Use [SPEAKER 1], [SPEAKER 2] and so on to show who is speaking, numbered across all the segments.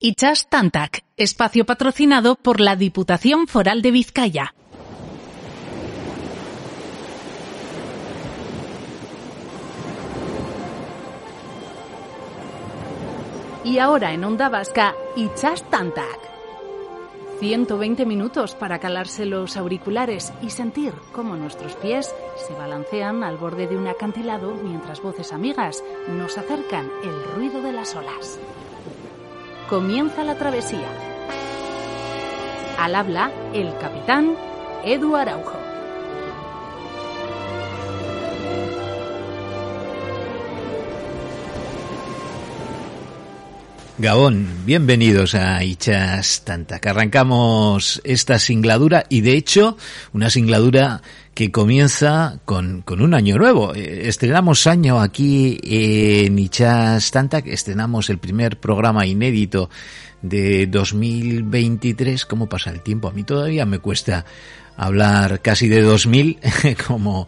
[SPEAKER 1] Ichas Tantac, espacio patrocinado por la Diputación Foral de Vizcaya. Y ahora en Onda Vasca, Ichas Tantac. 120 minutos para calarse los auriculares y sentir cómo nuestros pies se balancean al borde de un acantilado mientras voces amigas nos acercan el ruido de las olas. Comienza la travesía. Al habla el capitán Edu Araujo.
[SPEAKER 2] Gabón, bienvenidos a Ichas Tanta, que arrancamos esta singladura y de hecho una singladura que comienza con, con un año nuevo. Eh, estrenamos año aquí en Ichas Tanta, estrenamos el primer programa inédito de 2023. ¿Cómo pasa el tiempo? A mí todavía me cuesta hablar casi de 2000 como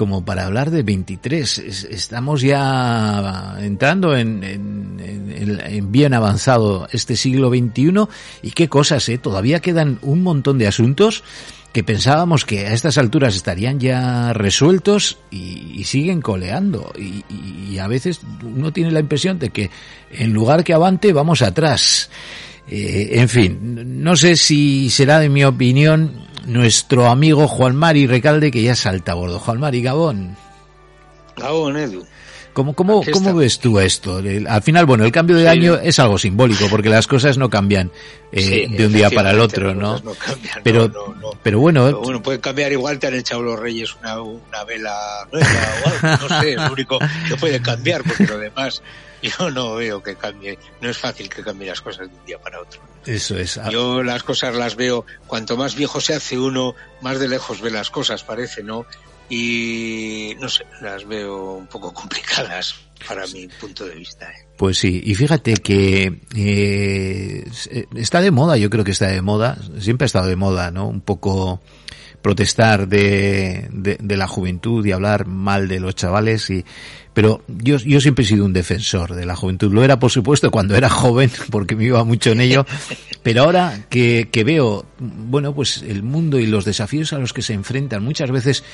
[SPEAKER 2] como para hablar de 23. Estamos ya entrando en, en, bien avanzado este siglo XXI y qué cosas, ¿eh? Todavía quedan un montón de asuntos que pensábamos que a estas alturas estarían ya resueltos y, siguen coleando. Y, y, a veces uno tiene la impresión de que en lugar que avante vamos atrás. Eh, en fin, no sé si será de mi opinión nuestro amigo Juan Mari Recalde, que ya salta a bordo. Juan Mari Gabón.
[SPEAKER 3] Gabón, Edu.
[SPEAKER 2] ¿Cómo, cómo, cómo ves tú esto? Al final, bueno, el cambio de año es algo simbólico, porque las cosas no cambian eh, de un día para el otro, ¿no? pero, pero bueno...
[SPEAKER 3] Pero bueno, puede cambiar igual, te han echado los reyes una, una vela nueva no sé, es lo único que puede cambiar, porque lo demás yo no veo que cambie, no es fácil que cambie las cosas de un día para otro.
[SPEAKER 2] Eso es.
[SPEAKER 3] Ah. Yo las cosas las veo, cuanto más viejo se hace uno, más de lejos ve las cosas, parece, ¿no? Y no sé, las veo un poco complicadas para mi punto de vista. ¿eh?
[SPEAKER 2] Pues sí, y fíjate que eh, está de moda, yo creo que está de moda, siempre ha estado de moda, ¿no? Un poco protestar de, de, de la juventud y hablar mal de los chavales y pero yo, yo siempre he sido un defensor de la juventud. Lo era, por supuesto, cuando era joven, porque me iba mucho en ello. Pero ahora que, que veo, bueno, pues el mundo y los desafíos a los que se enfrentan muchas veces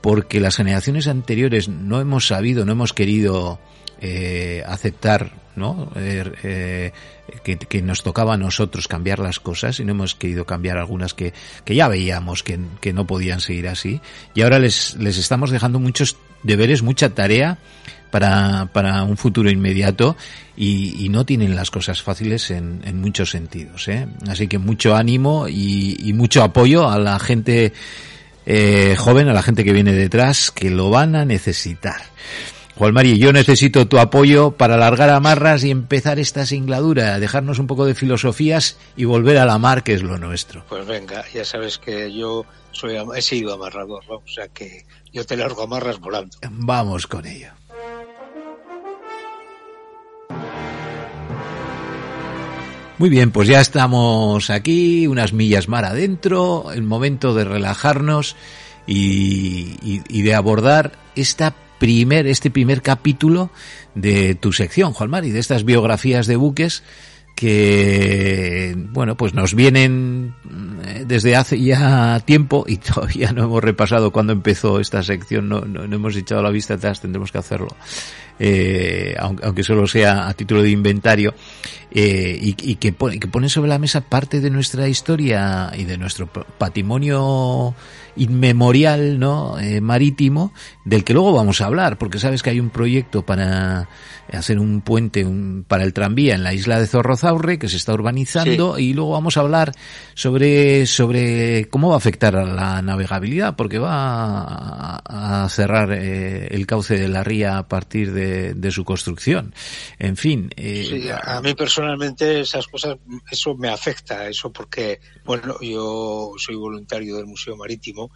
[SPEAKER 2] porque las generaciones anteriores no hemos sabido, no hemos querido eh, aceptar ¿no? Eh, eh, que, que, nos tocaba a nosotros cambiar las cosas y no hemos querido cambiar algunas que, que ya veíamos que, que no podían seguir así. Y ahora les, les estamos dejando muchos deberes, mucha tarea para, para un futuro inmediato y, y, no tienen las cosas fáciles en, en muchos sentidos. ¿eh? Así que mucho ánimo y, y mucho apoyo a la gente eh, joven, a la gente que viene detrás, que lo van a necesitar. Juan Mari, yo necesito tu apoyo para largar amarras y empezar esta singladura, dejarnos un poco de filosofías y volver a la mar, que es lo nuestro.
[SPEAKER 3] Pues venga, ya sabes que yo soy, he sido amarrador, o sea que yo te largo amarras volando.
[SPEAKER 2] Vamos con ello. Muy bien, pues ya estamos aquí, unas millas mar adentro, el momento de relajarnos y, y, y de abordar esta primer, este primer capítulo de tu sección, Juan Mari, de estas biografías de buques que, bueno, pues nos vienen eh, desde hace ya tiempo y todavía no hemos repasado cuando empezó esta sección, no, no, no hemos echado la vista atrás, tendremos que hacerlo, eh, aunque, aunque, solo sea a título de inventario, eh, y, que, pone, que pone sobre la mesa parte de nuestra historia y de nuestro patrimonio inmemorial, ¿no? Eh, marítimo, del que luego vamos a hablar, porque sabes que hay un proyecto para hacer un puente un, para el tranvía en la isla de Zorrozaurre que se está urbanizando sí. y luego vamos a hablar sobre sobre cómo va a afectar a la navegabilidad porque va a, a cerrar eh, el cauce de la ría a partir de, de su construcción. En fin.
[SPEAKER 3] Eh, sí, a mí personalmente esas cosas, eso me afecta, eso porque, bueno, yo soy voluntario del Museo Marítimo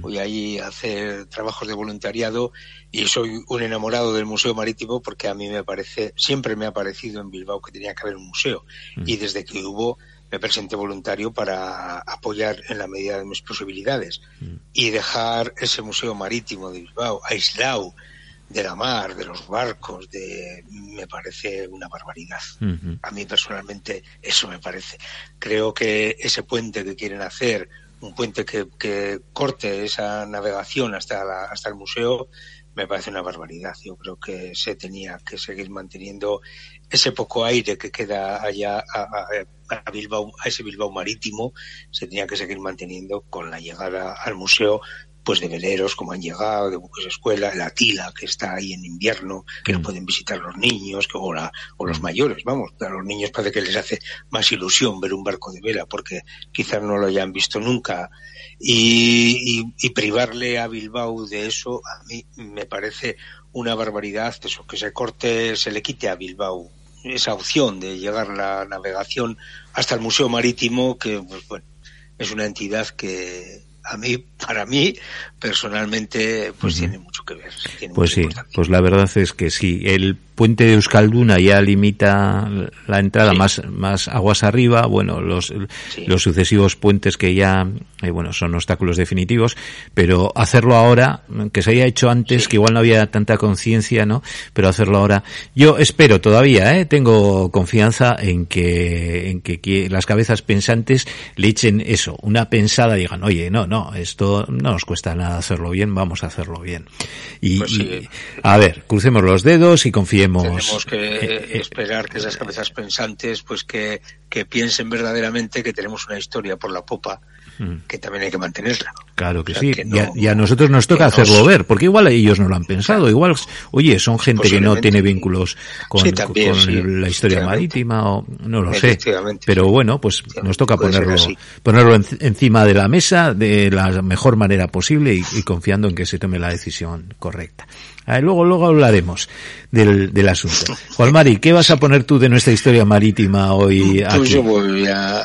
[SPEAKER 3] voy allí a hacer trabajos de voluntariado y soy un enamorado del Museo Marítimo porque a mí me parece, siempre me ha parecido en Bilbao que tenía que haber un museo mm. y desde que hubo me presenté voluntario para apoyar en la medida de mis posibilidades mm. y dejar ese Museo Marítimo de Bilbao aislado de la mar, de los barcos, de me parece una barbaridad. A mí personalmente eso me parece. Creo que ese puente que quieren hacer, un puente que, que corte esa navegación hasta, la, hasta el museo, me parece una barbaridad. Yo creo que se tenía que seguir manteniendo ese poco aire que queda allá a, a, Bilbao, a ese Bilbao marítimo, se tenía que seguir manteniendo con la llegada al museo pues de veleros como han llegado, de buques de escuela, la tila que está ahí en invierno, que no mm. pueden visitar los niños, que, o, o los mm. mayores, vamos, a los niños parece que les hace más ilusión ver un barco de vela porque quizás no lo hayan visto nunca y, y, privarle a Bilbao de eso a mí me parece una barbaridad, eso, que se corte, se le quite a Bilbao esa opción de llegar la navegación hasta el Museo Marítimo, que pues bueno, es una entidad que a mí, para mí, personalmente, pues tiene mucho que ver.
[SPEAKER 2] pues sí, pues la verdad es que sí. El puente de Euskalduna ya limita la entrada más, más aguas arriba. Bueno, los, los sucesivos puentes que ya, eh, bueno, son obstáculos definitivos, pero hacerlo ahora, que se haya hecho antes, que igual no había tanta conciencia, ¿no? Pero hacerlo ahora. Yo espero todavía, ¿eh? Tengo confianza en que, en que las cabezas pensantes le echen eso, una pensada y digan, oye, no, no, esto no nos cuesta nada hacerlo bien, vamos a hacerlo bien. Y, pues a ver, crucemos los dedos y confiemos
[SPEAKER 3] tenemos que eh, esperar que esas cabezas pensantes pues que, que piensen verdaderamente que tenemos una historia por la popa mm. que también hay que mantenerla.
[SPEAKER 2] Claro que sí. y, a, nosotros nos toca hacerlo ver, porque igual ellos no lo han pensado. Igual, oye, son gente que no tiene vínculos con, la historia marítima o no lo sé. Pero bueno, pues nos toca ponerlo, ponerlo encima de la mesa de la mejor manera posible y confiando en que se tome la decisión correcta luego, luego hablaremos del, del asunto. Juan Mari, ¿qué vas a poner tú de nuestra historia marítima hoy?
[SPEAKER 3] Pues yo voy a,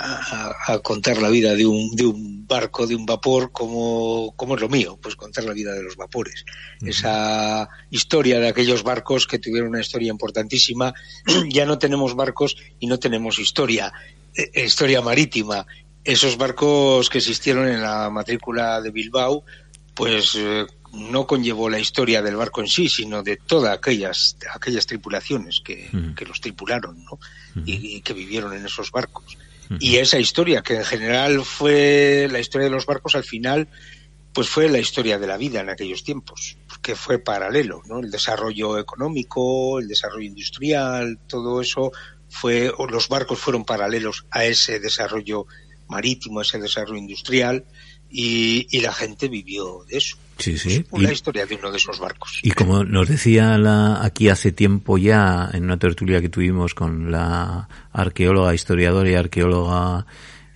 [SPEAKER 3] contar la vida de un, de un barco, de un vapor, como, como es lo mío, pues contar la vida de los vapores. Esa historia de aquellos barcos que tuvieron una historia importantísima. ya no tenemos barcos y no tenemos historia, eh, historia marítima. Esos barcos que existieron en la matrícula de Bilbao, pues eh, no conllevó la historia del barco en sí, sino de todas aquellas, aquellas tripulaciones que, que los tripularon ¿no? y, que vivieron en esos barcos. Y esa historia, que en general fue la historia de los barcos, al final, pues fue la historia de la vida en aquellos tiempos, porque fue paralelo, ¿no? El desarrollo económico, el desarrollo industrial, todo eso fue, o los barcos fueron paralelos a ese desarrollo marítimo, a ese desarrollo industrial, y, y la gente vivió de eso.
[SPEAKER 2] Sí, sí.
[SPEAKER 3] Una historia de uno de esos barcos.
[SPEAKER 2] Y como nos decía la, aquí hace tiempo ya, en una tertulia que tuvimos con la arqueóloga, historiadora y arqueóloga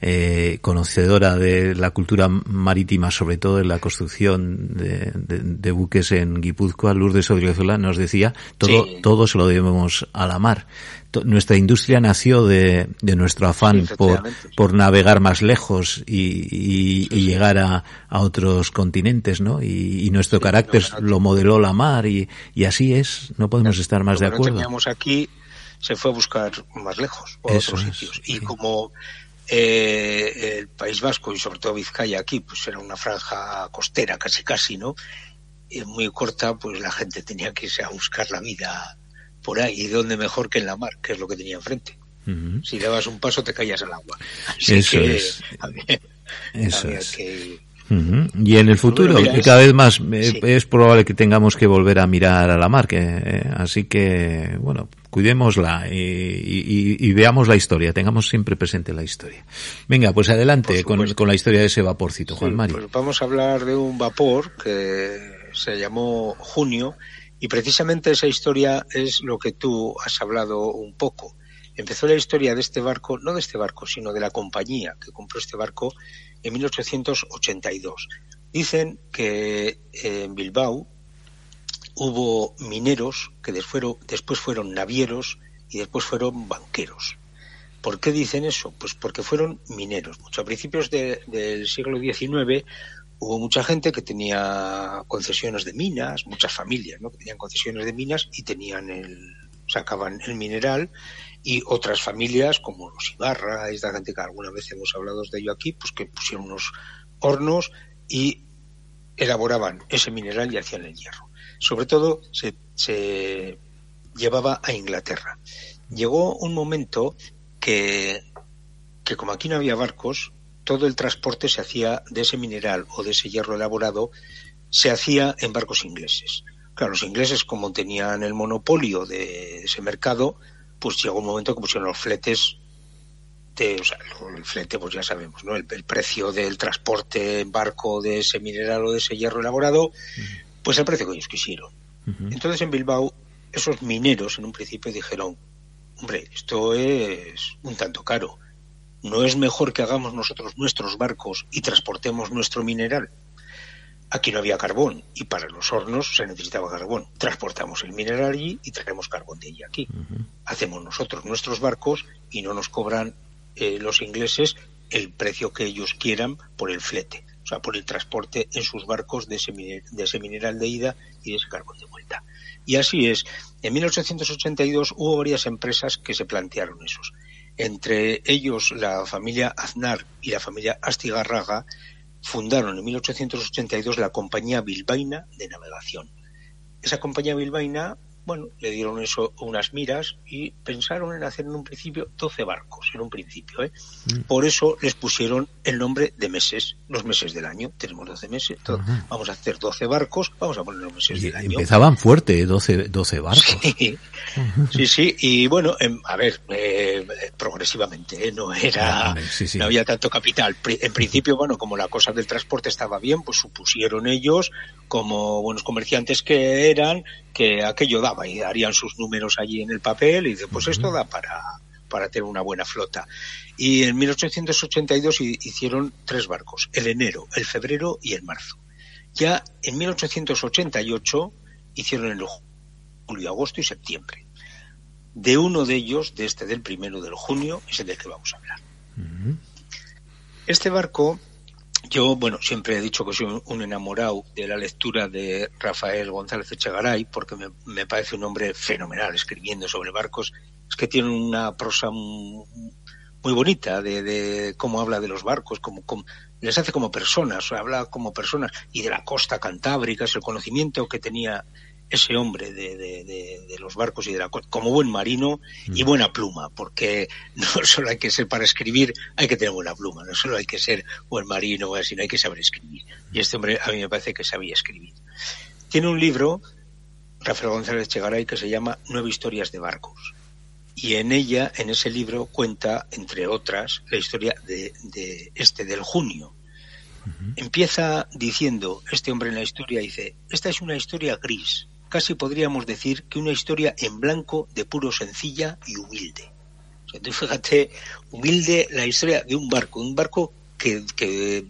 [SPEAKER 2] eh, conocedora de la cultura marítima, sobre todo en la construcción de, de, buques en Guipúzcoa, Lourdes Odriozola, nos decía, todo, todo se lo debemos a la mar nuestra industria nació de, de nuestro afán por, por navegar más lejos y, y, llegar a, a, otros continentes, ¿no? Y, nuestro carácter lo modeló la mar y, y así es, no podemos estar más de acuerdo.
[SPEAKER 3] teníamos aquí se fue a buscar más lejos, o otros sitios. Y como eh, el País Vasco y sobre todo Vizcaya aquí, pues era una franja costera casi casi, ¿no? Y muy corta, pues la gente tenía que irse a buscar la vida por ahí, y dónde mejor que en la mar, que es lo que tenía enfrente. Si dabas un paso te caías al agua.
[SPEAKER 2] Eso es. Eso es. Y en el futuro, cada vez más eh, es probable que tengamos que volver a mirar a la mar, que, eh, así que, bueno, cuidémosla y, y, veamos la historia, tengamos siempre presente la historia. Venga, pues adelante con, con, la historia de ese vaporcito, Juan Mario. Pues
[SPEAKER 3] vamos a hablar de un vapor que se llamó Junio y precisamente esa historia es lo que tú has hablado un poco. Empezó la historia de este barco, no de este barco, sino de la compañía que compró este barco en 1882. Dicen que en Bilbao hubo mineros que después fueron navieros y después fueron banqueros. ¿Por qué dicen eso? Pues porque fueron mineros. Mucho a principios del siglo XIX hubo mucha gente que tenía concesiones de minas, muchas familias, ¿no? Que tenían concesiones de minas y tenían el, sacaban el mineral y otras familias como los Ibarra, esta gente que alguna vez hemos hablado de ello aquí, pues que pusieron unos hornos y elaboraban ese mineral y hacían el hierro. Sobre todo se, se llevaba a Inglaterra. Llegó un momento que, que como aquí no había barcos, todo el transporte se hacía de ese mineral o de ese hierro elaborado, se hacía en barcos ingleses. Claro, los ingleses, como tenían el monopolio de ese mercado, pues llegó un momento que pusieron los fletes de, o sea, el flete, pues ya sabemos, ¿no? El, precio del transporte en barco de ese mineral o de ese hierro elaborado, pues el precio que ellos quisieron. Entonces en Bilbao, esos mineros en un principio dijeron, hombre, esto es un tanto caro. ¿No es mejor que hagamos nosotros nuestros barcos y transportemos nuestro mineral? Aquí no había carbón y para los hornos se necesitaba carbón. Transportamos el mineral allí y traemos carbón de allí aquí. Hacemos nosotros nuestros barcos y no nos cobran eh, los ingleses el precio que ellos quieran por el flete, o sea, por el transporte en sus barcos de ese, de ese mineral de ida y de ese carbón de vuelta. Y así es. En 1882 hubo varias empresas que se plantearon esos. Entre ellos la familia Aznar y la familia Astigarraga fundaron en 1882 la compañía bilbaína de navegación. Esa compañía bilbaína bueno, le dieron eso unas miras y pensaron en hacer en un principio 12 barcos, en un principio. ¿eh? Mm. Por eso les pusieron el nombre de meses, los meses del año. Tenemos 12 meses, vamos a hacer 12 barcos, vamos a poner los meses del año.
[SPEAKER 2] Empezaban fuerte, 12, 12 barcos.
[SPEAKER 3] Sí, sí, y bueno, em, a ver, eh, progresivamente, ¿eh? no era, ah, no había tanto capital. En principio, bueno, como la cosa del transporte estaba bien, pues supusieron ellos, como buenos comerciantes que eran, que aquello daba y harían sus números allí en el papel y dice, pues esto da para, para tener una buena flota. Y en 1882 hicieron tres barcos, el enero, el febrero y el marzo. Ya en 1888 hicieron el julio, agosto y septiembre. De uno de ellos, de este del primero del junio, es el del que vamos a hablar. Este barco yo, bueno, siempre he dicho que soy un enamorado de la lectura de Rafael González Echegaray porque me, parece un hombre fenomenal escribiendo sobre barcos. Es que tiene una prosa muy, bonita de, cómo habla de los barcos, como, les hace como personas, habla como personas y de la costa cantábrica, es el conocimiento que tenía ese hombre de, de, los barcos y de la como buen marino y mm. buena pluma, porque no solo hay que ser para escribir, hay que tener buena pluma, no solo hay que ser buen marino, sino hay que saber escribir. Y este hombre a mí me parece que sabía escribir. Tiene un libro, Rafael González Chegaray, que se llama Nueve historias de barcos. Y en ella, en ese libro, cuenta, entre otras, la historia de, de este, del junio. Empieza diciendo, este hombre en la historia dice, esta es una historia gris, casi podríamos decir que una historia en blanco de puro sencilla y humilde. O sea, fíjate, humilde la historia de un barco, un barco que, que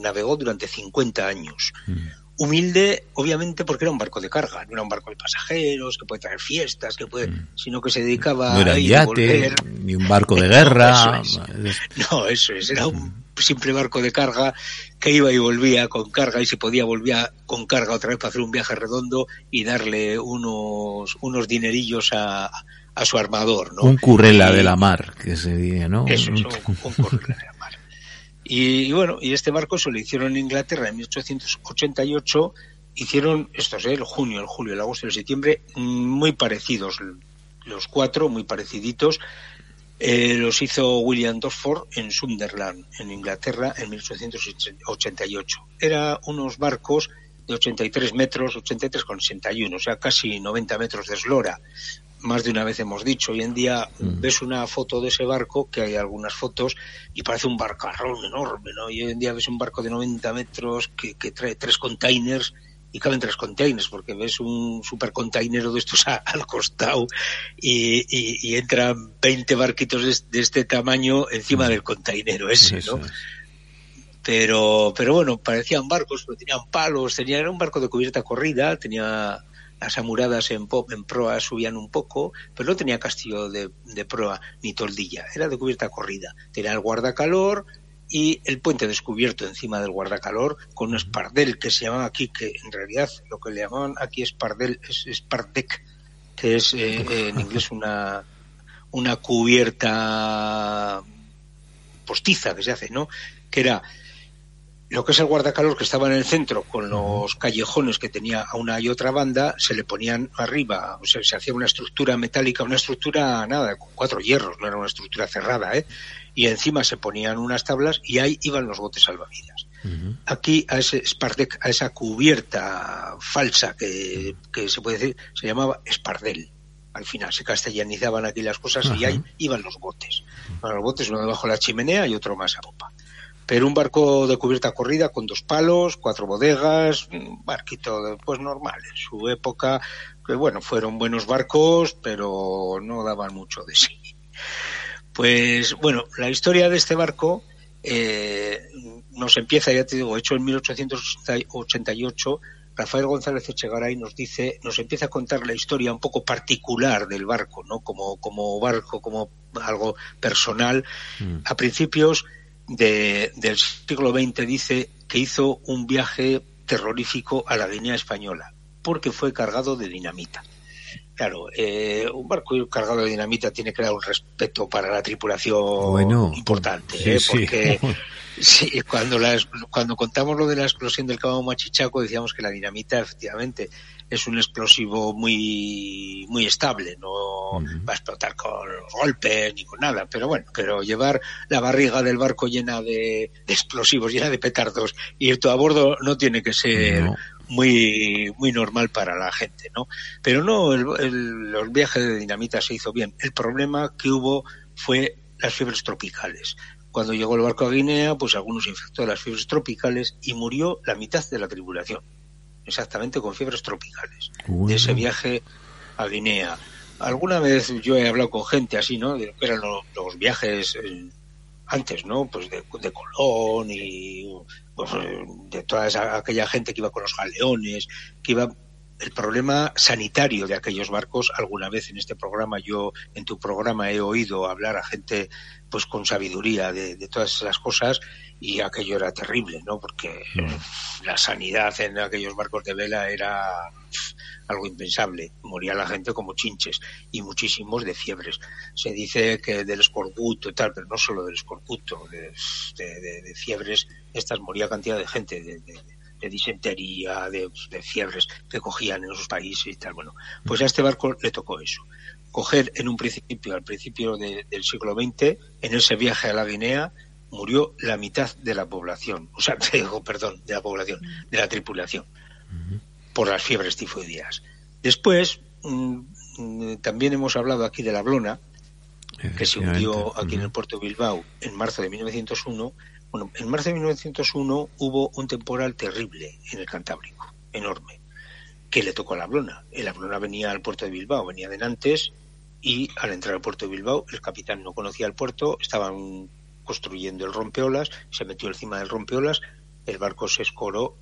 [SPEAKER 3] navegó durante 50 años. Mm. Humilde, obviamente, porque era un barco de carga, no era un barco de pasajeros que puede traer fiestas, que puede, mm. sino que se dedicaba
[SPEAKER 2] no era
[SPEAKER 3] a
[SPEAKER 2] yate, ni un barco de guerra.
[SPEAKER 3] No, eso es, era un simple barco de carga que iba y volvía con carga y si podía volvía con carga otra vez para hacer un viaje redondo y darle unos, unos dinerillos a, a su armador, ¿no?
[SPEAKER 2] Un currela de la mar, que se dice, ¿no?
[SPEAKER 3] Eso, un, un currela de la mar. Y, bueno, y este barco se lo hicieron en Inglaterra en 1888, hicieron, esto es el junio, el julio, el agosto y el septiembre, muy parecidos, los cuatro, muy pareciditos, eh, los hizo William Dorford en Sunderland, en Inglaterra, en 1888. Era unos barcos de 83 metros, 83,61, o sea, casi 90 metros de eslora. Más de una vez hemos dicho, hoy en día mm. ves una foto de ese barco, que hay algunas fotos, y parece un barcarrón enorme, ¿no? Y hoy en día ves un barco de 90 metros que, que trae tres containers y caben tres containers, porque ves un super container de estos al costado y, y, entran 20 barquitos de, este tamaño encima mm. del container ese, ¿no? Pero, pero bueno, parecían barcos, pero tenían palos, tenía, era un barco de cubierta corrida, tenía las amuradas en, en proa subían un poco, pero no tenía castillo de, de proa ni toldilla, era de cubierta corrida. Tenía el guardacalor, y el puente descubierto encima del guardacalor con un espardel que se llama aquí, que en realidad lo que le llamaban aquí espardel es espardec, que es eh, eh, en inglés una, una cubierta postiza que se hace, ¿no? Que era lo que es el guardacalor que estaba en el centro con los callejones que tenía a una y otra banda, se le ponían arriba, o sea, se hacía una estructura metálica, una estructura, nada, con cuatro hierros, no era una estructura cerrada, ¿eh? Y encima se ponían unas tablas y ahí iban los botes salvavidas. Aquí, a, ese Spardec, a esa cubierta falsa que, que se puede decir, se llamaba Spardel al final se castellanizaban aquí las cosas y ahí iban los botes. los botes, uno debajo de la chimenea y otro más a popa pero un barco de cubierta corrida con dos palos, cuatro bodegas, un barquito pues normal en su época, que bueno, fueron buenos barcos, pero no daban mucho de sí. Pues bueno, la historia de este barco eh, nos empieza, ya te digo, hecho en 1888, Rafael González Echegaray nos dice, nos empieza a contar la historia un poco particular del barco, ¿no? Como, como barco, como algo personal. Mm. A principios del siglo XX dice que hizo un viaje terrorífico a la Guinea Española porque fue cargado de dinamita. Claro, eh, un barco cargado de dinamita tiene que dar un respeto para la tripulación importante, ¿eh? porque sí, cuando, cuando contamos lo de la explosión del Cabo Machichaco decíamos que la dinamita efectivamente es un explosivo muy muy estable, no va a explotar con golpes ni con nada, pero bueno, pero llevar la barriga del barco llena de, explosivos, llena de petardos, y ir todo a bordo no tiene que ser muy muy normal para la gente, ¿no? Pero no, el, los viajes de dinamita se hizo bien. El problema que hubo fue las fiebres tropicales. Cuando llegó el barco a Guinea, pues algunos infectó de las fiebres tropicales y murió la mitad de la tripulación exactamente con fiebres tropicales, de ese viaje a Guinea. Alguna vez yo he hablado con gente así, ¿no? De lo que eran los, viajes eh, antes, ¿no? Pues de, Colón y pues, de toda aquella gente que iba con los galeones, que iba el problema sanitario de aquellos barcos alguna vez en este programa yo en tu programa he oído hablar a gente pues con sabiduría de, de todas esas cosas y aquello era terrible, ¿no? Porque la sanidad en aquellos barcos de vela era algo impensable. Moría la gente como chinches y muchísimos de fiebres. Se dice que del escorbuto y tal, pero no solo del escorbuto, de, de, fiebres, estas moría cantidad de gente, de, de disentería, de, fiebres que cogían en esos países y tal. Bueno, pues a este barco le tocó eso. Coger en un principio, al principio del siglo XX, en ese viaje a la Guinea, murió la mitad de la población, o sea, perdón, de la población, de la tripulación, por las fiebres tifoideas. Después, mm, también hemos hablado aquí de la Blona, que se hundió aquí en el puerto de Bilbao en marzo de 1901. En marzo de 1901 hubo un temporal terrible en el Cantábrico, enorme, que le tocó a la Blona. La Blona venía al puerto de Bilbao, venía de Nantes, y al entrar al puerto de Bilbao, el capitán no conocía el puerto, estaban construyendo el rompeolas, se metió encima del rompeolas, el barco se escoró,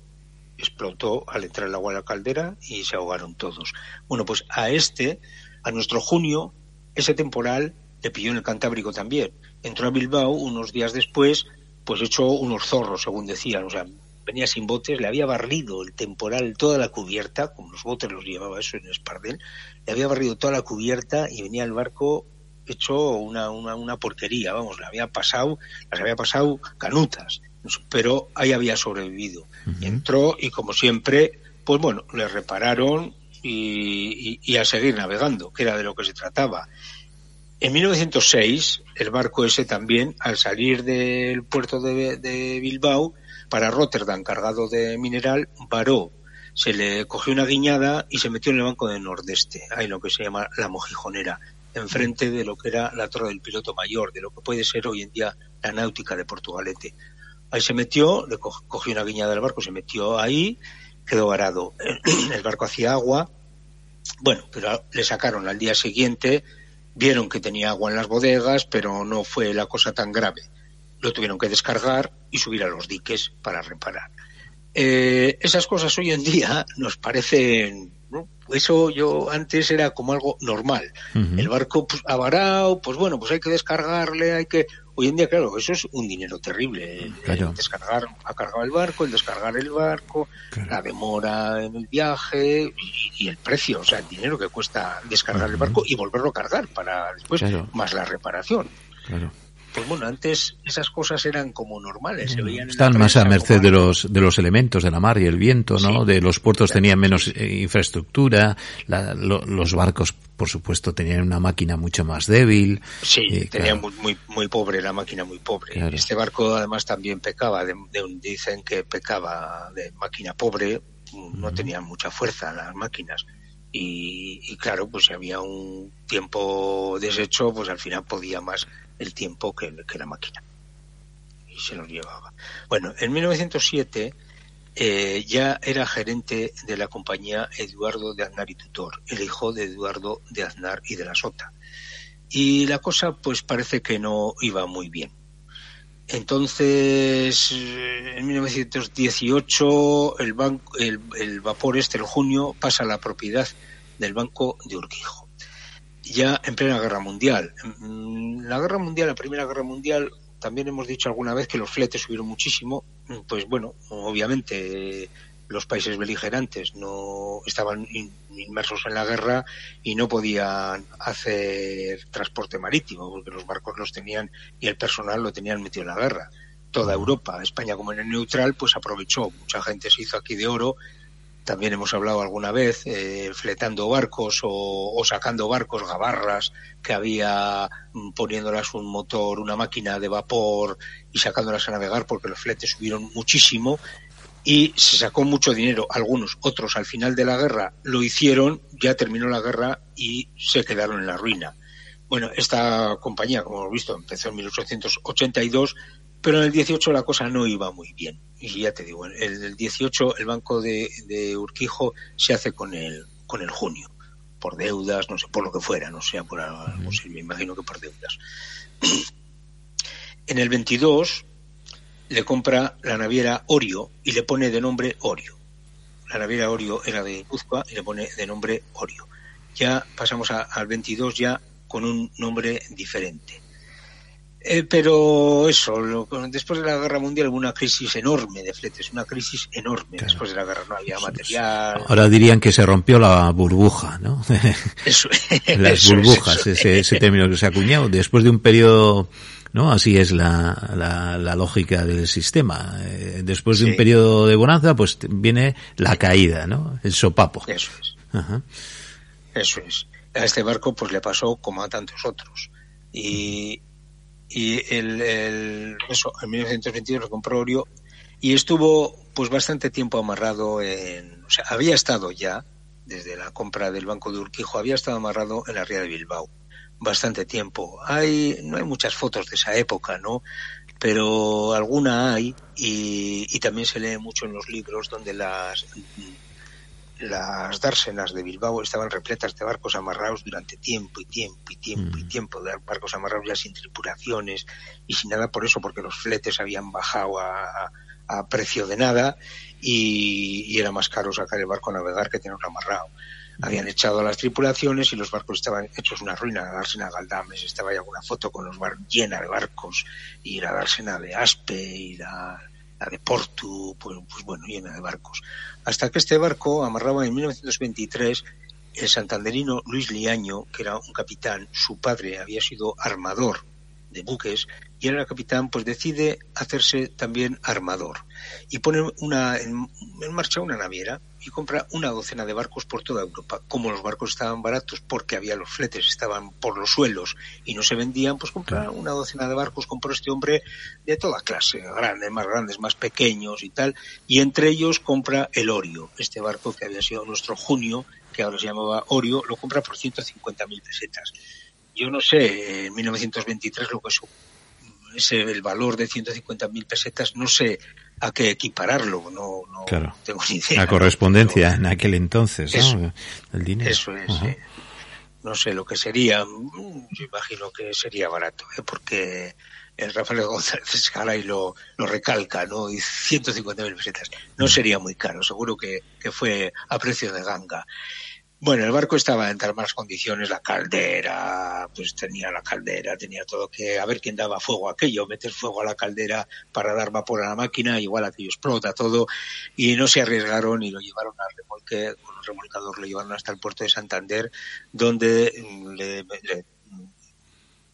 [SPEAKER 3] explotó al entrar el agua en la caldera y se ahogaron todos. Bueno, pues a este, a nuestro junio, ese temporal le pilló en el Cantábrico también. Entró a Bilbao unos días después, pues echó unos zorros, según decían, o sea, venía sin botes, le había barrido el temporal toda la cubierta, como los botes los llevaba eso en Espardel, le había barrido toda la cubierta y venía el barco hecho una, una, una porquería, vamos, le había pasado, las había pasado canutas, pero ahí había sobrevivido. Entró y como siempre, pues bueno, le repararon y, y, a seguir navegando, que era de lo que se trataba. En 1906, el barco ese también, al salir del puerto de, de Bilbao para Rotterdam cargado de mineral, varó se le cogió una guiñada y se metió en el banco del nordeste, ahí lo que se llama la mojijonera, enfrente de lo que era la torre del piloto mayor, de lo que puede ser hoy en día la náutica de Portugalete. Ahí se metió, le cogió una guiñada del barco, se metió ahí, quedó varado. El barco hacía agua, bueno, pero le sacaron al día siguiente, vieron que tenía agua en las bodegas, pero no fue la cosa tan grave. Lo tuvieron que descargar y subir a los diques para reparar. Eh, esas cosas hoy en día nos parecen eso yo antes era como algo normal. El barco pues, avarado, pues bueno, pues hay que descargarle, hay que... Hoy en día, claro, eso es un dinero terrible. El, descargar, ha cargado el barco, el descargar el barco, la demora en el viaje y, el precio, o sea, el dinero que cuesta descargar el barco y volverlo a cargar para después, más la reparación. Pues bueno, antes esas cosas eran como normales, se veían
[SPEAKER 2] Están más a merced de los, de los elementos de la mar y el viento, ¿no? de los puertos tenían menos eh, infraestructura, los barcos, por supuesto, tenían una máquina mucho más débil.
[SPEAKER 3] Sí, eh, tenían muy, muy, pobre la máquina, muy pobre. Este barco además también pecaba, de, dicen que pecaba de máquina pobre, no tenían mucha fuerza las máquinas. Y, y, claro, pues si había un tiempo deshecho, pues al final podía más el tiempo que, la máquina. Y se lo llevaba. Bueno, en 1907 eh, ya era gerente de la compañía Eduardo de Aznar y Tutor, el hijo de Eduardo de Aznar y de la Sota. Y la cosa pues parece que no iba muy bien. Entonces, en 1918, el, banco, el, el vapor este, el junio, pasa a la propiedad del Banco de Urquijo ya en plena guerra mundial. La guerra mundial, la primera guerra mundial, también hemos dicho alguna vez que los fletes subieron muchísimo. Pues bueno, obviamente los países beligerantes no estaban inmersos en la guerra y no podían hacer transporte marítimo porque los barcos los tenían y el personal lo tenían metido en la guerra. Toda Europa, España como el neutral, pues aprovechó. Mucha gente se hizo aquí de oro también hemos hablado alguna vez, eh, fletando barcos o, sacando barcos, gabarras, que había mm, poniéndolas un motor, una máquina de vapor y sacándolas a navegar porque los fletes subieron muchísimo y se sacó mucho dinero. Algunos, otros al final de la guerra lo hicieron, ya terminó la guerra y se quedaron en la ruina. Bueno, esta compañía, como hemos visto, empezó en 1882 pero en el 18 la cosa no iba muy bien. Y ya te digo, en el 18 el banco de, Urquijo se hace con el, con el junio, por deudas, no sé, por lo que fuera, no sea por algo, me imagino que por deudas. En el 22 le compra la naviera Orio y le pone de nombre Orio. La naviera Orio era de Guzcoa y le pone de nombre Orio. Ya pasamos al 22 ya con un nombre diferente. Eh, pero eso, después de la guerra mundial hubo una crisis enorme de fletes, una crisis enorme. Después de la guerra no había material.
[SPEAKER 2] Ahora dirían que se rompió la burbuja, ¿no?
[SPEAKER 3] Eso,
[SPEAKER 2] Las burbujas, ese, ese término que se ha acuñado. Después de un periodo ¿no? Así es la, la, lógica del sistema. Eh, después de un periodo de bonanza, pues viene la caída, ¿no? El sopapo.
[SPEAKER 3] Eso es. Eso es. A este barco pues le pasó como a tantos otros. Y, y el, el, eso, en 1922 lo compró Orio y estuvo pues bastante tiempo amarrado en, o sea, había estado ya desde la compra del Banco de Urquijo, había estado amarrado en la ría de Bilbao bastante tiempo. Hay, no hay muchas fotos de esa época, ¿no? Pero alguna hay y, y también se lee mucho en los libros donde las las dársenas de Bilbao estaban repletas de barcos amarrados durante tiempo y tiempo y tiempo y mm. tiempo, de barcos amarrados ya sin tripulaciones y sin nada por eso, porque los fletes habían bajado a, precio de nada y, era más caro sacar el barco a navegar que tenerlo amarrado. Habían echado a las tripulaciones y los barcos estaban hechos una ruina, la dársena Galdames, estaba ahí alguna foto con los barcos llena de barcos y la dársena de Aspe y la la de Portu, pues, pues, bueno, llena de barcos. Hasta que este barco amarraba en 1923 el santanderino Luis Liaño, que era un capitán, su padre había sido armador de buques y era capitán, pues decide hacerse también armador y pone una, en, marcha una naviera y compra una docena de barcos por toda Europa. Como los barcos estaban baratos porque había los fletes, estaban por los suelos y no se vendían, pues compra una docena de barcos, compró este hombre de toda clase, grandes, más grandes, más pequeños y tal, y entre ellos compra el Orio, este barco que había sido nuestro junio, que ahora se llamaba Orio, lo compra por 150.000 pesetas. Yo no sé, en 1923 lo que es ese, el valor de 150.000 pesetas, no sé a qué equipararlo, no, no tengo ni idea.
[SPEAKER 2] La correspondencia en aquel entonces, ¿no? El dinero.
[SPEAKER 3] Eso es, No sé lo que sería, yo imagino que sería barato, ¿eh? porque el Rafael González y lo, lo recalca, ¿no? Y 150.000 pesetas. No sería muy caro, seguro que, que fue a precio de ganga. Bueno, el barco estaba en tal malas condiciones, la caldera, pues tenía la caldera, tenía todo que, a ver quién daba fuego a aquello, meter fuego a la caldera para dar vapor a la máquina, igual aquello explota todo, y no se arriesgaron y lo llevaron al remolque, con un remolcador lo llevaron hasta el puerto de Santander, donde le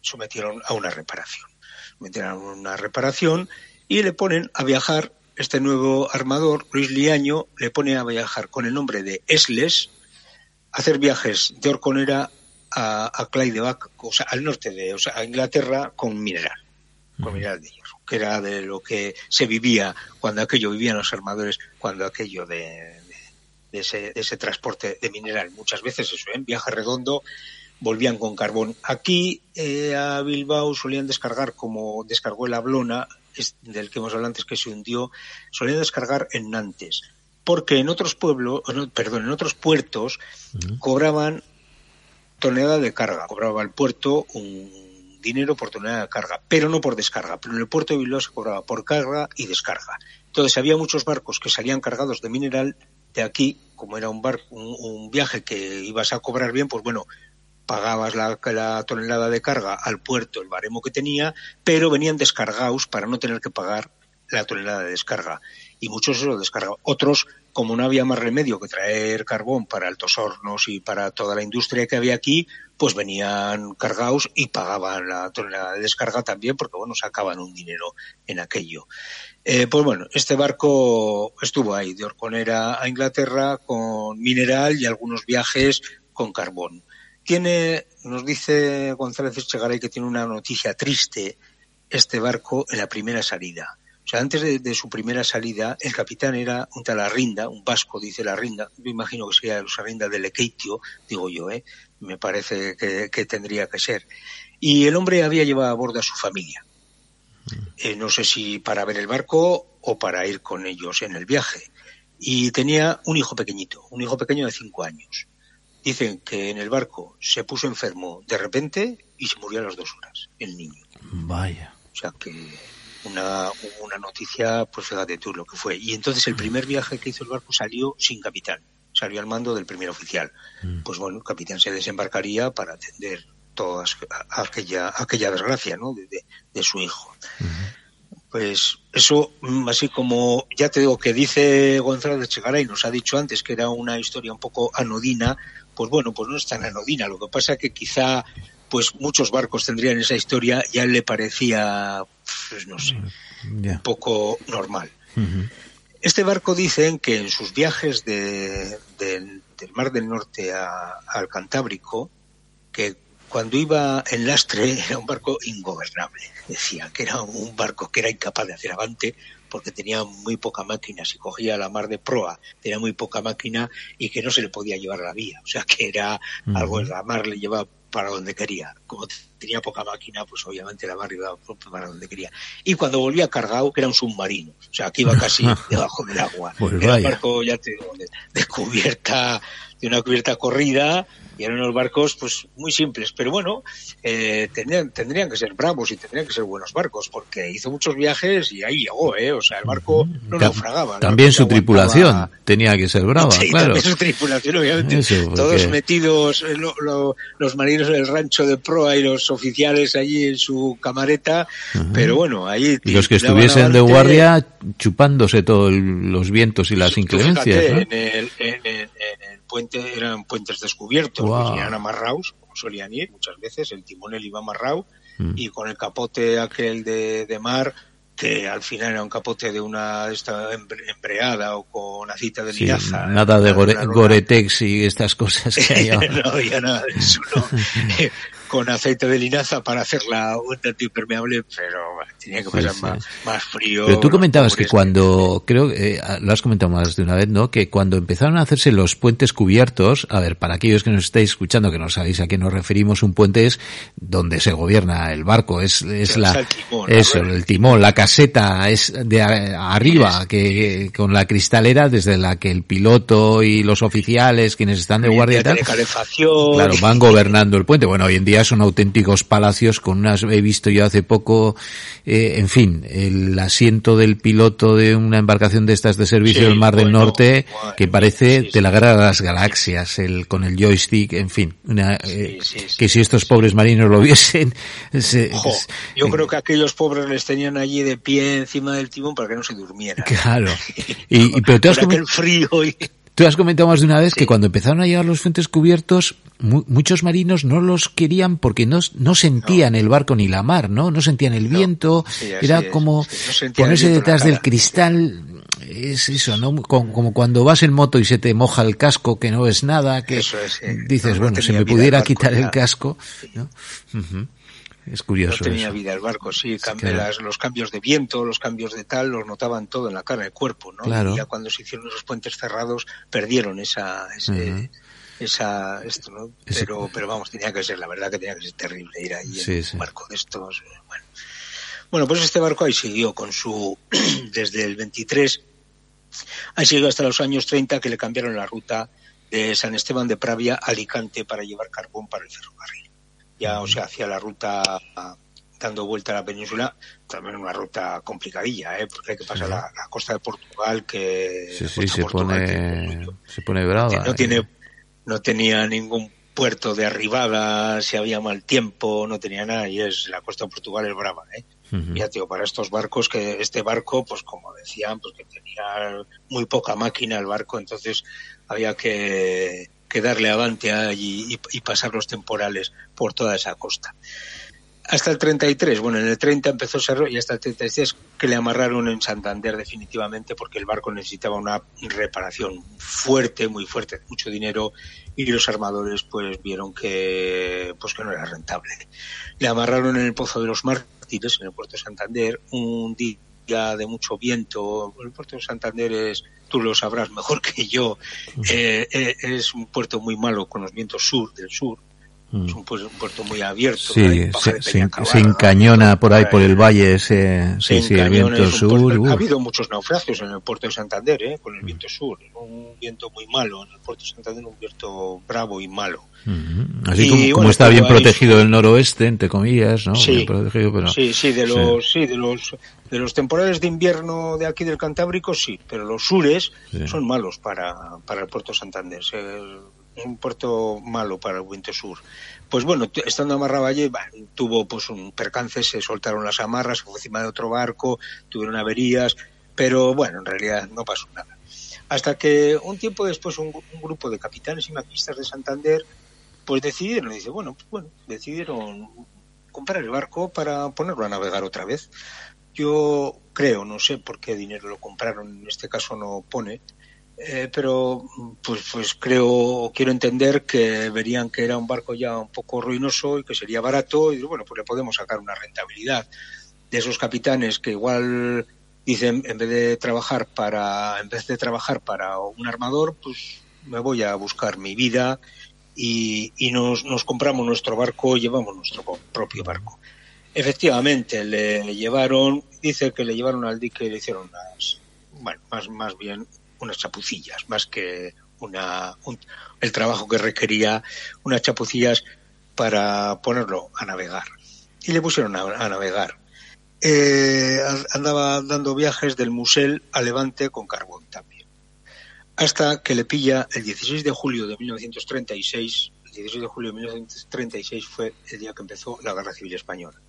[SPEAKER 3] sometieron a una reparación. Meten a una reparación y le ponen a viajar este nuevo armador, Luis Liaño, le pone a viajar con el nombre de Esles, hacer viajes de Orconera a, a Clydeback, o sea, al norte de, o sea, a Inglaterra con mineral, con mineral de hierro, que era de lo que se vivía cuando aquello vivían los armadores, cuando aquello de, de, ese, de ese, transporte de mineral. Muchas veces eso, en ¿eh? viaje redondo volvían con carbón. Aquí eh, a Bilbao solían descargar, como descargó el Ablona, del que hemos hablado antes que se hundió, solían descargar en Nantes. Porque en otros pueblos, perdón, en otros puertos cobraban tonelada de carga. Cobraba el puerto un dinero por tonelada de carga, pero no por descarga. Pero en el puerto de Bilbao se cobraba por carga y descarga. Entonces había muchos barcos que salían cargados de mineral de aquí, como era un, barco, un viaje que ibas a cobrar bien, pues bueno, pagabas la, la, tonelada de carga al puerto, el baremo que tenía, pero venían descargados para no tener que pagar la tonelada de descarga. Y muchos se lo descargaban. Otros, como no había más remedio que traer carbón para altos hornos y para toda la industria que había aquí, pues venían cargados y pagaban la tonelada de descarga también, porque bueno, sacaban un dinero en aquello. Eh, pues bueno, este barco estuvo ahí, de Orconera a Inglaterra, con mineral y algunos viajes con carbón. Tiene, nos dice González Echegaray que tiene una noticia triste este barco en la primera salida. O sea, antes de, de, su primera salida, el capitán era un tal Arrinda, un vasco, dice la Arrinda. Yo imagino que sería los Arrinda de Lequeitio, digo yo, ¿eh? Me parece que, que, tendría que ser. Y el hombre había llevado a bordo a su familia. Eh, no sé si para ver el barco o para ir con ellos en el viaje. Y tenía un hijo pequeñito, un hijo pequeño de cinco años. Dicen que en el barco se puso enfermo de repente y se murió a las dos horas, el niño.
[SPEAKER 2] Vaya.
[SPEAKER 3] O sea que una, una noticia, pues fíjate tú lo que fue. Y entonces el primer viaje que hizo el barco salió sin capitán, salió al mando del primer oficial. Mm. Pues bueno, el capitán se desembarcaría para atender toda aquella, aquella desgracia, ¿no? De, de, de su hijo. Uh -huh. Pues eso, mm, así como ya te digo que dice González de Chegaray, nos ha dicho antes que era una historia un poco anodina, pues bueno, pues no es tan anodina. Lo que pasa que quizá pues muchos barcos tendrían esa historia y a él le parecía, pues no sé, yeah. un poco normal. Uh -huh. Este barco dicen que en sus viajes de, de, del Mar del Norte a, al Cantábrico, que cuando iba en lastre era un barco ingobernable. Decía que era un barco que era incapaz de hacer avante porque tenía muy poca máquina. Si cogía la mar de proa, tenía muy poca máquina y que no se le podía llevar a la vía. O sea que era uh -huh. algo, la mar le llevaba para donde quería. Como tenía poca máquina, pues obviamente la mar iba para donde quería. Y cuando volvía cargado, que era un submarino. O sea, que iba casi debajo del agua.
[SPEAKER 2] Pues
[SPEAKER 3] era un barco, ya te digo, de, de cubierta, de una cubierta corrida y eran unos barcos pues muy simples, pero bueno, eh, tendrían, tendrían que ser bravos y tendrían que ser buenos barcos, porque hizo muchos viajes y ahí llegó, ¿eh? O sea, el barco no
[SPEAKER 2] Ta
[SPEAKER 3] naufragaba.
[SPEAKER 2] También ¿no? su tripulación tenía que ser brava,
[SPEAKER 3] sí,
[SPEAKER 2] claro.
[SPEAKER 3] También su tripulación, obviamente. Eso, porque... Todos metidos, eh, lo, lo, los marinos del rancho de proa y los oficiales allí en su camareta, pero bueno, ahí...
[SPEAKER 2] Y los que estuviesen de guardia chupándose todos los vientos y las inclemencias,
[SPEAKER 3] fíjate,
[SPEAKER 2] ¿no?
[SPEAKER 3] en, el, en, el, en el puente eran puentes descubiertos, wow. pues eran amarrados, como solían ir muchas veces, el timonel iba amarrado mm. y con el capote aquel de, de, mar que al final era un capote de una esta embreada o con acita de linaza.
[SPEAKER 2] Sí, nada de gore, Goretex y estas cosas que hay
[SPEAKER 3] no había nada de eso, no. con aceite de linaza para hacer la antipermeable, pero tenía que pasar sí, más, más, frío.
[SPEAKER 2] Pero tú comentabas que cuando, creo, eh, lo has comentado más de una vez, ¿no? Que cuando empezaron a hacerse los puentes cubiertos, a ver, para aquellos que nos estáis escuchando, que no sabéis a qué nos referimos, un puente es donde se gobierna el barco, es, es la, el timón, eso, el timón, la caseta es de arriba, que, con la cristalera desde la que el piloto y los oficiales, quienes están de guardia y tal, claro, van gobernando el puente. Bueno, hoy en día son auténticos palacios con unas, he visto yo hace poco, eh, en fin, el asiento del piloto de una embarcación de estas de servicio sí, del Mar del Norte, bueno, que parece sí, sí, de la guerra de las galaxias, el, con el joystick, en fin, una, eh, que si estos pobres marinos lo viesen,
[SPEAKER 3] se, Ojo, yo eh, creo que aquellos pobres les tenían allí de pie encima del timón para que no se durmieran.
[SPEAKER 2] Claro. Y, y pero te has
[SPEAKER 3] el frío y...
[SPEAKER 2] Tú has comentado más de una vez que cuando empezaron a llegar los fuentes cubiertos, muchos marinos no los querían porque no, no sentían el barco ni la mar, ¿no? No sentían el viento. Era como ponerse detrás del cristal. Es eso, ¿no? Como, cuando vas en moto y se te moja el casco, que no es nada, que dices, bueno, se me pudiera quitar el casco, ¿no? Es curioso.
[SPEAKER 3] No tenía vida el barco, sí. los cambios de viento, los cambios de tal, los notaban todo en la cara, el cuerpo, ¿no? Y ya cuando se hicieron los puentes cerrados, perdieron esa, esa, esto, ¿no? Pero, pero vamos, tenía que ser, la verdad que tenía que ser terrible ir ahí en un barco de estos. Bueno. bueno, pues este barco ahí siguió con su, desde el 23, ahí siguió hasta los años 30 que le cambiaron la ruta de San Esteban de Pravia a Alicante para llevar carbón para el ferrocarril ya, o sea, hacia la ruta dando vuelta a la península, también una ruta complicadilla, ¿eh? porque hay que pasar la, costa de Portugal, que,
[SPEAKER 2] sí, sí, se, pone, se pone brava.
[SPEAKER 3] no, ¿eh? tiene, no tenía ningún puerto de arribada, si había mal tiempo, no tenía nada, y es la costa de Portugal es brava. ¿eh? Ya, tío, para estos barcos, que este barco, pues como decían, pues que tenía muy poca máquina el barco, entonces había que que darle avante allí y, pasar los temporales por toda esa costa. Hasta el 33, bueno, en el 30 empezó Cerro y hasta el 33 que le amarraron en Santander definitivamente porque el barco necesitaba una reparación fuerte, muy fuerte, mucho dinero y los armadores pues vieron que pues que no era rentable. Le amarraron en el Pozo de los Mártires, en el puerto de Santander, un día de mucho viento. El puerto de Santander es tú lo sabrás mejor que yo, eh, eh, es un puerto muy malo con los vientos sur del sur. Mm. Es un, puerto muy abierto.
[SPEAKER 2] Sí, se, encañona por ahí, por el valle ese, sí, sí, el viento sur.
[SPEAKER 3] ha habido muchos naufragios en el puerto de Santander, ¿eh? con el viento sur. Un viento muy malo en el puerto de Santander, un viento bravo y malo.
[SPEAKER 2] Así como, está bien protegido el noroeste, entre comillas, ¿no?
[SPEAKER 3] Sí, sí, sí, de los, sí. de los, de los temporales de invierno de aquí del Cantábrico, sí, pero los sures son malos para, para el puerto Santander. Un puerto malo para el viento sur. Pues bueno, estando amarrado allí, tuvo pues un percance, se soltaron las amarras, se fue encima de otro barco, tuvieron averías, pero bueno, en realidad no pasó nada. Hasta que un tiempo después un, un grupo de capitanes y maquistas de Santander pues decidieron, dice, bueno, pues bueno, decidieron comprar el barco para ponerlo a navegar otra vez. Yo creo, no sé por qué dinero lo compraron, en este caso no pone, eh, pero pues, pues creo, quiero entender que verían que era un barco ya un poco ruinoso y que sería barato y bueno, pues le podemos sacar una rentabilidad de esos capitanes que igual dicen en vez de trabajar para en vez de trabajar para un armador, pues me voy a buscar mi vida y, nos, nos, compramos nuestro barco, llevamos nuestro propio barco. Efectivamente, le llevaron, dice que le llevaron al dique y le hicieron unas, bueno, más, más bien unas chapucillas, más que una, el trabajo que requería unas chapucillas para ponerlo a navegar. Y le pusieron a, navegar. Eh, andaba dando viajes del Musel a Levante con carbón también hasta que le pilla el 16 de julio de 1936. El 16 de julio de 1936 fue el día que empezó la Guerra Civil Española.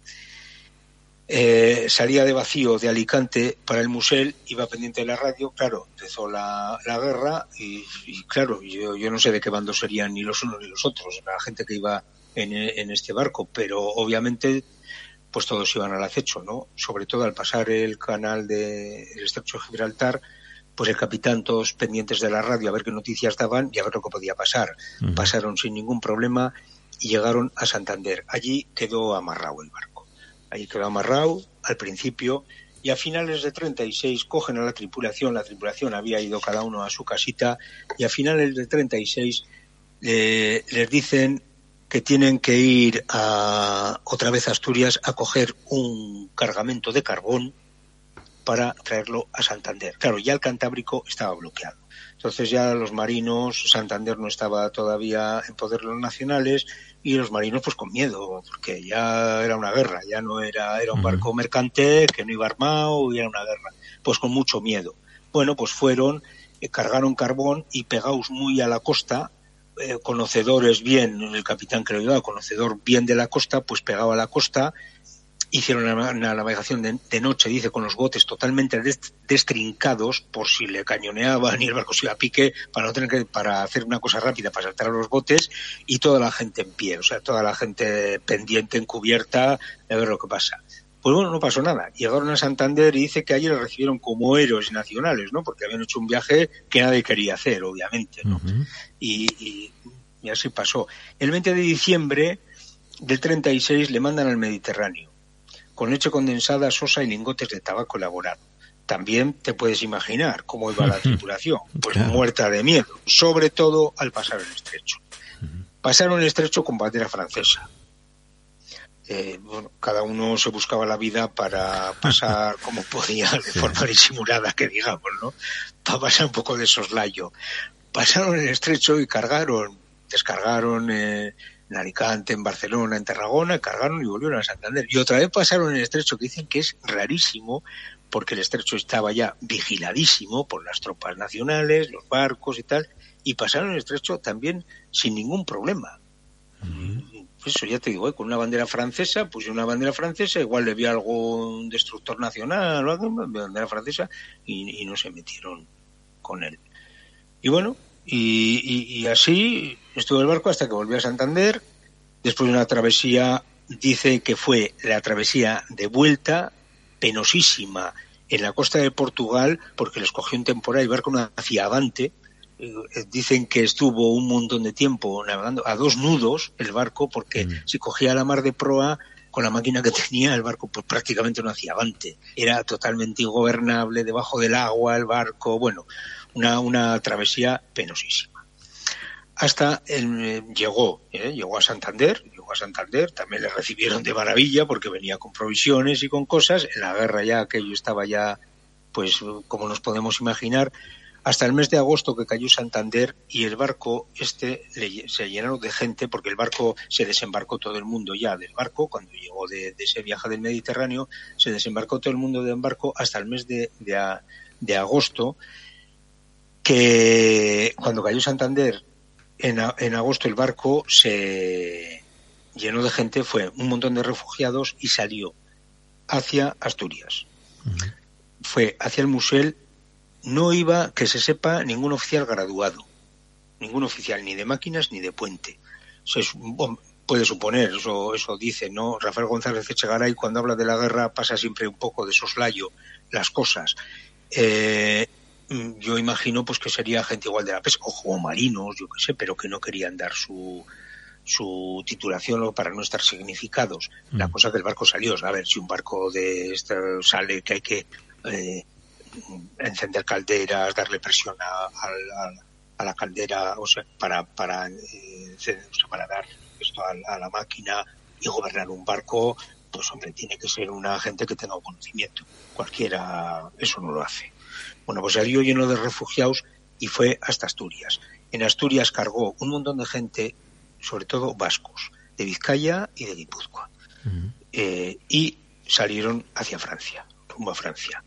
[SPEAKER 3] Eh, salía de vacío de Alicante para el Musel, iba pendiente de la radio, claro, empezó la, guerra y, claro, yo, yo, no sé de qué bando serían ni los unos ni los otros, la gente que iba en, en, este barco, pero obviamente pues todos iban al acecho, ¿no? Sobre todo al pasar el canal del de, estrecho de Gibraltar, pues el capitán todos pendientes de la radio a ver qué noticias daban y a ver lo que podía pasar. Pasaron sin ningún problema y llegaron a Santander. Allí quedó amarrado el barco. Allí quedó amarrado al principio y a finales de 36 cogen a la tripulación. La tripulación había ido cada uno a su casita y a finales de 36 eh, les dicen que tienen que ir a, otra vez a Asturias a coger un cargamento de carbón para traerlo a Santander. Claro, ya el Cantábrico estaba bloqueado. Entonces ya los marinos, Santander no estaba todavía en poder de los nacionales y los marinos pues con miedo, porque ya era una guerra, ya no era, era un barco mercante que no iba armado y era una guerra, pues con mucho miedo. Bueno, pues fueron, eh, cargaron carbón y pegados muy a la costa, eh, conocedores bien, el capitán que lo llevaba, conocedor bien de la costa, pues pegaba a la costa hicieron una, navegación de, noche, dice, con los botes totalmente destrincados por si le cañoneaban y el barco se iba a pique para no tener que, para hacer una cosa rápida, para saltar a los botes y toda la gente en pie, o sea, toda la gente pendiente, encubierta, de ver lo que pasa. Pues bueno, no pasó nada. Llegaron a Santander y dice que allí le recibieron como héroes nacionales, ¿no? Porque habían hecho un viaje que nadie quería hacer, obviamente, ¿no? y, y así pasó. El 20 de diciembre del 36 le mandan al Mediterráneo con leche condensada, sosa y lingotes de tabaco elaborado. También te puedes imaginar cómo iba la tripulación, pues muerta de miedo, sobre todo al pasar el estrecho. Pasaron el estrecho con bandera francesa. Eh, bueno, cada uno se buscaba la vida para pasar como podía, de forma disimulada, que digamos, ¿no? Para pasar un poco de soslayo. Pasaron el estrecho y cargaron, descargaron eh, en Alicante, en Barcelona, en Tarragona, cargaron y volvieron a Santander. Y otra vez pasaron el estrecho, que dicen que es rarísimo, porque el estrecho estaba ya vigiladísimo por las tropas nacionales, los barcos y tal, y pasaron el estrecho también sin ningún problema. Eso ya te digo, ¿eh? con una bandera francesa, pues una bandera francesa, igual le vi algún destructor nacional o algo, bandera francesa, y, y no se metieron con él. Y bueno, y, así estuvo el barco hasta que volvió a Santander. Después de una travesía, dice que fue la travesía de vuelta, penosísima, en la costa de Portugal, porque les cogió un temporal, el barco no hacía avante. Eh, dicen que estuvo un montón de tiempo navegando a dos nudos el barco, porque mm. si cogía la mar de proa, con la máquina que tenía, el barco pues prácticamente no hacía avante. Era totalmente ingobernable, debajo del agua, el barco, bueno, una, una travesía penosísima. Hasta eh, llegó, llegó a Santander, llegó a Santander, también le recibieron de maravilla porque venía con provisiones y con cosas. En la guerra ya aquello estaba ya, pues como nos podemos imaginar, hasta el mes de agosto que cayó Santander y el barco este se llenó de gente porque el barco se desembarcó todo el mundo ya del barco cuando llegó de, ese viaje del Mediterráneo se desembarcó todo el mundo del barco hasta el mes de, de agosto que cuando cayó Santander en, en agosto el barco se llenó de gente, fue un montón de refugiados y salió hacia Asturias. Fue hacia el Musel, no iba, que se sepa, ningún oficial graduado, ningún oficial ni de máquinas ni de puente. Se, puede suponer, eso, eso dice, ¿no? Rafael González Echegaray cuando habla de la guerra pasa siempre un poco de soslayo las cosas. Eh, yo imagino pues que sería gente igual de la pesca, o marinos, yo qué sé, pero que no querían dar su, su titulación para no estar significados. La mm. cosa que el barco salió, a ver si un barco de este sale que hay que eh, encender calderas, darle presión a, a, la caldera, o sea, para, para, eh, para dar esto a, la máquina y gobernar un barco, pues hombre, tiene que ser una gente que tenga conocimiento. Cualquiera eso no lo hace. Bueno, pues salió lleno de refugiados y fue hasta Asturias. En Asturias cargó un montón de gente, sobre todo vascos, de Vizcaya y de Guipúzcoa. Eh, y salieron hacia Francia, rumbo a Francia.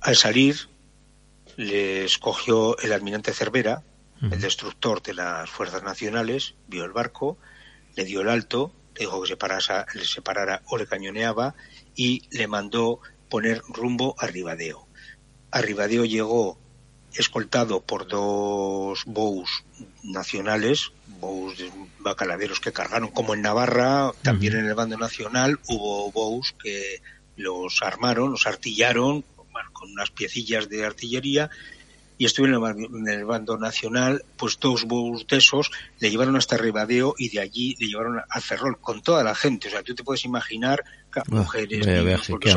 [SPEAKER 3] Al salir, les cogió el almirante Cervera, el destructor de las fuerzas nacionales, vio el barco, le dio el alto, le dijo que se parara, le separara o le cañoneaba y le mandó poner rumbo a Ribadeo. Arribadeo llegó escoltado por dos bows nacionales, bows bacaladeros que cargaron, como en Navarra, también en el bando nacional hubo bows que los armaron, los artillaron con unas piecillas de artillería y estuvieron en el bando nacional, pues dos bows de esos le llevaron hasta Ribadeo y de allí le llevaron a Ferrol con toda la gente. O sea, tú te puedes imaginar mujeres, niños, porque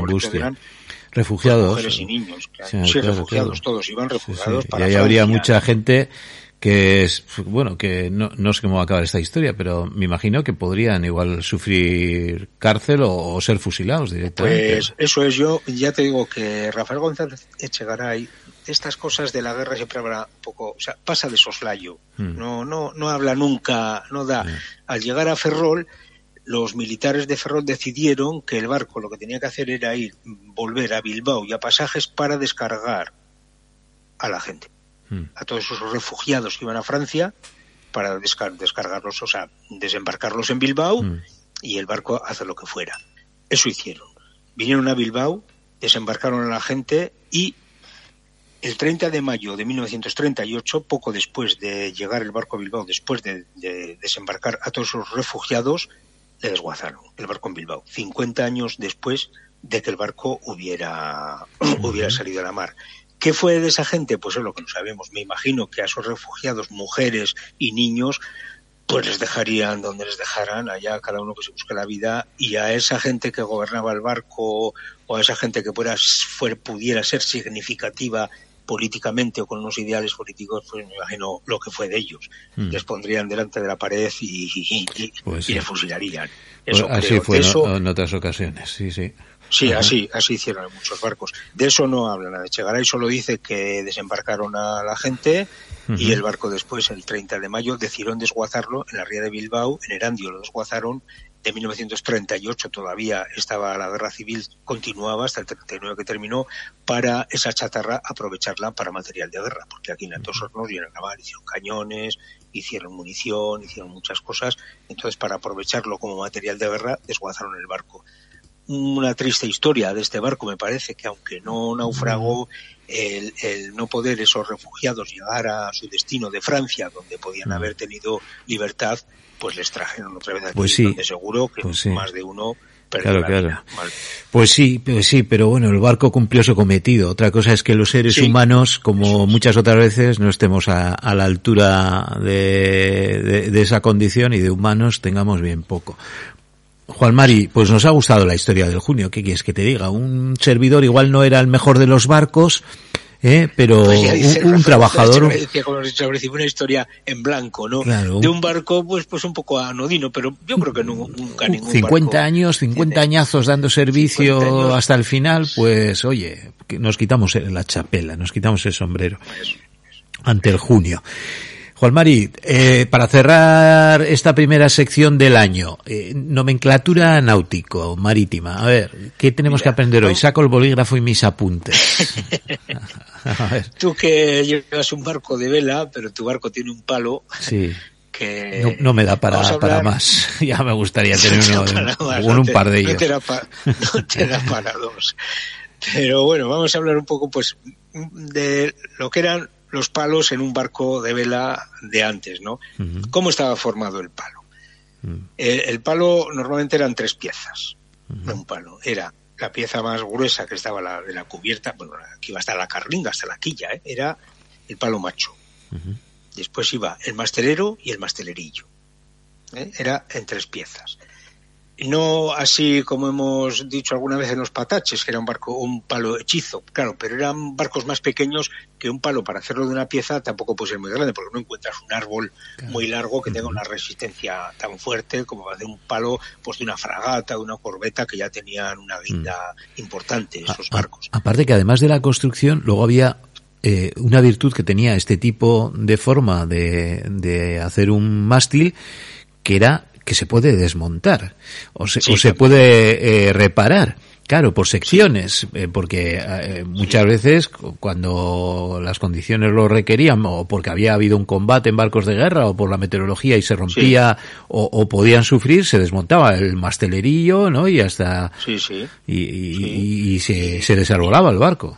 [SPEAKER 2] refugiados.
[SPEAKER 3] Mujeres y niños, sí, refugiados, todos iban refugiados
[SPEAKER 2] para Y ahí habría mucha gente que es, bueno, que no, no sé cómo va a acabar esta historia, pero me imagino que podrían igual sufrir cárcel o, ser fusilados directamente.
[SPEAKER 3] Pues eso es, yo ya te digo que Rafael González Echegaray, estas cosas de la guerra siempre habrá un poco, o sea, pasa de soslayo, mm. no, no, no habla nunca, no da. Mm. Al llegar a Ferrol, los militares de Ferrol decidieron que el barco lo que tenía que hacer era ir, volver a Bilbao y a pasajes para descargar a la gente, hmm. a todos esos refugiados que iban a Francia, para descargarlos, o sea, desembarcarlos en Bilbao hmm. y el barco hacer lo que fuera. eso hicieron. Vinieron a Bilbao, desembarcaron a la gente y el 30 de mayo de 1938, poco después de llegar el barco a Bilbao, después de, desembarcar a todos los refugiados, le desguazaron el barco en Bilbao. 50 años después de que el barco hubiera, hubiera salido a la mar. ¿Qué fue de esa gente? Pues es lo que no sabemos. Me imagino que a esos refugiados, mujeres y niños, pues les dejarían donde les dejaran, allá cada uno que se busque la vida, y a esa gente que gobernaba el barco o a esa gente que pudiera, pudiera ser significativa políticamente o con unos ideales políticos, pues me imagino lo que fue de ellos. Hmm. Les pondrían delante de la pared y, y, pues les fusilarían.
[SPEAKER 2] Eso así fue en otras ocasiones, sí, sí.
[SPEAKER 3] Sí, así, así hicieron en muchos barcos. De eso no habla nada. Chegaray solo dice que desembarcaron a la gente y el barco después, el 30 de mayo, decidieron desguazarlo en la ría de Bilbao, en Erandio lo desguazaron. De 1938 todavía estaba la guerra civil, continuaba hasta el 39 que terminó, para esa chatarra aprovecharla para material de guerra, porque aquí en Altos Hornos y en hicieron cañones, hicieron munición, hicieron muchas cosas. Entonces, para aprovecharlo como material de guerra, desguazaron el barco una triste historia de este barco, me parece que aunque no naufragó, el, no poder esos refugiados llegar a su destino de Francia, donde podían haber tenido libertad, pues les trajeron otra vez aquí,
[SPEAKER 2] pues sí,
[SPEAKER 3] seguro que
[SPEAKER 2] pues
[SPEAKER 3] más de uno
[SPEAKER 2] Claro, claro. Pues sí, pues sí, pero bueno, el barco cumplió su cometido. Otra cosa es que los seres humanos, como muchas otras veces, no estemos a, la altura de, de, esa condición y de humanos tengamos bien poco. Juan Mari, pues nos ha gustado la historia del junio. ¿Qué quieres que te diga? Un servidor igual no era el mejor de los barcos, ¿eh? pero pues un, trabajador.
[SPEAKER 3] una historia en blanco, ¿no? De un barco, pues, pues un poco anodino, pero yo creo que nunca ningún
[SPEAKER 2] 50 años, 50 añazos dando servicio hasta el final, pues oye, nos quitamos la chapela, nos quitamos el sombrero ante el junio. Juan Mari, eh, para cerrar esta primera sección del año, eh, nomenclatura náutico, marítima. A ver, ¿qué tenemos que aprender hoy? Saco el bolígrafo y mis apuntes.
[SPEAKER 3] Tú que llevas un barco de vela, pero tu barco tiene un palo.
[SPEAKER 2] Sí. Que no, me da para, para más. ya me gustaría tener uno, un par de ellos.
[SPEAKER 3] no te da para dos. Pero bueno, vamos a hablar un poco pues de lo que eran los palos en un barco de vela de antes, ¿no? ¿Cómo estaba formado el palo? el, palo normalmente eran tres piezas, un palo. Era la pieza más gruesa que estaba la, de la cubierta, bueno, aquí iba hasta la carlinga, hasta la quilla, ¿eh? era el palo macho. Después iba el mastelero y el mastelerillo. ¿eh? Era en tres piezas no así como hemos dicho alguna vez en los pataches, que era un barco, un palo hechizo, claro, pero eran barcos más pequeños que un palo para hacerlo de una pieza tampoco puede ser muy grande, porque no encuentras un árbol muy largo que tenga una resistencia tan fuerte como para hacer un palo pues de una fragata, de una corbeta que ya tenían una guinda mm. importante esos barcos.
[SPEAKER 2] aparte que además de la construcción, luego había eh, una virtud que tenía este tipo de forma de, de hacer un mástil, que era que se puede desmontar o se, o se puede eh, reparar. Claro, por secciones, eh, porque eh, muchas veces cuando las condiciones lo requerían, o porque había habido un combate en barcos de guerra, o por la meteorología y se rompía, o, podían sufrir, se desmontaba el mastelerillo, ¿no? Y hasta.
[SPEAKER 3] Sí, sí.
[SPEAKER 2] Y, y, se, se desarbolaba el barco.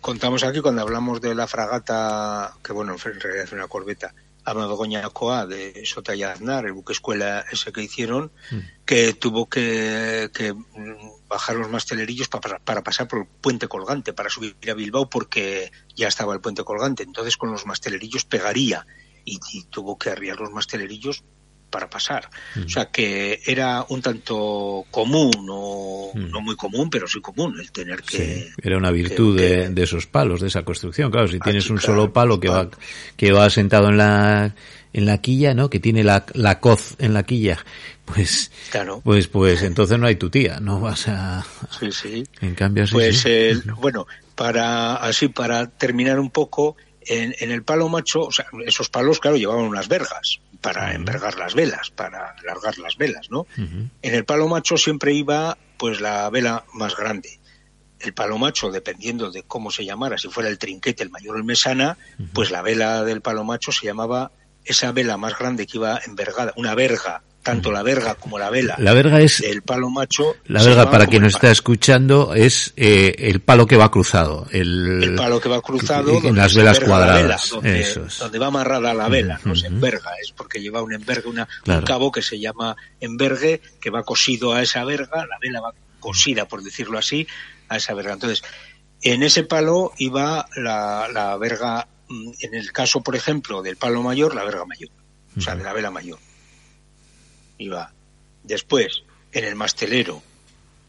[SPEAKER 3] contamos aquí cuando hablamos de la fragata, que bueno, en realidad es una corbeta, a Coa de Sota y Aznar, el buque escuela ese que hicieron, mm. que tuvo que, bajar los mastelerillos para, para, pasar por el puente colgante, para subir a Bilbao, porque ya estaba el puente colgante. Entonces con los mastelerillos pegaría y, y tuvo que arriar los mastelerillos para pasar. O sea que era un tanto común, o no muy común, pero sí común el tener que...
[SPEAKER 2] era una virtud de, esos palos, de esa construcción. Claro, si tienes un solo palo que va, que va sentado en la, en la quilla, ¿no? Que tiene la, la coz en la quilla, pues, claro. pues, pues entonces no hay tu tía, no vas a...
[SPEAKER 3] Sí, sí.
[SPEAKER 2] En cambio, sí,
[SPEAKER 3] Pues, bueno, para, así, para terminar un poco, en, en, el palo macho, o sea, esos palos, claro, llevaban unas vergas para envergar las velas, para alargar las velas, ¿no? En el palo macho siempre iba pues la vela más grande. El palo macho, dependiendo de cómo se llamara, si fuera el trinquete, el mayor o el mesana, pues la vela del palo macho se llamaba esa vela más grande que iba envergada, una verga tanto la verga como la vela.
[SPEAKER 2] La verga es
[SPEAKER 3] el palo macho.
[SPEAKER 2] La verga para quien nos está escuchando es eh, el palo que va cruzado, el,
[SPEAKER 3] palo que va cruzado
[SPEAKER 2] en las velas cuadradas, donde,
[SPEAKER 3] donde, va amarrada la vela, no se enverga, es porque lleva un envergue, una, un cabo que se llama envergue que va cosido a esa verga, la vela va cosida por decirlo así a esa verga. Entonces en ese palo iba la, la verga, mm, en el caso, por ejemplo, del palo mayor, la verga mayor, o sea, de la vela mayor. Iba. Después, en el mastelero,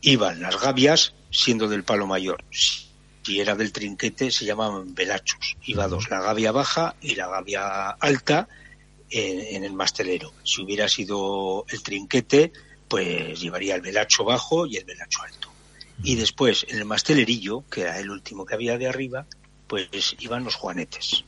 [SPEAKER 3] iban las gavias, siendo del palo mayor. Si era del trinquete, se llamaban velachos. Iba dos, la gavia baja y la gavia alta en, en el mastelero. Si hubiera sido el trinquete, pues llevaría el velacho bajo y el velacho alto y después en el mastelerillo, que era el último que había de arriba, pues iban los juanetes.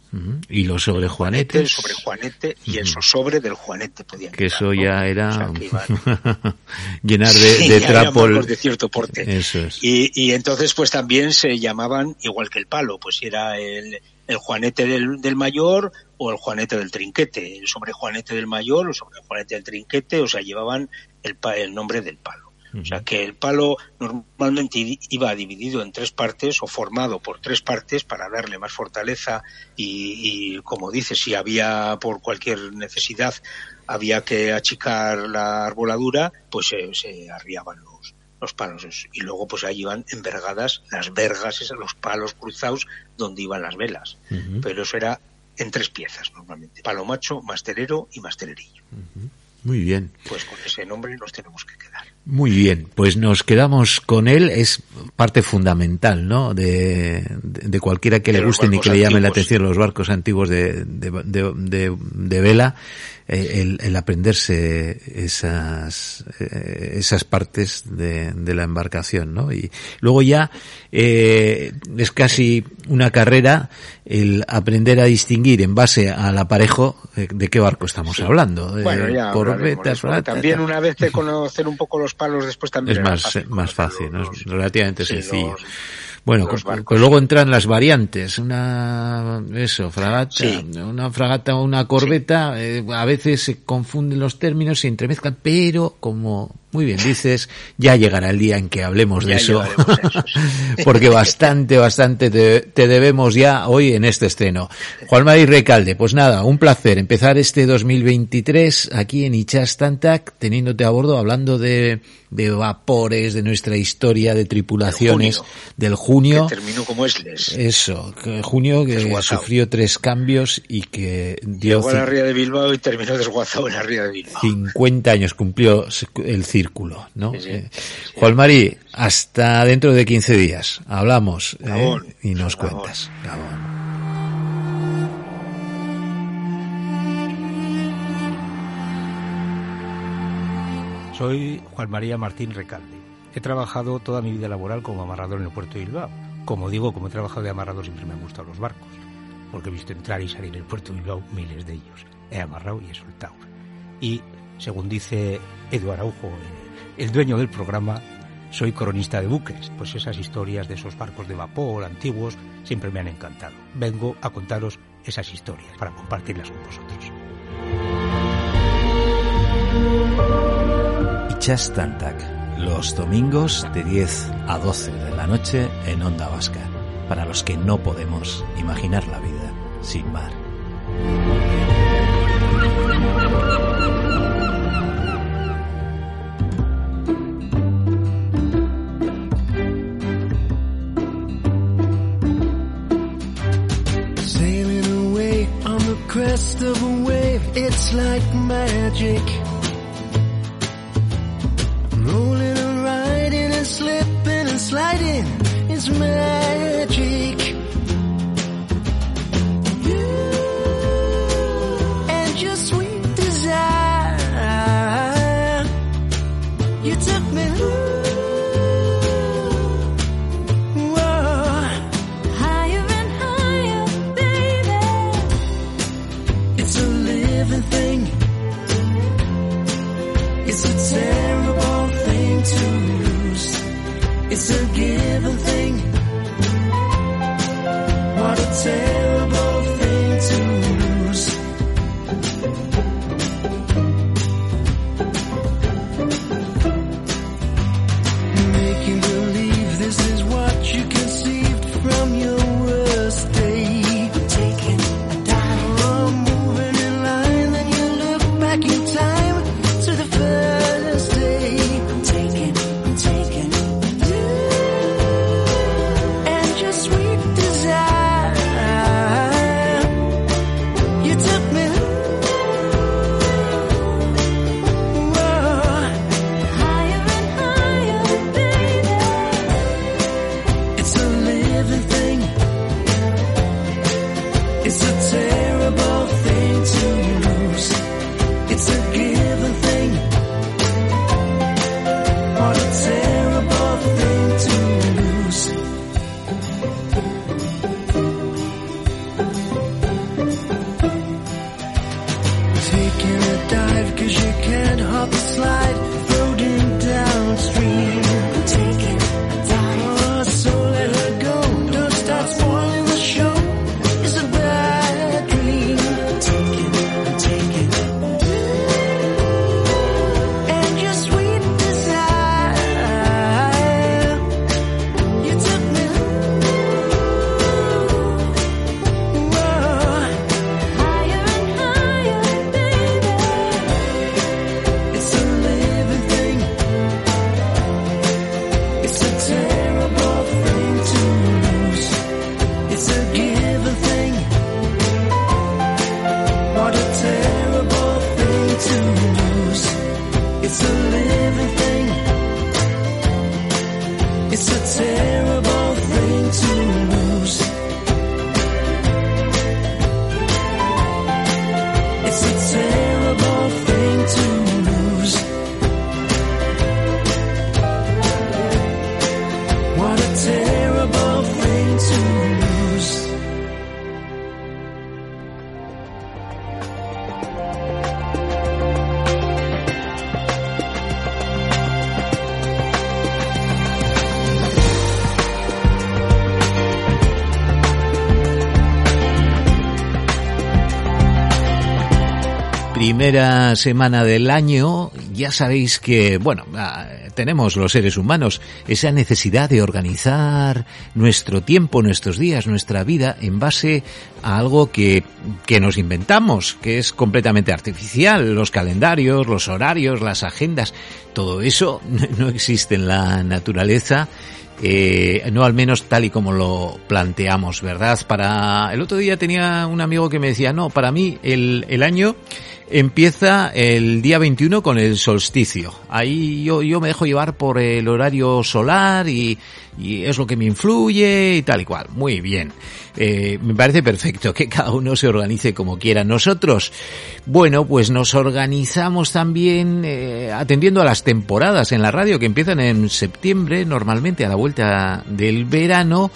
[SPEAKER 2] Y los sobre juanetes.
[SPEAKER 3] El sobre juanete y el sobre del juanete podían
[SPEAKER 2] Que eso ya era llenar de, de trapo.
[SPEAKER 3] de cierto porte.
[SPEAKER 2] Eso es.
[SPEAKER 3] Y, y entonces pues también se llamaban igual que el palo, pues era el, el juanete del, del mayor o el juanete del trinquete, el sobre juanete del mayor o el sobre juanete del trinquete, o sea, llevaban el, el nombre del palo. O sea que el palo normalmente iba dividido en tres partes o formado por tres partes para darle más fortaleza y, como dice, si había por cualquier necesidad había que achicar la arboladura, pues se arriaban los, los palos y luego pues ahí iban envergadas las vergas, esas, los palos cruzados donde iban las velas. Pero eso era en tres piezas normalmente, palo macho, masterero y mastererillo.
[SPEAKER 2] Muy bien.
[SPEAKER 3] Pues con ese nombre nos tenemos que quedar.
[SPEAKER 2] Muy bien, pues nos quedamos con él, es parte fundamental, ¿no? De, de, cualquiera que le guste y que le llame la atención los barcos antiguos de, de, de vela, eh, el, el, aprenderse esas, eh, esas partes de, de, la embarcación, ¿no? Y luego ya eh, es casi una carrera el aprender a distinguir en base al aparejo eh, de qué barco estamos hablando.
[SPEAKER 3] Bueno, ya también una vez de conocer un poco los palos después también
[SPEAKER 2] es más, más fácil, ¿no? es relativamente sencillo. Bueno, pues, pues, luego entran las variantes, una, eso, fragata, una fragata o una corbeta, eh, a veces se confunden los términos, se entremezclan, pero como muy bien dices, ya llegará el día en que hablemos de eso, porque bastante, bastante te, debemos ya hoy en este estreno. Juan María Recalde, pues nada, un placer empezar este 2023 aquí en Ichastantac, teniéndote a bordo, hablando de, de vapores, de nuestra historia, de tripulaciones, del junio.
[SPEAKER 3] Que terminó como Esles.
[SPEAKER 2] Eso, junio que sufrió tres cambios y que dio...
[SPEAKER 3] Llegó a la Ría de Bilbao y terminó desguazado en la Ría de Bilbao.
[SPEAKER 2] 50 años cumplió el círculo, ¿no? Eh, Juan Mari, hasta dentro de 15 días. Hablamos ¿eh? y nos cuentas.
[SPEAKER 4] Soy Juan María Martín Recalde. He trabajado toda mi vida laboral como amarrador en el puerto de Bilbao. Como digo, como he trabajado de amarrador siempre me han gustado los barcos, porque he visto entrar y salir del puerto de Bilbao miles de ellos. He amarrado y he soltado. Y, según dice Eduardo Araujo, el dueño del programa, soy cronista de buques, pues esas historias de esos barcos de vapor antiguos siempre me han encantado. Vengo a contaros esas historias para compartirlas con vosotros.
[SPEAKER 5] Chastantac, los domingos de 10 a 12 de la noche en Onda Vasca, para los que no podemos imaginar la vida sin mar. Crest of a wave, it's like magic. Rolling and riding and slipping and sliding
[SPEAKER 2] primera semana del año, ya sabéis que, bueno, ah, tenemos los seres humanos esa necesidad de organizar nuestro tiempo, nuestros días, nuestra vida en base a algo que, que nos inventamos, que es completamente artificial, los calendarios, los horarios, las agendas, todo eso no existe en la naturaleza. Eh, no al menos tal y como lo planteamos, ¿verdad? Para el otro día tenía un amigo que me decía, no, para mí el, el año empieza el día 21 con el solsticio. Ahí yo, yo me dejo llevar por el horario solar y, y es lo que me influye y tal y cual. Muy bien. Eh, me parece perfecto que cada uno se organice como quiera. Nosotros, bueno, pues nos organizamos también eh, atendiendo a las temporadas en la radio que empiezan en septiembre, normalmente a la vuelta del verano.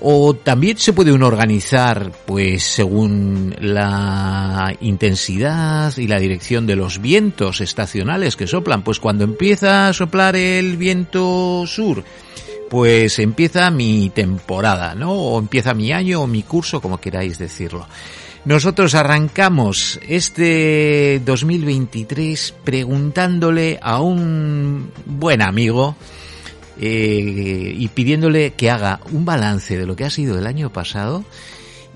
[SPEAKER 2] O también se puede organizar, pues, según la intensidad y la dirección de los vientos estacionales que soplan. Pues cuando empieza a soplar el viento sur, pues empieza mi temporada, ¿no? O empieza mi año o mi curso, como queráis decirlo. Nosotros arrancamos este 2023 preguntándole a un buen amigo eh, y pidiéndole que haga un balance de lo que ha sido el año pasado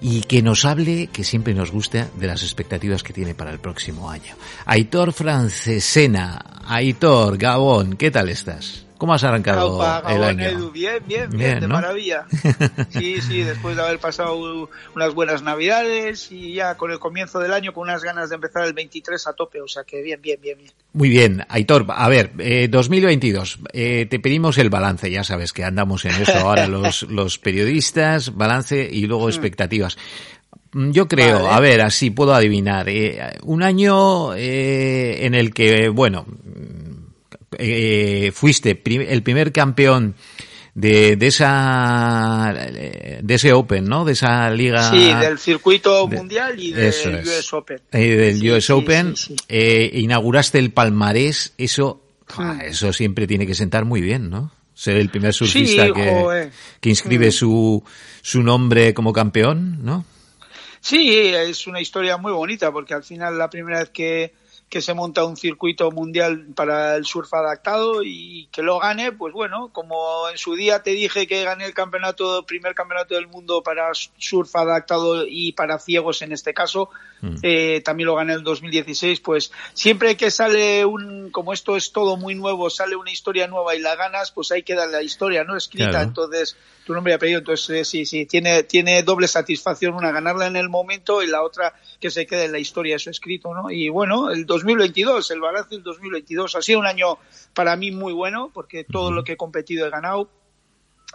[SPEAKER 2] y que nos hable, que siempre nos gusta, de las expectativas que tiene para el próximo año. Aitor Francesena, Aitor, Gabón, ¿qué tal estás? ¿Cómo has arrancado el año?
[SPEAKER 6] bien, bien, bien, de maravilla. Sí, sí, después de haber pasado unas buenas navidades y ya con el comienzo del año con unas ganas de empezar el 23 a tope, o sea que bien, bien, bien, bien.
[SPEAKER 2] Muy bien, Aitor, a ver, eh, 2022, eh, te pedimos el balance, ya sabes que andamos en eso ahora los, los periodistas, balance y luego mm. expectativas. Mm, yo creo, a ver, así puedo adivinar, eh, un año eh, en el que, bueno, eh, fuiste el primer campeón de, de esa de ese Open, ¿no? De esa liga.
[SPEAKER 6] Sí, del circuito mundial y del US Open.
[SPEAKER 2] Eh, del US Open. eh, inauguraste el palmarés. Eso, ah, eso siempre tiene que sentar muy bien, ¿no? Ser el primer surfista que, que inscribe su, su nombre como campeón, ¿no?
[SPEAKER 6] Sí, es una historia muy bonita porque al final la primera vez que que se monta un circuito mundial para el surf adaptado y que lo gane, pues bueno, como en su día te dije que gané el campeonato, el primer campeonato del mundo para surf adaptado y para ciegos en este caso, mm. eh, también lo gané en el 2016, pues siempre que sale un, como esto es todo muy nuevo, sale una historia nueva y la ganas, pues hay que dar la historia, ¿no? Escrita, entonces tu nombre y apellido, entonces eh, sí, sí, tiene, tiene doble satisfacción, una ganarla en el momento y la otra que se quede en la historia eso escrito, ¿no? Y bueno, el 2022, el balance del 2022 ha sido un año para mí muy bueno porque todo lo que he competido he ganado.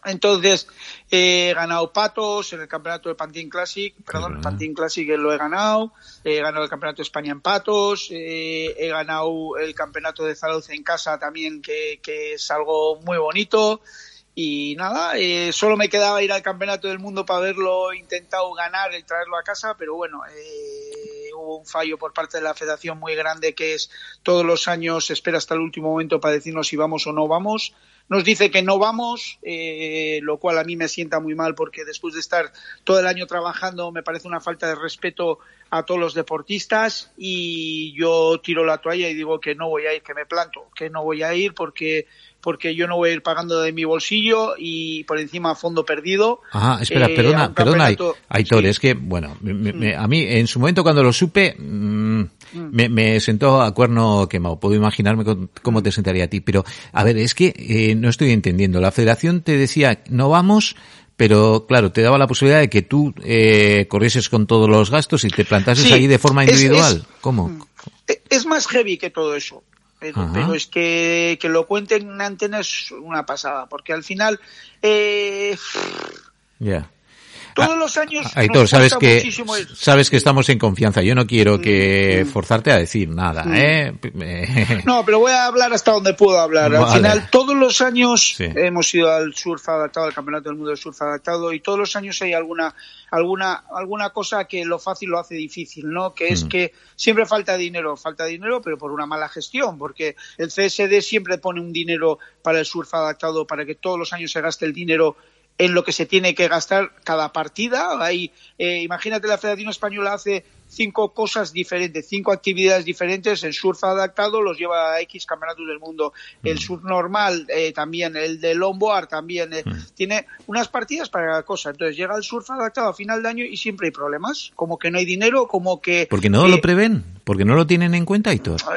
[SPEAKER 6] Entonces, he ganado patos en el campeonato de Pantin Classic, perdón, el Pantin Classic lo he ganado, he ganado el campeonato de España en patos, eh, he ganado el campeonato de Zarauz en casa también, que, que es algo muy bonito. Y nada, eh, solo me quedaba ir al Campeonato del Mundo para haberlo intentado ganar y traerlo a casa, pero bueno, eh, hubo un fallo por parte de la federación muy grande que es todos los años espera hasta el último momento para decirnos si vamos o no vamos. Nos dice que no vamos, eh, lo cual a mí me sienta muy mal porque después de estar todo el año trabajando me parece una falta de respeto a todos los deportistas y yo tiro la toalla y digo que no voy a ir, que me planto, que no voy a ir porque porque yo no voy a ir pagando de mi bolsillo y por encima fondo perdido.
[SPEAKER 2] Ajá, espera, eh, perdona, perdona, Aitor, es que, bueno, me, a mí en su momento cuando lo supe, mm, mm. me, me, sentó a cuerno quemado. Puedo imaginarme cómo te sentaría a ti, pero a ver, es que eh, no estoy entendiendo. La federación te decía, no vamos, pero claro, te daba la posibilidad de que tú eh, corrieses con todos los gastos y te plantases ahí de forma individual. ¿Cómo?
[SPEAKER 6] Es más heavy que todo eso. Pero, es que, que lo cuenten en antena es una pasada, porque al final... Eh,
[SPEAKER 2] ya.
[SPEAKER 6] Todos ah, los años.
[SPEAKER 2] Aitor, sabes que, sabes que estamos en confianza. Yo no quiero que mm. forzarte a decir nada, mm. ¿eh?
[SPEAKER 6] No, pero voy a hablar hasta donde puedo hablar. Al final, todos los años hemos ido al surf adaptado, al Campeonato del Mundo de Surf adaptado, y todos los años hay alguna, alguna, alguna cosa que lo fácil lo hace difícil, ¿no? Que es mm. que siempre falta dinero, falta dinero, pero por una mala gestión, porque el CSD siempre pone un dinero para el surf adaptado, para que todos los años se gaste el dinero en lo que se tiene que gastar cada partida. Hay, eh, imagínate, la Federación Española hace cinco cosas diferentes, cinco actividades diferentes. El surf adaptado los lleva a X campeonatos del mundo. El mm. surf normal eh, también, el de longboard también. Eh, mm. Tiene unas partidas para cada cosa. Entonces llega el surf adaptado a final de año y siempre hay problemas. Como que no hay dinero, como que...
[SPEAKER 2] Porque no lo prevén, porque no lo tienen en cuenta, Hitor. no,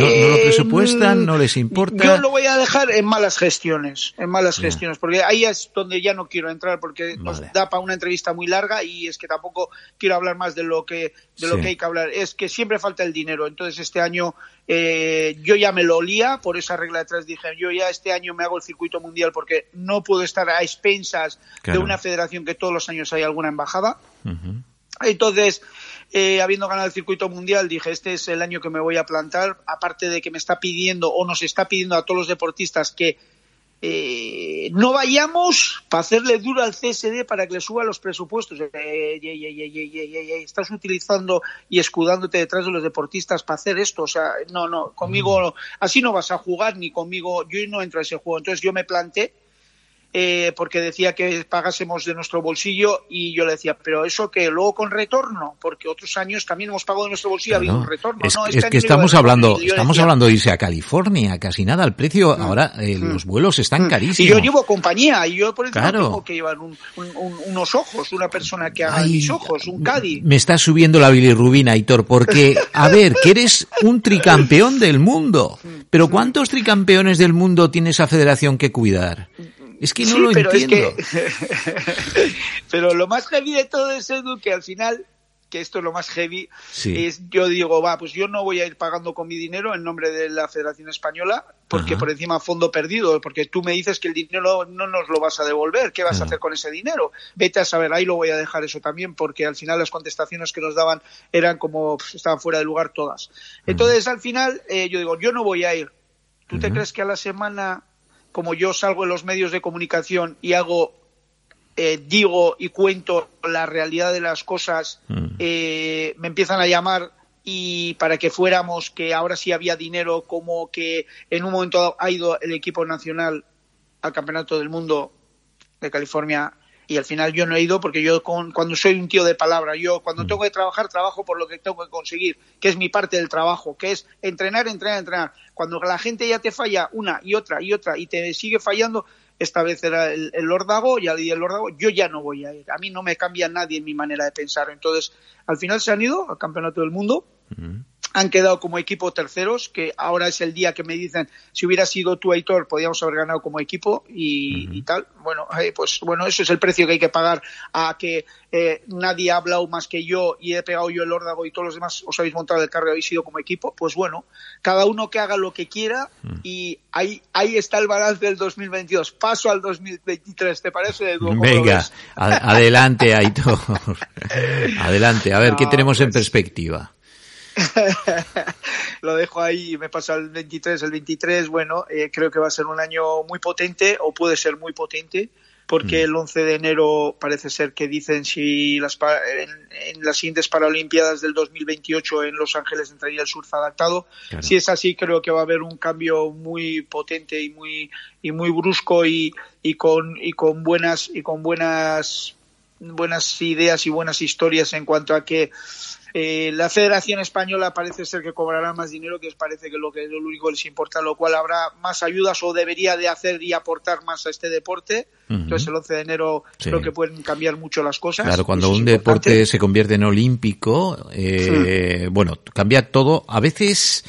[SPEAKER 2] no, lo presupuestan, no les importa.
[SPEAKER 6] Yo lo voy a dejar en malas gestiones, en malas gestiones, porque ahí es donde ya no quiero entrar, porque nos da para una entrevista muy larga y es que tampoco quiero hablar más de lo que de lo que hay que hablar. Es que siempre falta el dinero. Entonces este año eh, yo ya me lo olía, por esa regla de tres dije, yo ya este año me hago el circuito mundial porque no puedo estar a expensas de una federación que todos los años hay alguna embajada. Entonces, eh, habiendo ganado el circuito mundial, dije, este es el año que me voy a plantar, aparte de que me está pidiendo o nos está pidiendo a todos los deportistas que eh, no vayamos para hacerle duro al CSD para que le suba los presupuestos. Eh, estás utilizando y escudándote detrás de los deportistas para hacer esto. O sea, no, no, conmigo así no vas a jugar ni conmigo. Yo no entro a ese juego. Entonces yo me planté eh, porque decía que pagásemos de nuestro bolsillo y yo le decía, pero eso que luego con retorno, porque otros años también hemos pagado de nuestro bolsillo, ha habido un retorno.
[SPEAKER 2] Es, este que estamos hablando, estamos hablando de irse a California, casi nada, el precio, mm. ahora eh, mm. los vuelos están mm. carísimos.
[SPEAKER 6] Y yo llevo compañía, y yo por eso tengo que llevar unos ojos, una persona que haga mis ojos, un Caddy.
[SPEAKER 2] Me está subiendo la bilirrubina, Hitor, porque, a ver, que eres un tricampeón del mundo, pero ¿cuántos tricampeones del mundo tiene esa federación que cuidar? Es que no lo pero entiendo.
[SPEAKER 6] pero lo más heavy de todo es, Edu, que al final, que esto es lo más heavy, es yo digo, va, pues yo no voy a ir pagando con mi dinero en nombre de la Federación Española, porque por encima fondo perdido, porque tú me dices que el dinero no nos lo vas a devolver, ¿qué vas a hacer con ese dinero? Vete a saber, ahí lo voy a dejar eso también, porque al final las contestaciones que nos daban eran como, estaban fuera de lugar todas. Entonces, al final, eh, yo digo, yo no voy a ir. ¿Tú te crees que a la semana como yo salgo en los medios de comunicación y hago, eh, digo y cuento la realidad de las cosas, mm. eh, me empiezan a llamar y para que fuéramos, que ahora sí había dinero, como que en un momento ha ido el equipo nacional al Campeonato del Mundo de California y al final yo no he ido porque yo cuando soy un tío de palabra, yo cuando mm. tengo que trabajar, trabajo por lo que tengo que conseguir, que es mi parte del trabajo, que es entrenar, entrenar, entrenar. Cuando la gente ya te falla una y otra y otra y te sigue fallando, esta vez era el, el Lordago y al día del Lordago yo ya no voy a ir. A mí no me cambia nadie en mi manera de pensar. Entonces, al final se han ido al Campeonato del Mundo. Mm han quedado como equipo terceros, que ahora es el día que me dicen, si hubiera sido tú, Aitor, podíamos haber ganado como equipo y, tal. Bueno, eh, pues bueno, eso es el precio que hay que pagar a que eh, nadie ha hablado más que yo y he pegado yo el órdago y todos los demás os habéis montado el carro y habéis sido como equipo. Pues bueno, cada uno que haga lo que quiera y ahí, ahí está el balance del 2022. Paso al 2023, ¿te parece?
[SPEAKER 2] Venga, adelante, Aitor. adelante, a ver, ¿qué tenemos en perspectiva?
[SPEAKER 6] lo dejo ahí y me pasa el 23. El 23, bueno, eh, creo que va a ser un año muy potente o puede ser muy potente porque mm. el 11 de enero parece ser que dicen si las en, las siguientes Paralimpiadas del 2028 en Los Ángeles entraría el surf adaptado. Si es así, creo que va a haber un cambio muy potente y muy y muy brusco y, y con y con buenas y con buenas buenas ideas y buenas historias en cuanto a que eh, la Federación Española parece ser que cobrará más dinero, que parece que lo que lo único les importa, lo cual habrá más ayudas o debería de hacer y aportar más a este deporte. Entonces el 11 de enero creo que pueden cambiar mucho las cosas.
[SPEAKER 2] Claro, cuando un deporte se convierte en olímpico, eh, bueno, cambia todo, a veces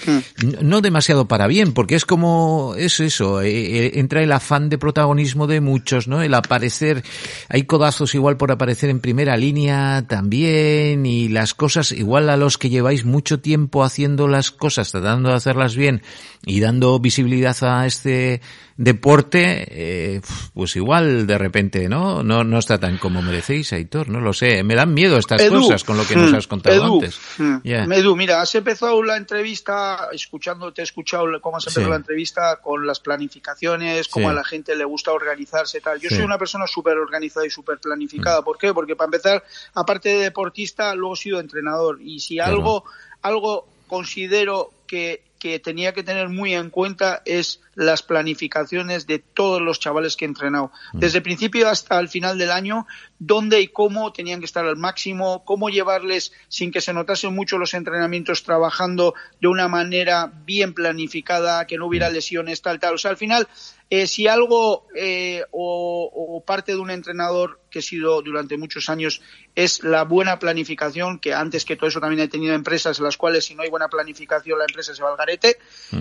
[SPEAKER 2] no demasiado para bien, porque es como, es eso, eh, eh, entra el afán de protagonismo de muchos, ¿no? El aparecer, hay codazos igual por aparecer en primera línea también y las cosas igual a los que lleváis mucho tiempo haciendo las cosas, tratando de hacerlas bien y dando visibilidad a este deporte, eh, pues igual de repente, ¿no? No, no está tan como merecéis, Aitor, no lo sé. Me dan miedo estas cosas con lo que nos has contado antes.
[SPEAKER 6] Mm, Edu, mira, has empezado la entrevista, escuchando, te he escuchado cómo has empezado la entrevista con las planificaciones, cómo a la gente le gusta organizarse tal. Yo soy una persona súper organizada y súper planificada. Mm. ¿Por qué? Porque para empezar, aparte de deportista, luego he sido entrenador. Y si algo, algo considero que que tenía que tener muy en cuenta es las planificaciones de todos los chavales que he entrenado. Mm. Desde el principio hasta el final del año, dónde y cómo tenían que estar al máximo, cómo llevarles sin que se notasen mucho los entrenamientos trabajando de una manera bien planificada, que no hubiera mm. lesiones, tal, tal. O sea, al final eh, si algo eh, o, parte de un entrenador que he sido durante muchos años es la buena planificación, que antes que todo eso también he tenido empresas en las cuales si no hay buena planificación la empresa se va al garete.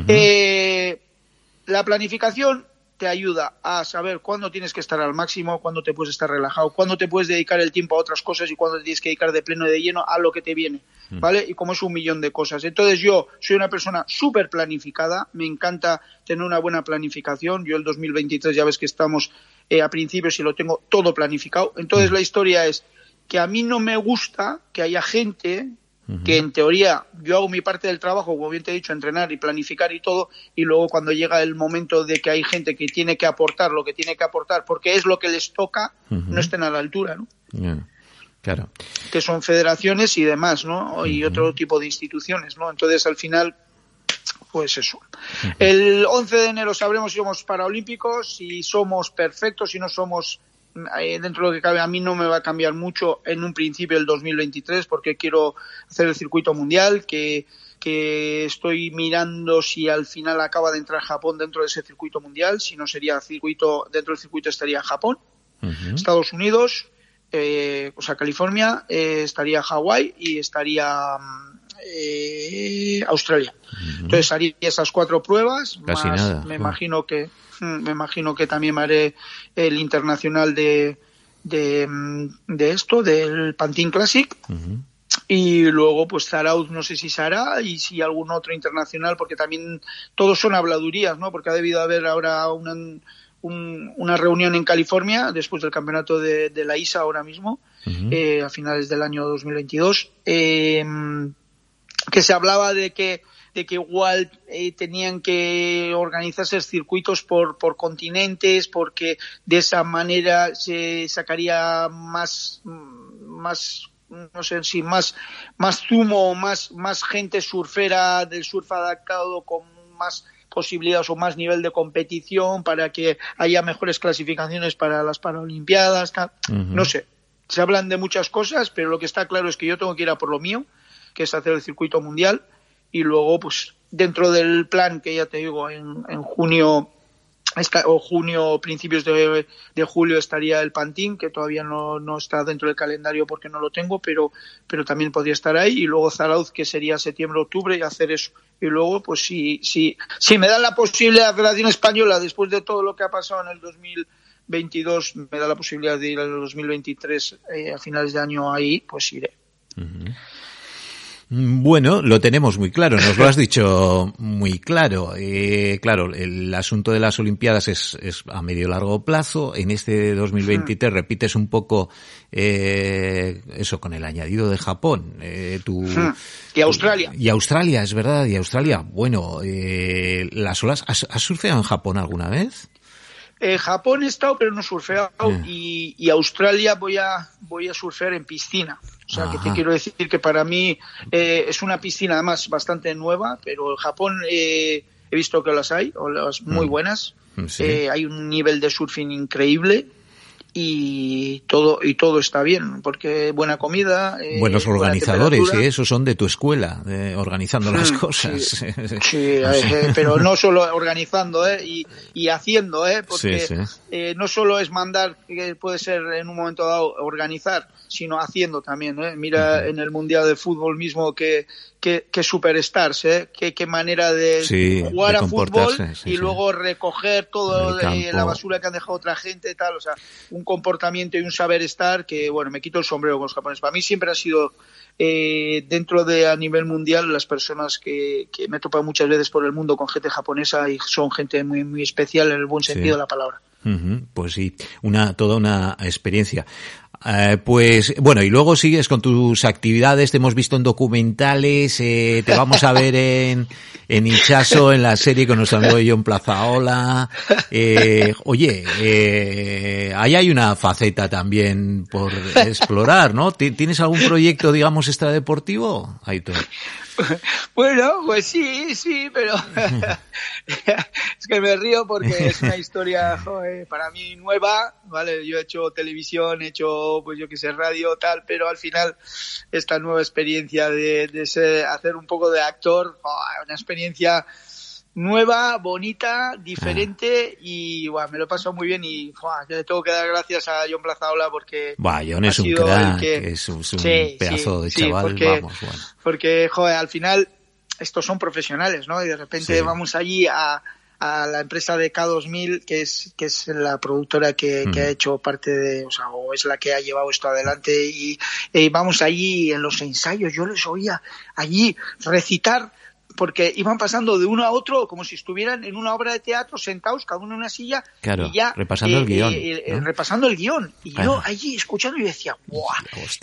[SPEAKER 6] Eh, la planificación te ayuda a saber cuándo tienes que estar al máximo, cuándo te puedes estar relajado, cuándo te puedes dedicar el tiempo a otras cosas y cuándo te tienes que dedicar de pleno y de lleno a lo que te viene, mm. ¿vale? Y como es un millón de cosas. Entonces yo soy una persona súper planificada, me encanta tener una buena planificación. Yo el 2023 ya ves que estamos eh, a principios y lo tengo todo planificado. Entonces mm. la historia es que a mí no me gusta que haya gente que en teoría yo hago mi parte del trabajo, como bien te he dicho, entrenar y planificar y todo, y luego cuando llega el momento de que hay gente que tiene que aportar lo que tiene que aportar, porque es lo que les toca, no estén a la altura, ¿no?
[SPEAKER 2] Claro.
[SPEAKER 6] Que son federaciones y demás, ¿no? Y otro tipo de instituciones, ¿no? Entonces, al final, pues eso. El 11 de enero sabremos si somos paraolímpicos, si somos perfectos, si no somos dentro de lo que cabe, a mí no me va a cambiar mucho en un principio el 2023 porque quiero hacer el circuito mundial, que, que estoy mirando si al final acaba de entrar Japón dentro de ese circuito mundial, si no sería circuito, dentro del circuito estaría Japón, Estados Unidos, eh, o sea, California, eh, estaría Hawái y estaría eh, Australia. Entonces haría esas cuatro pruebas, más me imagino que Mm, me imagino que también haré el internacional de, de, mm, de esto, del Pantin Classic. Y luego, pues Zarauz no sé si se hará y si algún otro internacional, porque también todos son habladurías, ¿no? Porque ha debido haber ahora una, una reunión en California después del campeonato de, la ISA ahora mismo, eh, a finales del año 2022, eh, que se hablaba de que de que igual eh, tenían que organizarse circuitos por, por continentes, porque de esa manera se sacaría más, más no sé si más, más zumo, más, más gente surfera del surf adaptado con más posibilidades o más nivel de competición para que haya mejores clasificaciones para las Paralimpiadas, no sé. Se hablan de muchas cosas, pero lo que está claro es que yo tengo que ir a por lo mío, que es hacer el circuito mundial y luego pues dentro del plan que ya te digo en, en junio o junio principios de, de, julio estaría el Pantín que todavía no, no, está dentro del calendario porque no lo tengo pero pero también podría estar ahí y luego Zarauz que sería septiembre octubre y hacer eso. Y luego pues si si si me da la posibilidad la Federación Española después de todo lo que ha pasado en el 2022 me da la posibilidad de ir al 2023 eh, a finales de año ahí pues iré
[SPEAKER 2] bueno, lo tenemos muy claro, nos lo has dicho muy claro. Eh, claro, el asunto de las Olimpiadas es, es, a medio largo plazo. En este 2023 repites un poco eh, eso con el añadido de Japón. Eh, tu,
[SPEAKER 6] y Australia.
[SPEAKER 2] y Australia, es verdad, y Australia. Bueno, eh, las olas, ¿has, ¿has surfeado en Japón alguna vez?
[SPEAKER 6] Eh, Japón he estado, pero no surfeado. Y, y, Australia voy a, voy a surfear en piscina. O sea, que te quiero decir que para mí eh, es una piscina además bastante nueva, pero en Japón eh, he visto que las hay, o las muy mm. buenas. Eh, hay un nivel de surfing increíble y todo y todo está bien porque buena comida
[SPEAKER 2] eh, buenos organizadores y eso son de tu escuela organizando las mm, cosas.
[SPEAKER 6] sí, eh, pero no solo organizando eh, y, y haciendo eh, porque eh, no solo es mandar que puede ser en un momento dado organizar sino haciendo también eh. mira en el mundial de fútbol mismo que que, que superstars, ¿eh? Qué, qué manera de jugar a fútbol y luego recoger todo la basura que han dejado otra gente, tal, o sea, un un comportamiento y un saber estar que, bueno, me quito el sombrero con los japoneses. Para mí siempre ha sido eh, dentro de a nivel mundial las personas que, que me he topado muchas veces por el mundo con gente japonesa y son gente muy, muy especial en el buen sentido de la palabra.
[SPEAKER 2] Pues sí, una, toda una experiencia. Eh, pues bueno, y luego sigues con tus actividades, te hemos visto en documentales, eh, te vamos a ver en, en Hinchazo, en la serie con nuestro amigo John Plazaola. Eh, oye, eh, ahí hay una faceta también por explorar, ¿no? ¿Tienes algún proyecto, digamos, extradeportivo, Aitor?
[SPEAKER 6] Bueno, pues sí, sí, pero es que me río porque es una historia para mí nueva, ¿vale? Yo he hecho televisión, he hecho, pues yo que sé, radio, tal, pero al final esta nueva experiencia de, de hacer un poco de actor, una experiencia nueva, bonita, diferente y bueno, me lo he pasado muy bien y yo le tengo que dar gracias a John Plazaola porque
[SPEAKER 2] John es un crack, es, un, pedazo de chaval,
[SPEAKER 6] porque,
[SPEAKER 2] vamos, bueno.
[SPEAKER 6] porque joder, al final estos son profesionales, ¿no? Y de repente vamos allí a, a la empresa de K2000, que es, que es la productora que, que, ha hecho parte de, o sea, o es la que ha llevado esto adelante y, y vamos allí en los ensayos, yo les oía allí recitar porque iban pasando de uno a otro como si estuvieran en una obra de teatro sentados cada uno en una silla y ya
[SPEAKER 2] repasando el eh, guion
[SPEAKER 6] eh, eh, repasando el guion y yo allí escuchando y decía ¡guau!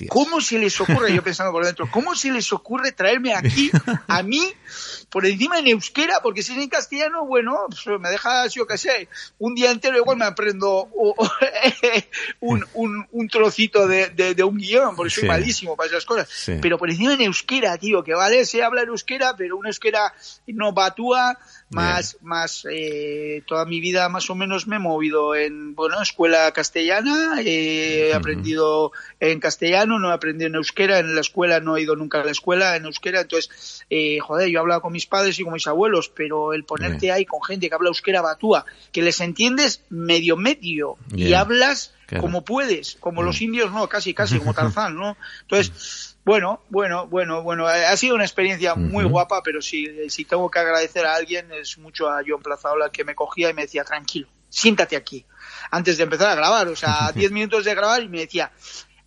[SPEAKER 6] ¿cómo se les ocurre? yo pensando por dentro ¿cómo se les ocurre traerme aquí a mí por encima en euskera, porque si es en castellano, bueno, pues me deja, yo que sé, un día entero igual me aprendo un, un, un trocito de, de, un guion, porque soy malísimo para esas cosas. Pero por encima en euskera, tío, que vale, se habla en euskera, pero una euskera no batúa, más, más eh, toda mi vida más o menos me he movido en, bueno, escuela castellana, he aprendido en castellano, no he aprendido en euskera, en la escuela no he ido nunca a la escuela en euskera, entonces, eh, joder, yo he hablado con mis padres y con mis abuelos, pero el ponerte ahí con gente que habla euskera batúa, que les entiendes medio medio y hablas como puedes, como los indios no, casi casi como Tarzán, ¿no? Entonces, bueno, bueno, bueno, bueno, ha sido una experiencia muy guapa, pero si, si tengo que agradecer a alguien es mucho a John Plazaola que me cogía y me decía, tranquilo, siéntate aquí, antes de empezar a grabar, o sea, 10 minutos de grabar y me decía,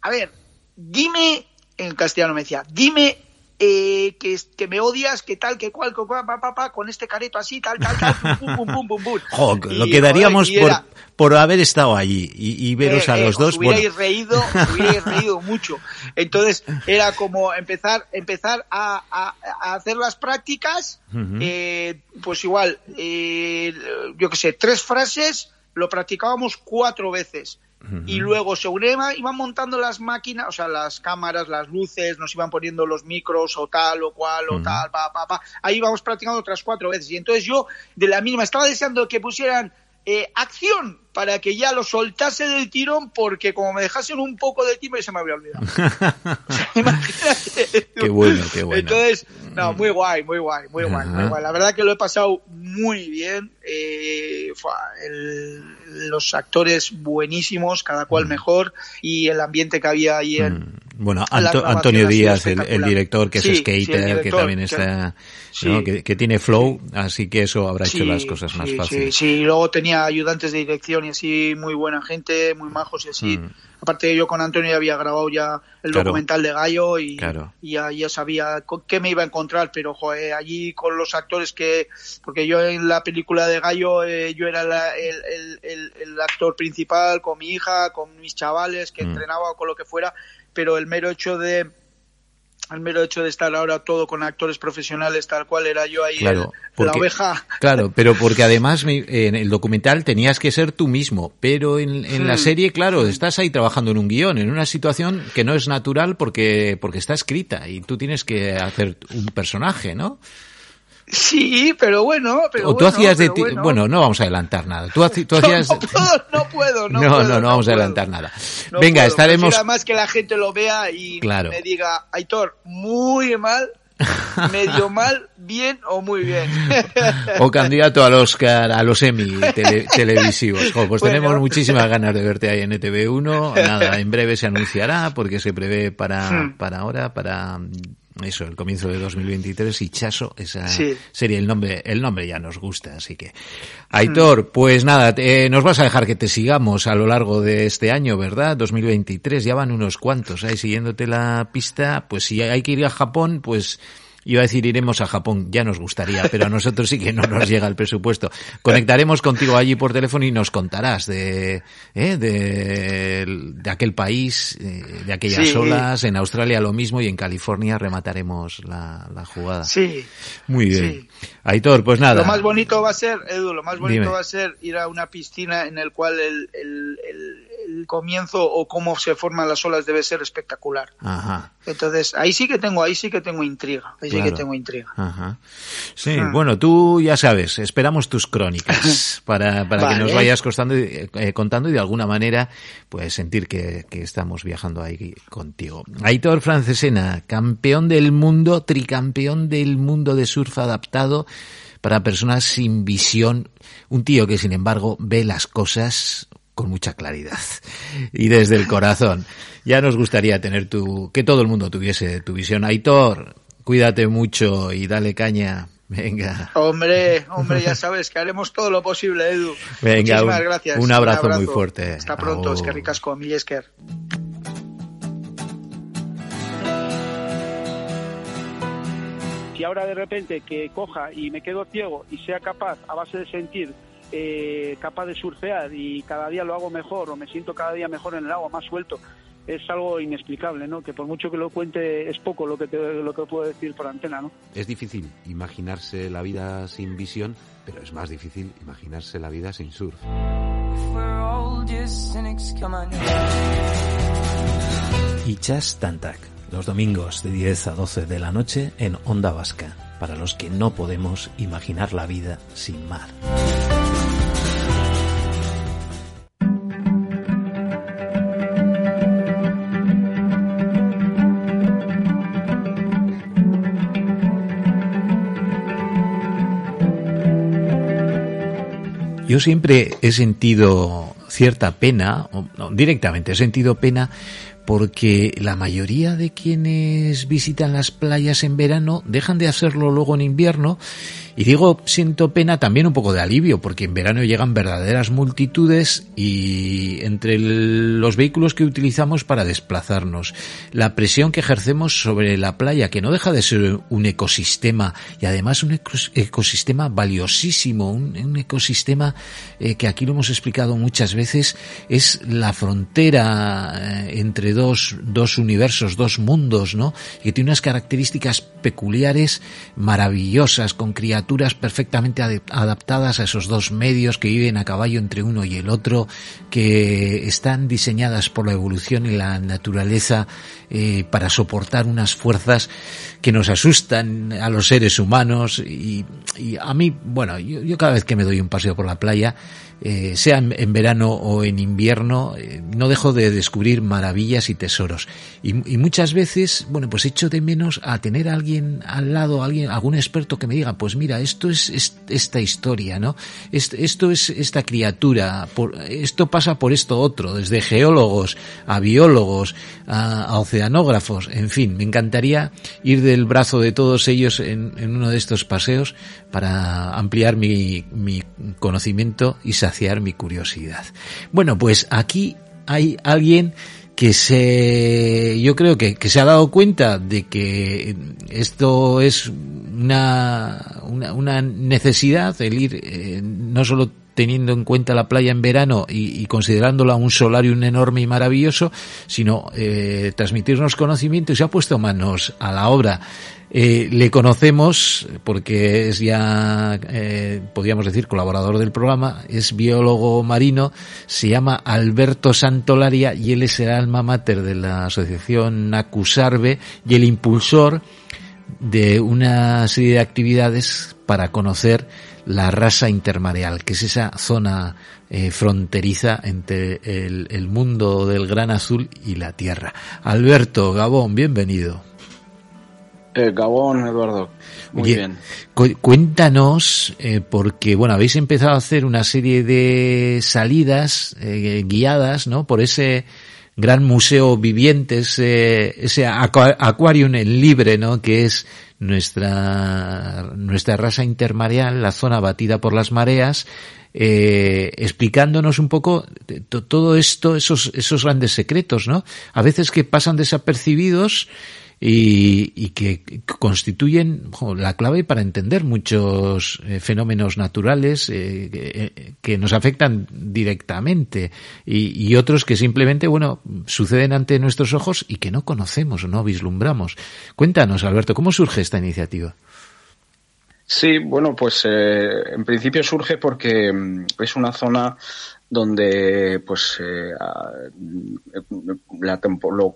[SPEAKER 6] a ver, dime, en castellano me decía, dime eh, que, que, me odias, que tal, que cual, que cual, pa, pa, pa, con este careto así, tal, tal, tal, pum, pum, pum, pum, pum.
[SPEAKER 2] Jo, lo que daríamos por, por haber estado allí y, y veros
[SPEAKER 6] eh,
[SPEAKER 2] a los
[SPEAKER 6] eh,
[SPEAKER 2] dos.
[SPEAKER 6] Os hubierais reído, os hubierais reído mucho. Entonces, era como empezar, empezar a, a, a hacer las prácticas, uh -huh. eh, pues igual, yo que sé, tres frases, lo practicábamos cuatro veces y luego según iban, iban montando las máquinas, o sea, las cámaras, las luces, nos iban poniendo los micros o tal o cual o uh -huh. tal, pa, pa, pa. Ahí íbamos practicando otras cuatro veces. Y entonces yo, de la misma, estaba deseando que pusieran eh, acción para que ya lo soltase del tirón porque como me dejasen un poco de tiempo se me había olvidado. o sea, imagínate.
[SPEAKER 2] Qué bueno, qué bueno.
[SPEAKER 6] Entonces, no, muy guay, muy guay, muy guay, muy guay. La verdad que lo he pasado muy bien. Eh, el, los actores buenísimos, cada cual mejor, y el ambiente que había ahí en,
[SPEAKER 2] bueno, Anto, Antonio Díaz, el, el, director, que es sí, skater, sí, director, que también está, que, ¿no? que, que, tiene flow, así que eso habrá hecho las cosas más fáciles.
[SPEAKER 6] Sí, sí, luego tenía ayudantes de dirección y así, muy buena gente, muy majos y así. Mm. Aparte yo con Antonio ya había grabado ya el claro. documental de Gallo y,
[SPEAKER 2] claro.
[SPEAKER 6] y ya, ya, sabía qué me iba a encontrar, pero joder, allí con los actores que, porque yo en la película de Gallo eh, yo era la, el, el, el, el, actor principal con mi hija, con mis chavales que mm. entrenaba o con lo que fuera, pero el mero hecho de el mero hecho de estar ahora todo con actores profesionales tal cual era yo ahí
[SPEAKER 2] claro,
[SPEAKER 6] el,
[SPEAKER 2] porque,
[SPEAKER 6] la oveja
[SPEAKER 2] claro pero porque además en el documental tenías que ser tú mismo pero en, en hmm. la serie claro estás ahí trabajando en un guion en una situación que no es natural porque porque está escrita y tú tienes que hacer un personaje no
[SPEAKER 6] Sí, pero bueno, pero
[SPEAKER 2] o tú
[SPEAKER 6] bueno,
[SPEAKER 2] hacías de ti,
[SPEAKER 6] bueno.
[SPEAKER 2] bueno. no vamos a adelantar nada. Tú, tú hacías
[SPEAKER 6] no, puedo, no puedo, no,
[SPEAKER 2] no,
[SPEAKER 6] puedo,
[SPEAKER 2] no, no, vamos
[SPEAKER 6] puedo.
[SPEAKER 2] a adelantar nada. Venga, estaremos
[SPEAKER 6] Prefiero más que la gente lo vea y
[SPEAKER 2] claro.
[SPEAKER 6] me diga, Aitor, muy mal, medio mal, bien o muy bien.
[SPEAKER 2] o candidato al Oscar, a los Emmy tele, televisivos. Jo, pues bueno. tenemos muchísimas ganas de verte ahí en ETV1. Nada, en breve se anunciará porque se prevé para, hmm. para ahora, para eso, el comienzo de 2023 y Chaso, esa sería el nombre, el nombre ya nos gusta, así que. Aitor, pues nada, eh, nos vas a dejar que te sigamos a lo largo de este año, ¿verdad? 2023, ya van unos cuantos, ahí siguiéndote la pista, pues si hay que ir a Japón, pues Iba a decir iremos a Japón, ya nos gustaría, pero a nosotros sí que no nos llega el presupuesto. Conectaremos contigo allí por teléfono y nos contarás de, ¿eh? de, de, aquel país, eh, de aquellas olas, en Australia lo mismo y en California remataremos la, la jugada.
[SPEAKER 6] Sí.
[SPEAKER 2] Muy bien. Aitor, pues nada.
[SPEAKER 6] Lo más bonito va a ser, Edu, lo más bonito va a ser ir a una piscina en el cual el, el, el el comienzo o cómo se forman las olas debe ser espectacular. Ajá. Entonces, ahí sí que tengo, ahí sí que tengo intriga, ahí sí que tengo intriga.
[SPEAKER 2] Ajá. Sí, ah. bueno, tú ya sabes, esperamos tus crónicas para, para que nos vayas costando, eh, contando y de alguna manera, pues sentir que, que estamos viajando ahí contigo. Aitor Francesena, campeón del mundo, tricampeón del mundo de surf adaptado para personas sin visión, un tío que sin embargo ve las cosas con mucha claridad y desde el corazón. Ya nos gustaría tener tu, que todo el mundo tuviese tu visión. Aitor, cuídate mucho y dale caña. Venga.
[SPEAKER 6] Hombre, hombre, ya sabes que haremos todo lo posible, Edu.
[SPEAKER 2] Venga,
[SPEAKER 6] Muchísimas
[SPEAKER 2] un,
[SPEAKER 6] gracias.
[SPEAKER 2] Un abrazo, muy fuerte.
[SPEAKER 6] Hasta pronto, es que ricasco, Esker. Si ahora de repente que coja y me quedo ciego y sea capaz, a base de sentir, eh, capaz de surfear y cada día lo hago mejor o me siento cada día mejor en el agua, más suelto, es algo inexplicable, ¿no? Que por mucho que lo cuente es poco lo que te, lo que puedo decir por antena, ¿no?
[SPEAKER 5] Es difícil imaginarse la vida sin visión, pero es más difícil imaginarse la vida sin surf. Y Chas Tantak, los domingos de 10 a 12 de la noche en Onda Vasca, para los que no podemos imaginar la vida sin mar.
[SPEAKER 2] Yo siempre he sentido cierta pena, no, directamente he sentido pena porque la mayoría de quienes visitan las playas en verano dejan de hacerlo luego en invierno y digo, siento pena también un poco de alivio, porque en verano llegan verdaderas multitudes y entre los vehículos que utilizamos para desplazarnos, la presión que ejercemos sobre la playa, que no deja de ser un ecosistema y además un ecosistema valiosísimo, un, ecosistema eh, que aquí lo hemos explicado muchas veces, es la frontera eh, entre dos, dos universos, dos mundos, ¿no? Que tiene unas características peculiares, maravillosas, con criaturas perfectamente adaptadas a esos dos medios que viven a caballo entre uno y el otro, que están diseñadas por la evolución y la naturaleza eh, para soportar unas fuerzas que nos asustan a los seres humanos y, a mí, bueno, yo cada vez que me doy un paseo por la playa, eh, sea en, verano o en invierno, eh, no dejo de descubrir maravillas y tesoros. Y, muchas veces, bueno, pues echo de menos a tener a alguien al lado, alguien, algún experto que me diga, pues mira, esto es, esta historia, ¿no? Esto, es esta criatura, por, esto pasa por esto otro, desde geólogos a biólogos, a, oceanógrafos, en fin, me encantaría ir del brazo de todos ellos en, en uno de estos paseos para ampliar mi, mi conocimiento y saber mi curiosidad. Bueno, pues aquí hay alguien que se yo creo que, que, se ha dado cuenta de que esto es una, una, una necesidad el ir eh, no solo teniendo en cuenta la playa en verano y, considerándola un solarium enorme y maravilloso, sino eh, transmitirnos conocimiento y se ha puesto manos a la obra. Eh, le conocemos porque es ya, eh, podríamos decir, colaborador del programa, es biólogo marino, se llama Alberto Santolaria y él es el alma mater de la asociación Nacusarbe y el impulsor de una serie de actividades para conocer la raza intermareal, que es esa zona eh, fronteriza entre el, el, mundo del gran azul y la tierra. Alberto Gabón, bienvenido.
[SPEAKER 7] Eh, Gabón, Eduardo. Muy bien.
[SPEAKER 2] cuéntanos, eh, porque bueno, habéis empezado a hacer una serie de salidas eh, guiadas, ¿no? Por ese gran museo viviente, ese, ese acuarium en libre, ¿no? Que es nuestra, nuestra raza intermareal, la zona batida por las mareas, eh, explicándonos un poco todo esto, esos, esos grandes secretos, ¿no? A veces que pasan desapercibidos y, que constituyen la clave para entender muchos eh, fenómenos naturales eh, que, nos afectan directamente y, otros que simplemente, bueno, suceden ante nuestros ojos y que no conocemos o no vislumbramos. Cuéntanos, Alberto, ¿cómo surge esta iniciativa?
[SPEAKER 7] Sí, bueno, pues eh, en principio surge porque mm, es una zona donde pues eh,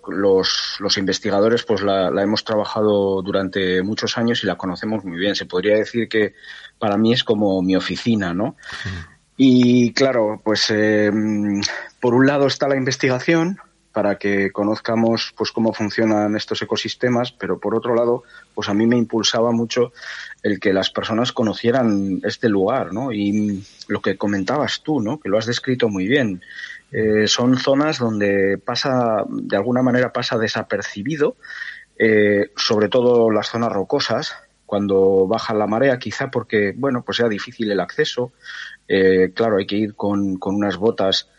[SPEAKER 7] los, investigadores pues la, hemos trabajado durante muchos años y la conocemos muy bien. Se podría decir que para mí es como mi oficina, ¿no? Y claro, pues eh, por un lado está la investigación para que conozcamos pues cómo funcionan estos ecosistemas, pero por otro lado, pues a mí me impulsaba mucho el que las personas conocieran este lugar, ¿no? Y lo que comentabas tú, ¿no? Que lo has descrito muy bien. Eh, son zonas donde pasa, de alguna manera pasa desapercibido, eh, sobre todo las zonas rocosas, cuando baja la marea, quizá porque, bueno, pues sea difícil el acceso. Eh, claro, hay que ir con, con unas botas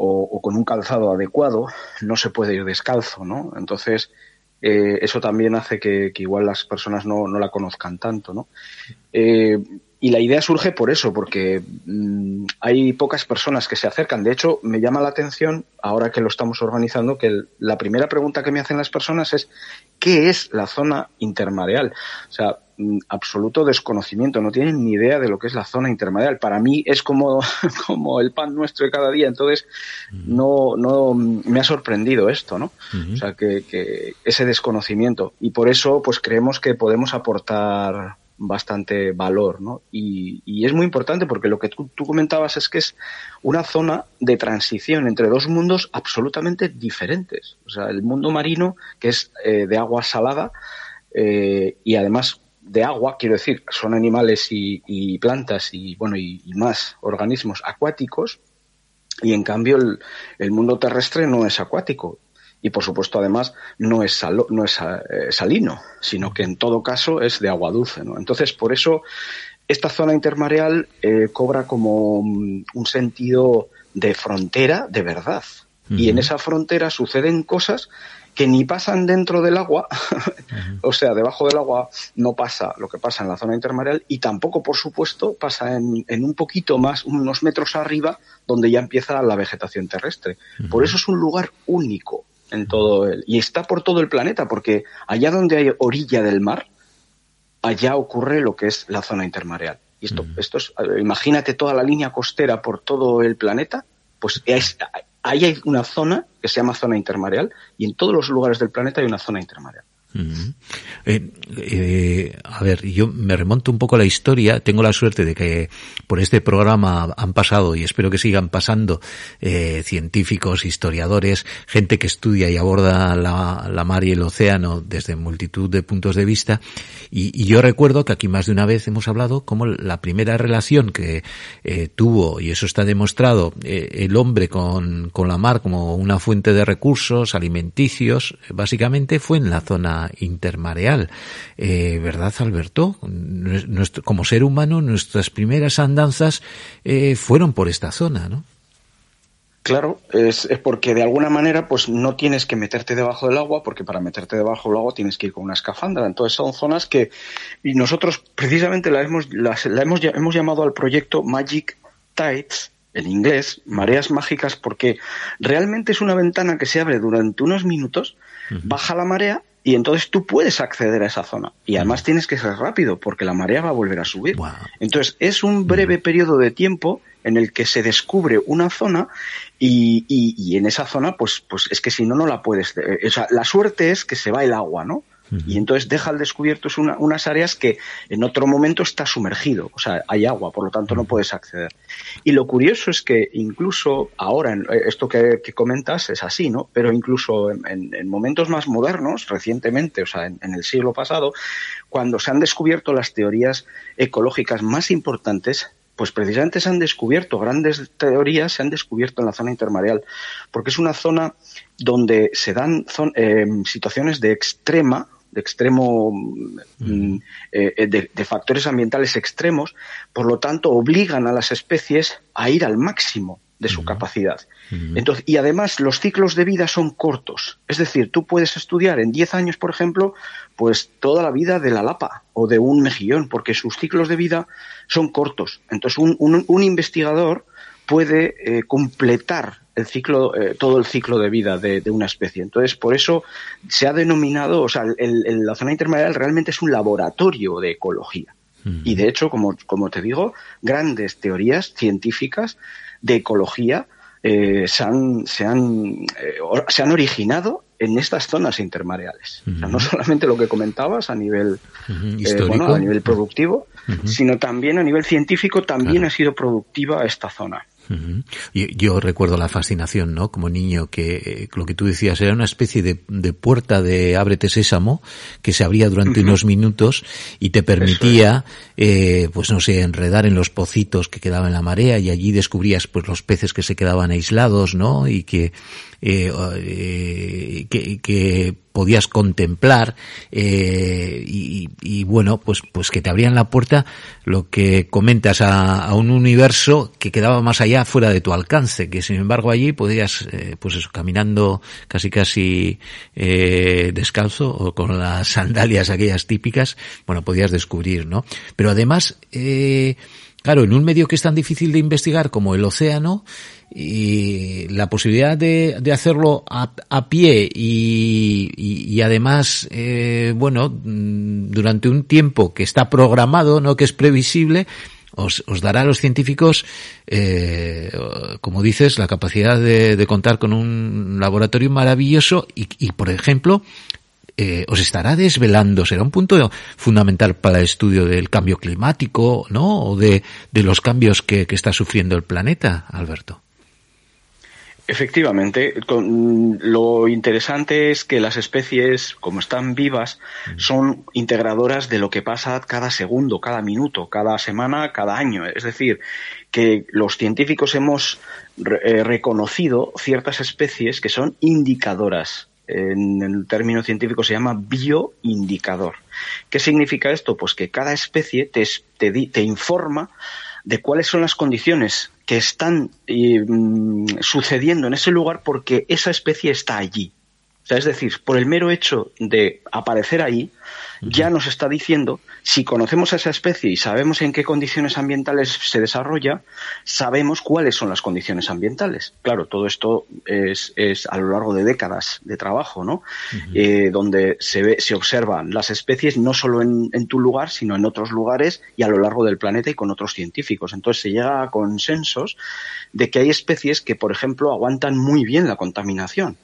[SPEAKER 7] o, con un calzado adecuado, no se puede ir descalzo, ¿no? Entonces, eh, eso también hace que, igual las personas no, la conozcan tanto, ¿no? Eh, y la idea surge por eso, porque mm, hay pocas personas que se acercan. De hecho, me llama la atención, ahora que lo estamos organizando, que la primera pregunta que me hacen las personas es ¿qué es la zona intermareal? O sea, absoluto desconocimiento, no tienen ni idea de lo que es la zona intermareal. Para mí es como, como el pan nuestro de cada día, entonces no, no me ha sorprendido esto, ¿no? O sea, que, que, ese desconocimiento. Y por eso, pues creemos que podemos aportar bastante valor, ¿no? Y, y es muy importante porque lo que tú, comentabas es que es una zona de transición entre dos mundos absolutamente diferentes. O sea, el mundo marino, que es eh, de agua salada, eh, y además de agua, quiero decir, son animales y, plantas y bueno y, más organismos acuáticos y en cambio el, mundo terrestre no es acuático y por supuesto además no es no es eh, salino, sino que en todo caso es de agua dulce, ¿no? Entonces por eso esta zona intermareal eh, cobra como un sentido de frontera de verdad. Y en esa frontera suceden cosas que ni pasan dentro del agua, o sea, debajo del agua no pasa lo que pasa en la zona intermareal y tampoco, por supuesto, pasa en, un poquito más, unos metros arriba, donde ya empieza la vegetación terrestre. Por eso es un lugar único en todo el, y está por todo el planeta, porque allá donde hay orilla del mar, allá ocurre lo que es la zona intermareal. Y esto, esto es, imagínate toda la línea costera por todo el planeta, pues es, ahí hay una zona que se llama zona intermareal y en todos los lugares del planeta hay una zona intermareal.
[SPEAKER 2] Eh, eh, a ver, yo me remonto un poco la historia. Tengo la suerte de que por este programa han pasado y espero que sigan pasando eh, científicos, historiadores, gente que estudia y aborda la, mar y el océano desde multitud de puntos de vista. Y, yo recuerdo que aquí más de una vez hemos hablado como la primera relación que tuvo, y eso está demostrado, el hombre con, con la mar como una fuente de recursos alimenticios, básicamente fue en la zona intermareal. Eh, ¿Verdad, Alberto? como ser humano, nuestras primeras andanzas eh, fueron por esta zona, ¿no?
[SPEAKER 7] Claro, es, porque de alguna manera pues no tienes que meterte debajo del agua, porque para meterte debajo del agua tienes que ir con una escafandra. Entonces son zonas que y nosotros precisamente la hemos, la hemos, hemos llamado al proyecto Magic Tides, en inglés, mareas mágicas, porque realmente es una ventana que se abre durante unos minutos, baja la marea y entonces tú puedes acceder a esa zona. Y además tienes que ser rápido porque la marea va a volver a subir. Entonces es un breve periodo de tiempo en el que se descubre una zona y, y, en esa zona pues, pues es que si no, no la puedes... Eh, o sea, la suerte es que se va el agua, ¿no? Y entonces deja al descubierto unas áreas que en otro momento está sumergido, o sea, hay agua, por lo tanto no puedes acceder. Y lo curioso es que incluso ahora, eh, esto que, comentas es así, ¿no? Pero incluso en, momentos más modernos, recientemente, o sea, en, el siglo pasado, cuando se han descubierto las teorías ecológicas más importantes, Pues precisamente se han descubierto grandes teorías, se han descubierto en la zona intermareal, porque es una zona donde se dan eh, situaciones de extrema de extremo mm, eh, de, factores ambientales extremos, por lo tanto obligan a las especies a ir al máximo de su capacidad. Entonces, y además los ciclos de vida son cortos. Es decir, tú puedes estudiar en 10 años, por ejemplo, pues toda la vida de la lapa o de un mejillón, porque sus ciclos de vida son cortos. Entonces, un, un, investigador puede eh, completar el ciclo, eh, todo el ciclo de vida de, una especie. Entonces, por eso se ha denominado, o sea, el, la zona intermareal realmente es un laboratorio de ecología. Y de hecho, como, como te digo, grandes teorías científicas de ecología eh, se, han, se, han, eh, se han originado en estas zonas intermareales. no solamente lo que comentabas a nivel, eh, a nivel productivo, sino también a nivel científico también ha sido productiva esta zona
[SPEAKER 2] yo, recuerdo la fascinación, ¿no? Como niño, que eh, lo que tú decías era una especie de, puerta de ábrete sésamo que se abría durante unos minutos y te permitía, eh, pues no sé, enredar en los pocitos que quedaban en la marea y allí descubrías pues los peces que se quedaban aislados, ¿no? Y que eh, eh, que, que, podías contemplar eh, y, bueno pues pues que te abrían la puerta lo que comentas a, un universo que quedaba más allá fuera de tu alcance que sin embargo allí podías eh, pues eso caminando casi casi eh, descalzo o con las sandalias aquellas típicas bueno podías descubrir no pero además Claro, en un medio que es tan difícil de investigar como el océano, y la posibilidad de, de hacerlo a, a pie y, y, además, eh, bueno, mm, durante un tiempo que está programado, no que es previsible, os, os dará a los científicos, eh, como dices, la capacidad de, de, contar con un laboratorio maravilloso y, y por ejemplo, eh, os estará desvelando, será un punto fundamental para el estudio del cambio climático, ¿no? O de, de los cambios que, que está sufriendo el planeta, Alberto.
[SPEAKER 7] Efectivamente, lo interesante es que las especies, como están vivas, son integradoras de lo que pasa cada segundo, cada minuto, cada semana, cada año. Es decir, que los científicos hemos eh, reconocido ciertas especies que son indicadoras. En el término científico se llama bioindicador. ¿Qué significa esto? Pues que cada especie te, te, te informa de cuáles son las condiciones que están eh, mm, sucediendo en ese lugar porque esa especie está allí. O sea, es decir, por el mero hecho de aparecer ahí, ya nos está diciendo, si conocemos a esa especie y sabemos en qué condiciones ambientales se desarrolla, sabemos cuáles son las condiciones ambientales. Claro, todo esto es, es a lo largo de décadas de trabajo, ¿no? eh, donde se, ve, se observan las especies no solo en, en, tu lugar, sino en otros lugares y a lo largo del planeta y con otros científicos. Entonces se llega a consensos de que hay especies que, por ejemplo, aguantan muy bien la contaminación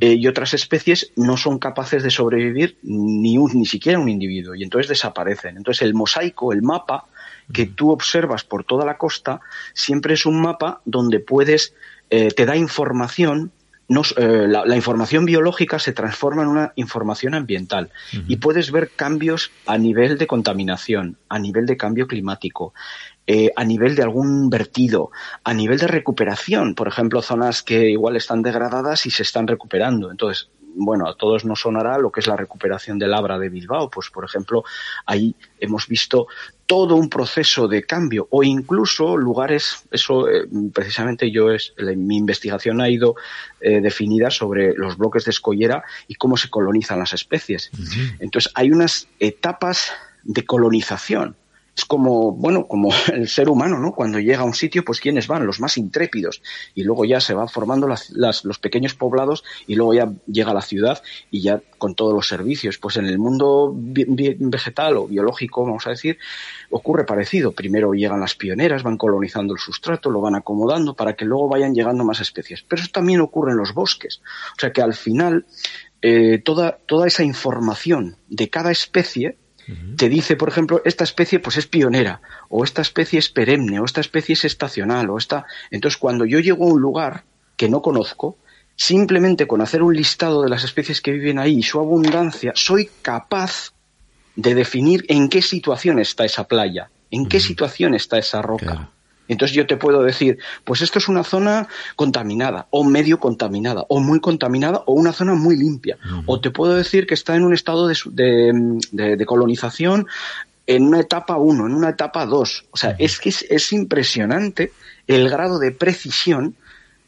[SPEAKER 7] eh, y otras especies no son capaces de sobrevivir ni, un, ni siquiera un individuo y entonces desaparecen. Entonces el mosaico, el mapa que tú observas por toda la costa, siempre es un mapa donde puedes, eh, te da información no, eh, la, la, información biológica se transforma en una información ambiental y puedes ver cambios a nivel de contaminación, a nivel de cambio climático, eh, a nivel de algún vertido, a nivel de recuperación, por ejemplo, zonas que igual están degradadas y se están recuperando. Entonces, bueno, a todos nos sonará lo que es la recuperación del Abra de Bilbao. Pues, por ejemplo, ahí hemos visto todo un proceso de cambio o incluso lugares, eso eh, precisamente yo es, mi investigación ha ido eh, definida sobre los bloques de escollera y cómo se colonizan las especies. Entonces, hay unas etapas de colonización es como, bueno, como el ser humano, ¿no? Cuando llega a un sitio, pues ¿quiénes van? Los más intrépidos. Y luego ya se van formando las, las, los pequeños poblados y luego ya llega la ciudad y ya con todos los servicios. Pues en el mundo vegetal o biológico, vamos a decir, ocurre parecido. Primero llegan las pioneras, van colonizando el sustrato, lo van acomodando para que luego vayan llegando más especies. Pero eso también ocurre en los bosques. O sea que al final, eh, toda, toda esa información de cada especie te dice, por ejemplo, esta especie pues es pionera, o esta especie es perenne, o esta especie es estacional, o esta. Entonces, cuando yo llego a un lugar que no conozco, simplemente con hacer un listado de las especies que viven ahí y su abundancia, soy capaz de definir en qué situación está esa playa ¿En qué situación está esa roca? Entonces yo te puedo decir, pues esto es una zona contaminada, o medio contaminada, o muy contaminada, o una zona muy limpia. O te puedo decir que está en un estado de, colonización en una etapa 1, en una etapa 2. O sea, es que es, impresionante el grado de precisión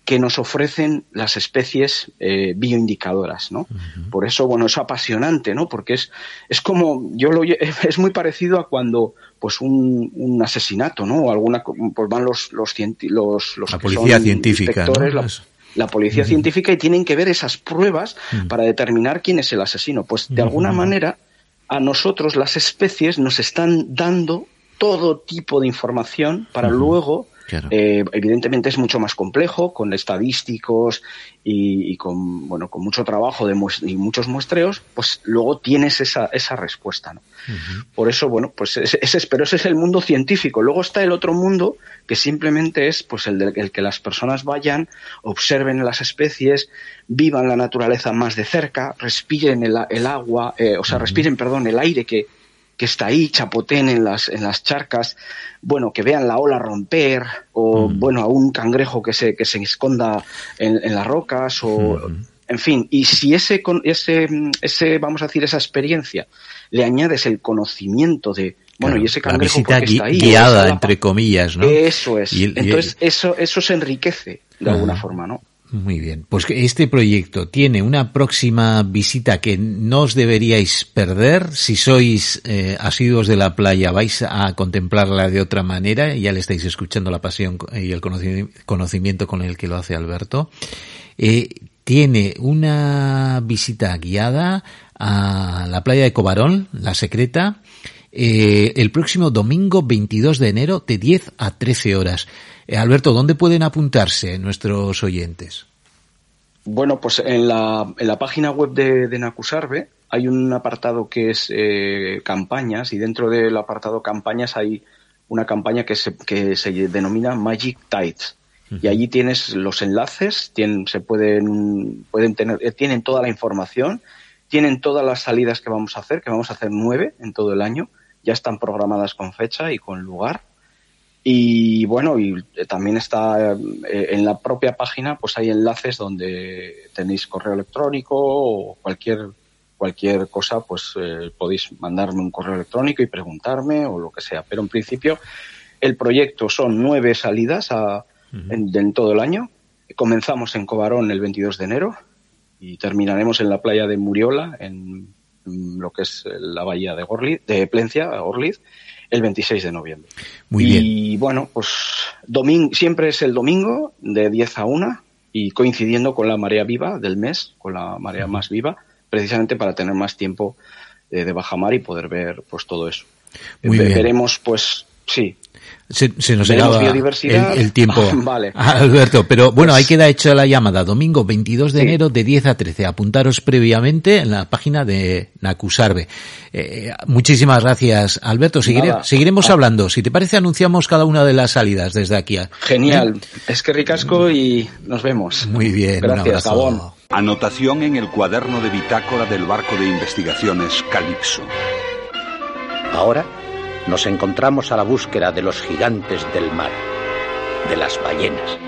[SPEAKER 7] que nos ofrecen las especies eh, bioindicadoras, ¿no? Por eso, bueno, es apasionante, ¿no? Porque es, es como, yo lo, es muy parecido a cuando, pues, un, un asesinato, ¿no? O alguna, pues van los, los, los, los
[SPEAKER 2] la policía científica,
[SPEAKER 7] la, policía científica y tienen que ver esas pruebas para determinar quién es el asesino. Pues, de alguna manera, a nosotros las especies nos están dando todo tipo de información para luego eh, evidentemente es mucho más complejo, con estadísticos y, con bueno con mucho trabajo de y muchos muestreos, pues luego tienes esa, esa respuesta. ¿no? Por eso, bueno, pues ese, pero ese es el mundo científico. Luego está el otro mundo que simplemente es pues el, de, el que las personas vayan, observen las especies, vivan la naturaleza más de cerca, respiren el, el agua, eh, o sea, respiren, perdón, el aire que, que está ahí, chapoten en las, en las charcas, bueno, que vean la ola romper, o mm. bueno, a un cangrejo que se, que se esconda en, las rocas, o en fin, y si ese, ese, ese, vamos a decir, esa experiencia le añades el conocimiento de, bueno, y ese cangrejo está ahí.
[SPEAKER 2] guiada, entre comillas, ¿no?
[SPEAKER 7] Eso es. Entonces, eso, eso se enriquece de alguna forma, ¿no?
[SPEAKER 2] Muy bien. Pues este proyecto tiene una próxima visita que no os deberíais perder. Si sois eh, asiduos de la playa, vais a contemplarla de otra manera. Ya le estáis escuchando la pasión y el conocimiento con el que lo hace Alberto. Eh, tiene una visita guiada a la playa de Cobarón, la secreta, eh, el próximo domingo 22 de enero de 10 a 13 horas. Eh, Alberto, ¿dónde pueden apuntarse nuestros oyentes?
[SPEAKER 7] Bueno, pues en la, en la página web de, de Nacusarbe hay un apartado que es eh, campañas y dentro del apartado campañas hay una campaña que se, que se denomina Magic Tides. Y allí tienes los enlaces, tienen, se pueden, pueden tener, eh, tienen toda la información, tienen todas las salidas que vamos a hacer, que vamos a hacer nueve en todo el año, ya están programadas con fecha y con lugar. Y bueno, y también está eh, en la propia página, pues hay enlaces donde tenéis correo electrónico o cualquier cualquier cosa, pues eh, podéis mandarme un correo electrónico y preguntarme o lo que sea. Pero en principio el proyecto son nueve salidas a, en, todo el año. Comenzamos en Cobarón el 22 de enero y terminaremos en la playa de Muriola, en, lo que es la bahía de, Gorlitz, de Plencia, Orliz, el 26 de noviembre.
[SPEAKER 2] Muy bien.
[SPEAKER 7] Y bueno, pues domingo, siempre es el domingo de 10 a 1 y coincidiendo con la marea viva del mes, con la marea más viva, precisamente para tener más tiempo eh, de bajamar y poder ver pues todo eso.
[SPEAKER 2] Muy bien.
[SPEAKER 7] Veremos pues sí,
[SPEAKER 2] se, nos acaba el, tiempo, vale. Alberto. Pero bueno, ahí queda hecha la llamada. Domingo 22 de enero de 10 a 13. Apuntaros previamente en la página de Nacusarbe. Eh, muchísimas gracias, Alberto. seguiremos ah. hablando. Si te parece, anunciamos cada una de las salidas desde aquí.
[SPEAKER 7] Genial. Es que ricasco y nos vemos.
[SPEAKER 2] Muy bien.
[SPEAKER 7] Gracias,
[SPEAKER 8] Anotación en el cuaderno de bitácora del barco de investigaciones Calypso.
[SPEAKER 9] Ahora nos encontramos a la búsqueda de los gigantes del mar, de las ballenas.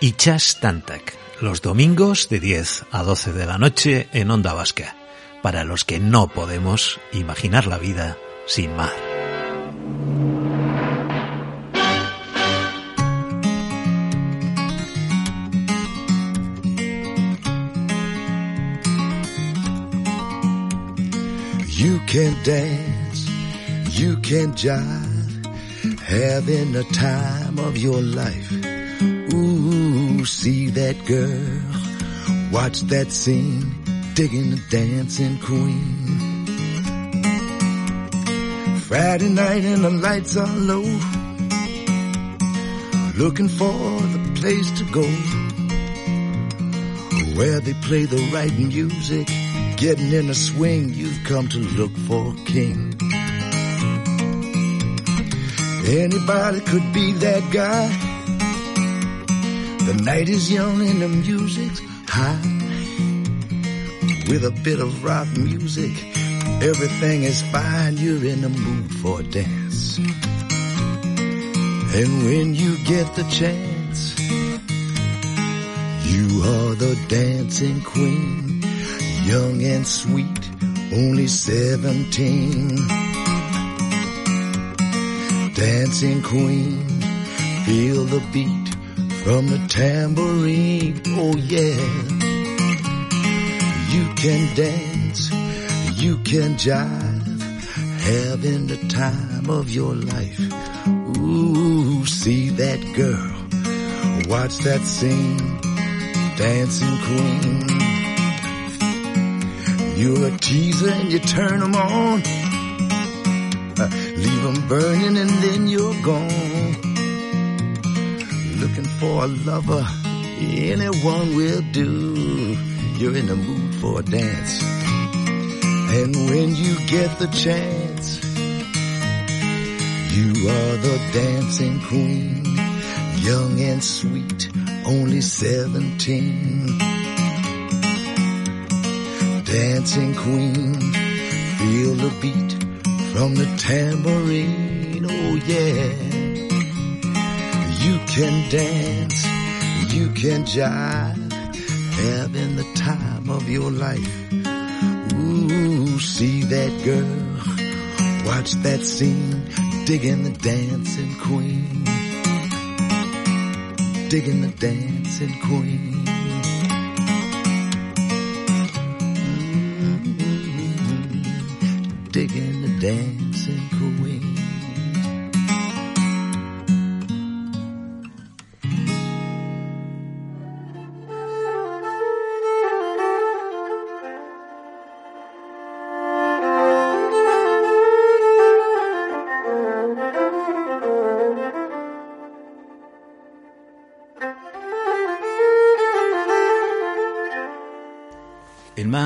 [SPEAKER 5] Ichas Tantak, los domingos de 10 a 12 de la noche en Onda Vasca, para los que no podemos imaginar la vida sin mar.
[SPEAKER 10] You can dance, you can jive, having the time of your life. Ooh, see that girl, watch that scene, digging the dancing queen. Friday night and the lights are low, looking for the place to go, where they play the right music Getting in the swing, you've come to look for a king. Anybody could be that guy. The night is young and the music's high. With a bit of rock music, Everything is fine, you're in the mood for a dance. And when you get the chance, you are the dancing queen, young and sweet, only 17. Dancing queen, feel the beat from the tambourine, oh yeah. You can dance, you can jive, having the time of your life. Ooh, see that girl, watch that scene, dancing queen. You're a teaser and you turn them on. Uh, leave them burning and then you're gone. Looking for a lover, anyone will do. You're in the mood for a dance. And when you get the chance, you are the dancing queen, young and sweet, only 17. Dancing queen, feel the beat from the tambourine, oh yeah. You can dance, you can jive, having the time of your life. Ooh, see that girl, watch that scene, digging the dancing queen. Digging the dancing queen. Digging the dancing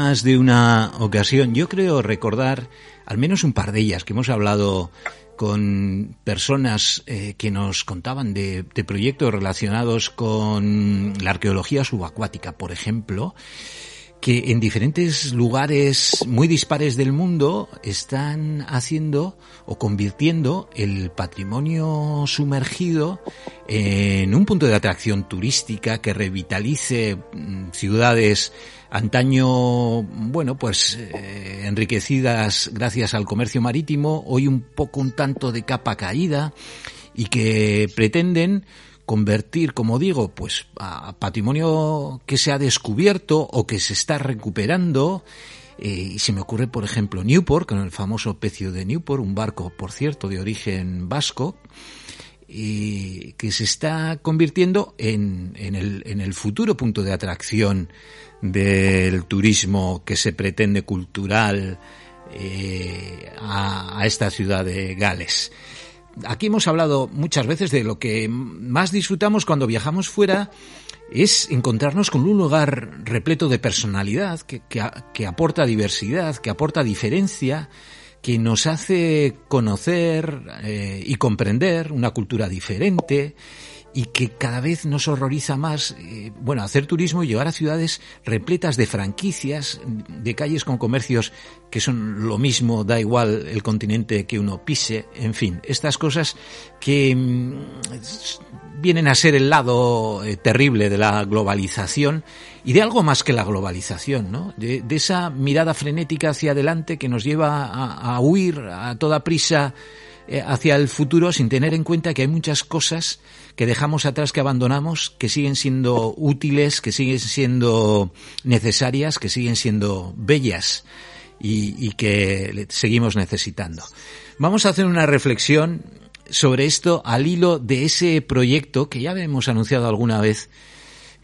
[SPEAKER 2] más de una ocasión, yo creo recordar al menos un par de ellas que hemos hablado con personas eh, que nos contaban de, de, proyectos relacionados con la arqueología subacuática, por ejemplo, que en diferentes lugares muy dispares del mundo están haciendo o convirtiendo el patrimonio sumergido en un punto de atracción turística que revitalice ciudades antaño, bueno, pues eh, enriquecidas gracias al comercio marítimo, hoy un poco un tanto de capa caída y que pretenden convertir, como digo, pues a patrimonio que se ha descubierto o que se está recuperando. Eh, y se me ocurre, por ejemplo, Newport, con el famoso pecio de Newport, un barco, por cierto, de origen vasco, que se está convirtiendo en, el, futuro punto de atracción del turismo que se pretende cultural eh, a esta ciudad de Gales aquí hemos hablado muchas veces de lo que más disfrutamos cuando viajamos fuera es encontrarnos con un lugar repleto de personalidad, que, que, aporta diversidad, que aporta diferencia, que nos hace conocer eh, y comprender una cultura diferente y que cada vez nos horroriza más, eh, bueno, hacer turismo y llevar a ciudades repletas de franquicias, de calles con comercios que son lo mismo, da igual el continente que uno pise, en fin, estas cosas que mmm, vienen a ser el lado eh, terrible de la globalización y de algo más que la globalización, ¿no? De, esa mirada frenética hacia adelante que nos lleva a, huir a toda prisa hacia el futuro sin tener en cuenta que hay muchas cosas que dejamos atrás, que abandonamos, que siguen siendo útiles, que siguen siendo necesarias, que siguen siendo bellas y, y que seguimos necesitando. Vamos a hacer una reflexión sobre esto al hilo de ese proyecto que ya hemos anunciado alguna vez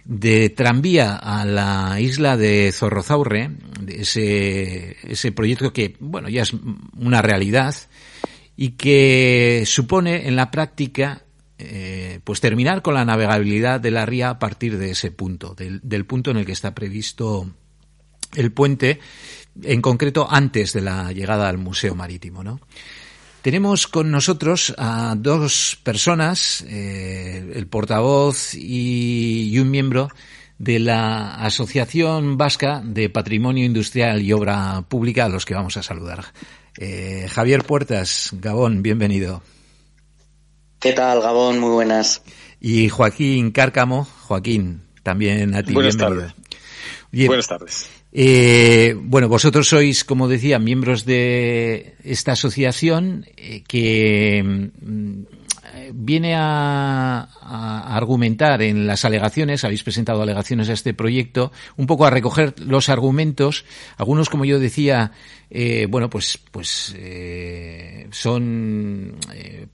[SPEAKER 2] de tranvía a la isla de Zorrozaurre, ese, ese proyecto que, bueno, ya es una realidad y que supone en la práctica eh, pues terminar con la navegabilidad de la ría a partir de ese punto, del, punto en el que está previsto el puente, en concreto antes de la llegada al Museo Marítimo. Tenemos con nosotros a dos personas, eh, el portavoz y, un miembro de la Asociación Vasca de Patrimonio Industrial y Obra Pública, a los que vamos a saludar. Eh, Javier Puertas, Gabón, bienvenido.
[SPEAKER 11] ¿Qué tal, Gabón? Muy buenas.
[SPEAKER 2] Y Joaquín Cárcamo, Joaquín, también a ti,
[SPEAKER 12] buenas
[SPEAKER 2] bienvenido.
[SPEAKER 12] Tardes. buenas tardes.
[SPEAKER 2] Eh, bueno, vosotros sois, como decía, miembros de esta asociación eh, que mm, viene a, a, argumentar en las alegaciones, habéis presentado alegaciones a este proyecto, un poco a recoger los argumentos, algunos, como yo decía, eh, bueno, pues, pues eh, son, eh,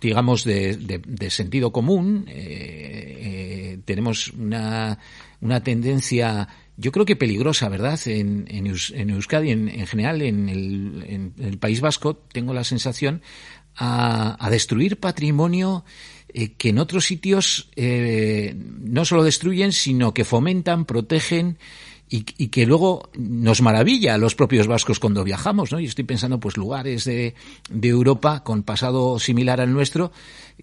[SPEAKER 2] digamos, de, de, sentido común. Eh, tenemos una, una tendencia yo creo que peligrosa, ¿verdad? En, en, en Euskadi, en, en general, en el, en el, País Vasco, tengo la sensación a, a destruir patrimonio eh, que en otros sitios eh, no solo destruyen, sino que fomentan, protegen y, y, que luego nos maravilla a los propios vascos cuando viajamos, ¿no? Y estoy pensando, pues, lugares de, de Europa con pasado similar al nuestro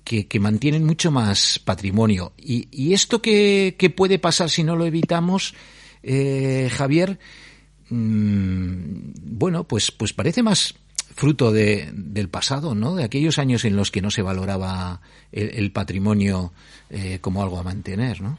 [SPEAKER 2] que, que mantienen mucho más patrimonio. Y, y esto que, que, puede pasar si no lo evitamos, eh, Javier, mmm, bueno, pues, pues parece más fruto de, del pasado, ¿no? De aquellos años en los que no se valoraba el, patrimonio eh, como algo a mantener, ¿no?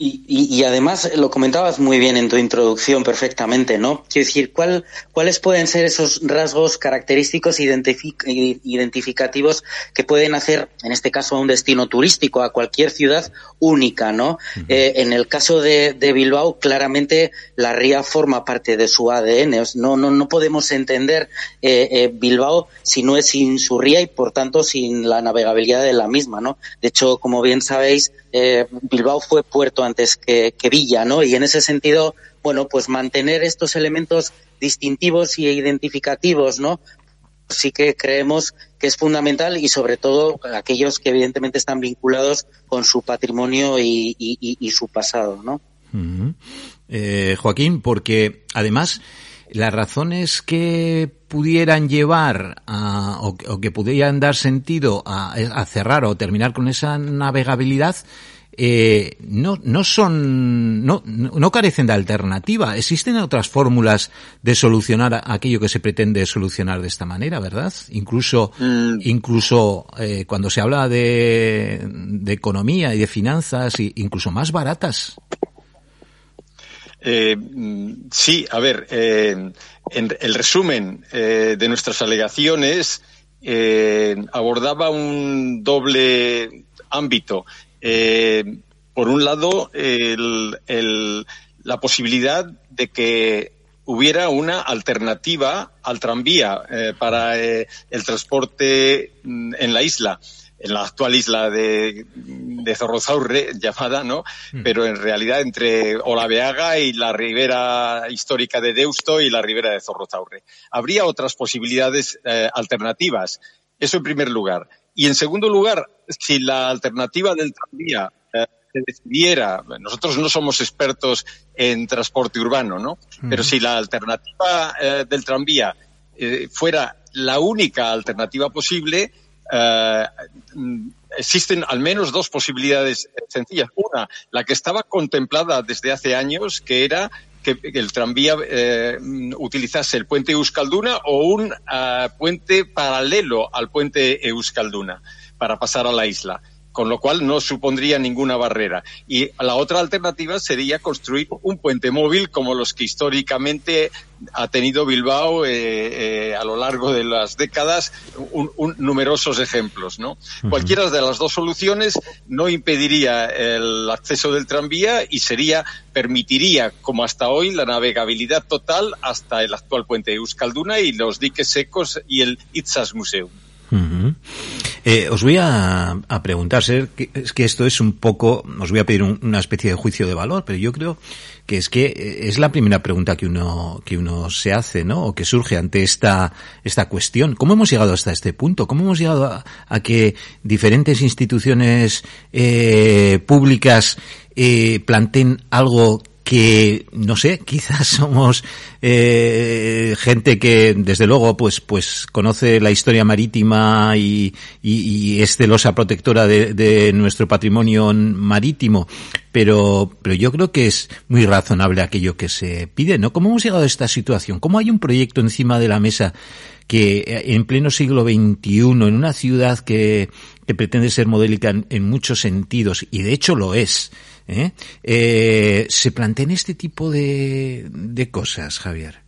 [SPEAKER 11] Y, y, y, además lo comentabas muy bien en tu introducción perfectamente, ¿no? Quiero decir, ¿cuál, ¿cuáles pueden ser esos rasgos característicos identific identificativos que pueden hacer, en este caso, a un destino turístico, a cualquier ciudad única, ¿no? Uh -huh. eh, en el caso de, de, Bilbao, claramente la ría forma parte de su ADN. No, no, no podemos entender eh, eh, Bilbao si no es sin su ría y, por tanto, sin la navegabilidad de la misma, ¿no? De hecho, como bien sabéis, eh, Bilbao fue puerto antes que, Villa, ¿no? Y en ese sentido, bueno, pues mantener estos elementos distintivos y identificativos, ¿no? Sí que creemos que es fundamental y sobre todo aquellos que evidentemente están vinculados con su patrimonio y, su pasado, ¿no?
[SPEAKER 2] Uh -huh. eh, Joaquín, porque además las razones que pudieran llevar o, que pudieran dar sentido a, cerrar o terminar con esa navegabilidad eh, no, no son, no, no carecen de alternativa. Existen otras fórmulas de solucionar aquello que se pretende solucionar de esta manera, ¿verdad? Incluso, mm. incluso eh, cuando se habla de, de economía y de finanzas, incluso más baratas.
[SPEAKER 12] Eh, sí, a ver, eh, en el resumen eh, de nuestras alegaciones abordaba un doble ámbito. Eh, por un lado, el, el, la posibilidad de que hubiera una alternativa al tranvía para el transporte mm, en la isla en la actual isla de, de Zorrozaurre, llamada, ¿no? Mm. Pero en realidad entre Olaveaga y la ribera histórica de Deusto y la ribera de Zorrozaurre. Habría otras posibilidades eh, alternativas. Eso en primer lugar. Y en segundo lugar, si la alternativa del tranvía eh, se decidiera, nosotros no somos expertos en transporte urbano, ¿no? Mm. Pero si la alternativa eh, del tranvía eh, fuera la única alternativa posible, existen al menos dos posibilidades sencillas. Una, la que estaba contemplada desde hace años, que era que el tranvía eh, utilizase el puente Euskalduna o un uh, puente paralelo al puente Euskalduna para pasar a la isla con lo cual no supondría ninguna barrera. Y la otra alternativa sería construir un puente móvil como los que históricamente ha tenido Bilbao eh, eh, a lo largo de las décadas, un, un, numerosos ejemplos. ¿no? Uh -huh. Cualquiera de las dos soluciones no impediría el acceso del tranvía y sería permitiría, como hasta hoy, la navegabilidad total hasta el actual puente de Euskalduna y los diques secos y el Itzas Museum.
[SPEAKER 2] Uh eh, os voy a, a preguntar, ser que, es que esto es un poco, os voy a pedir un, una especie de juicio de valor, pero yo creo que es que eh, es la primera pregunta que uno que uno se hace, ¿no? O que surge ante esta esta cuestión. ¿Cómo hemos llegado hasta este punto? ¿Cómo hemos llegado a, a que diferentes instituciones eh, públicas eh, planteen algo que no sé quizás somos eh, gente que desde luego pues pues conoce la historia marítima y, y, es celosa protectora de, de, nuestro patrimonio marítimo. Pero pero yo creo que es muy razonable aquello que se pide no cómo hemos llegado a esta situación cómo hay un proyecto encima de la mesa que eh, en pleno siglo XXI, en una ciudad que, que pretende ser modélica en, muchos sentidos, y de hecho lo es, ¿eh? Eh, se plantean este tipo de, de cosas, Javier.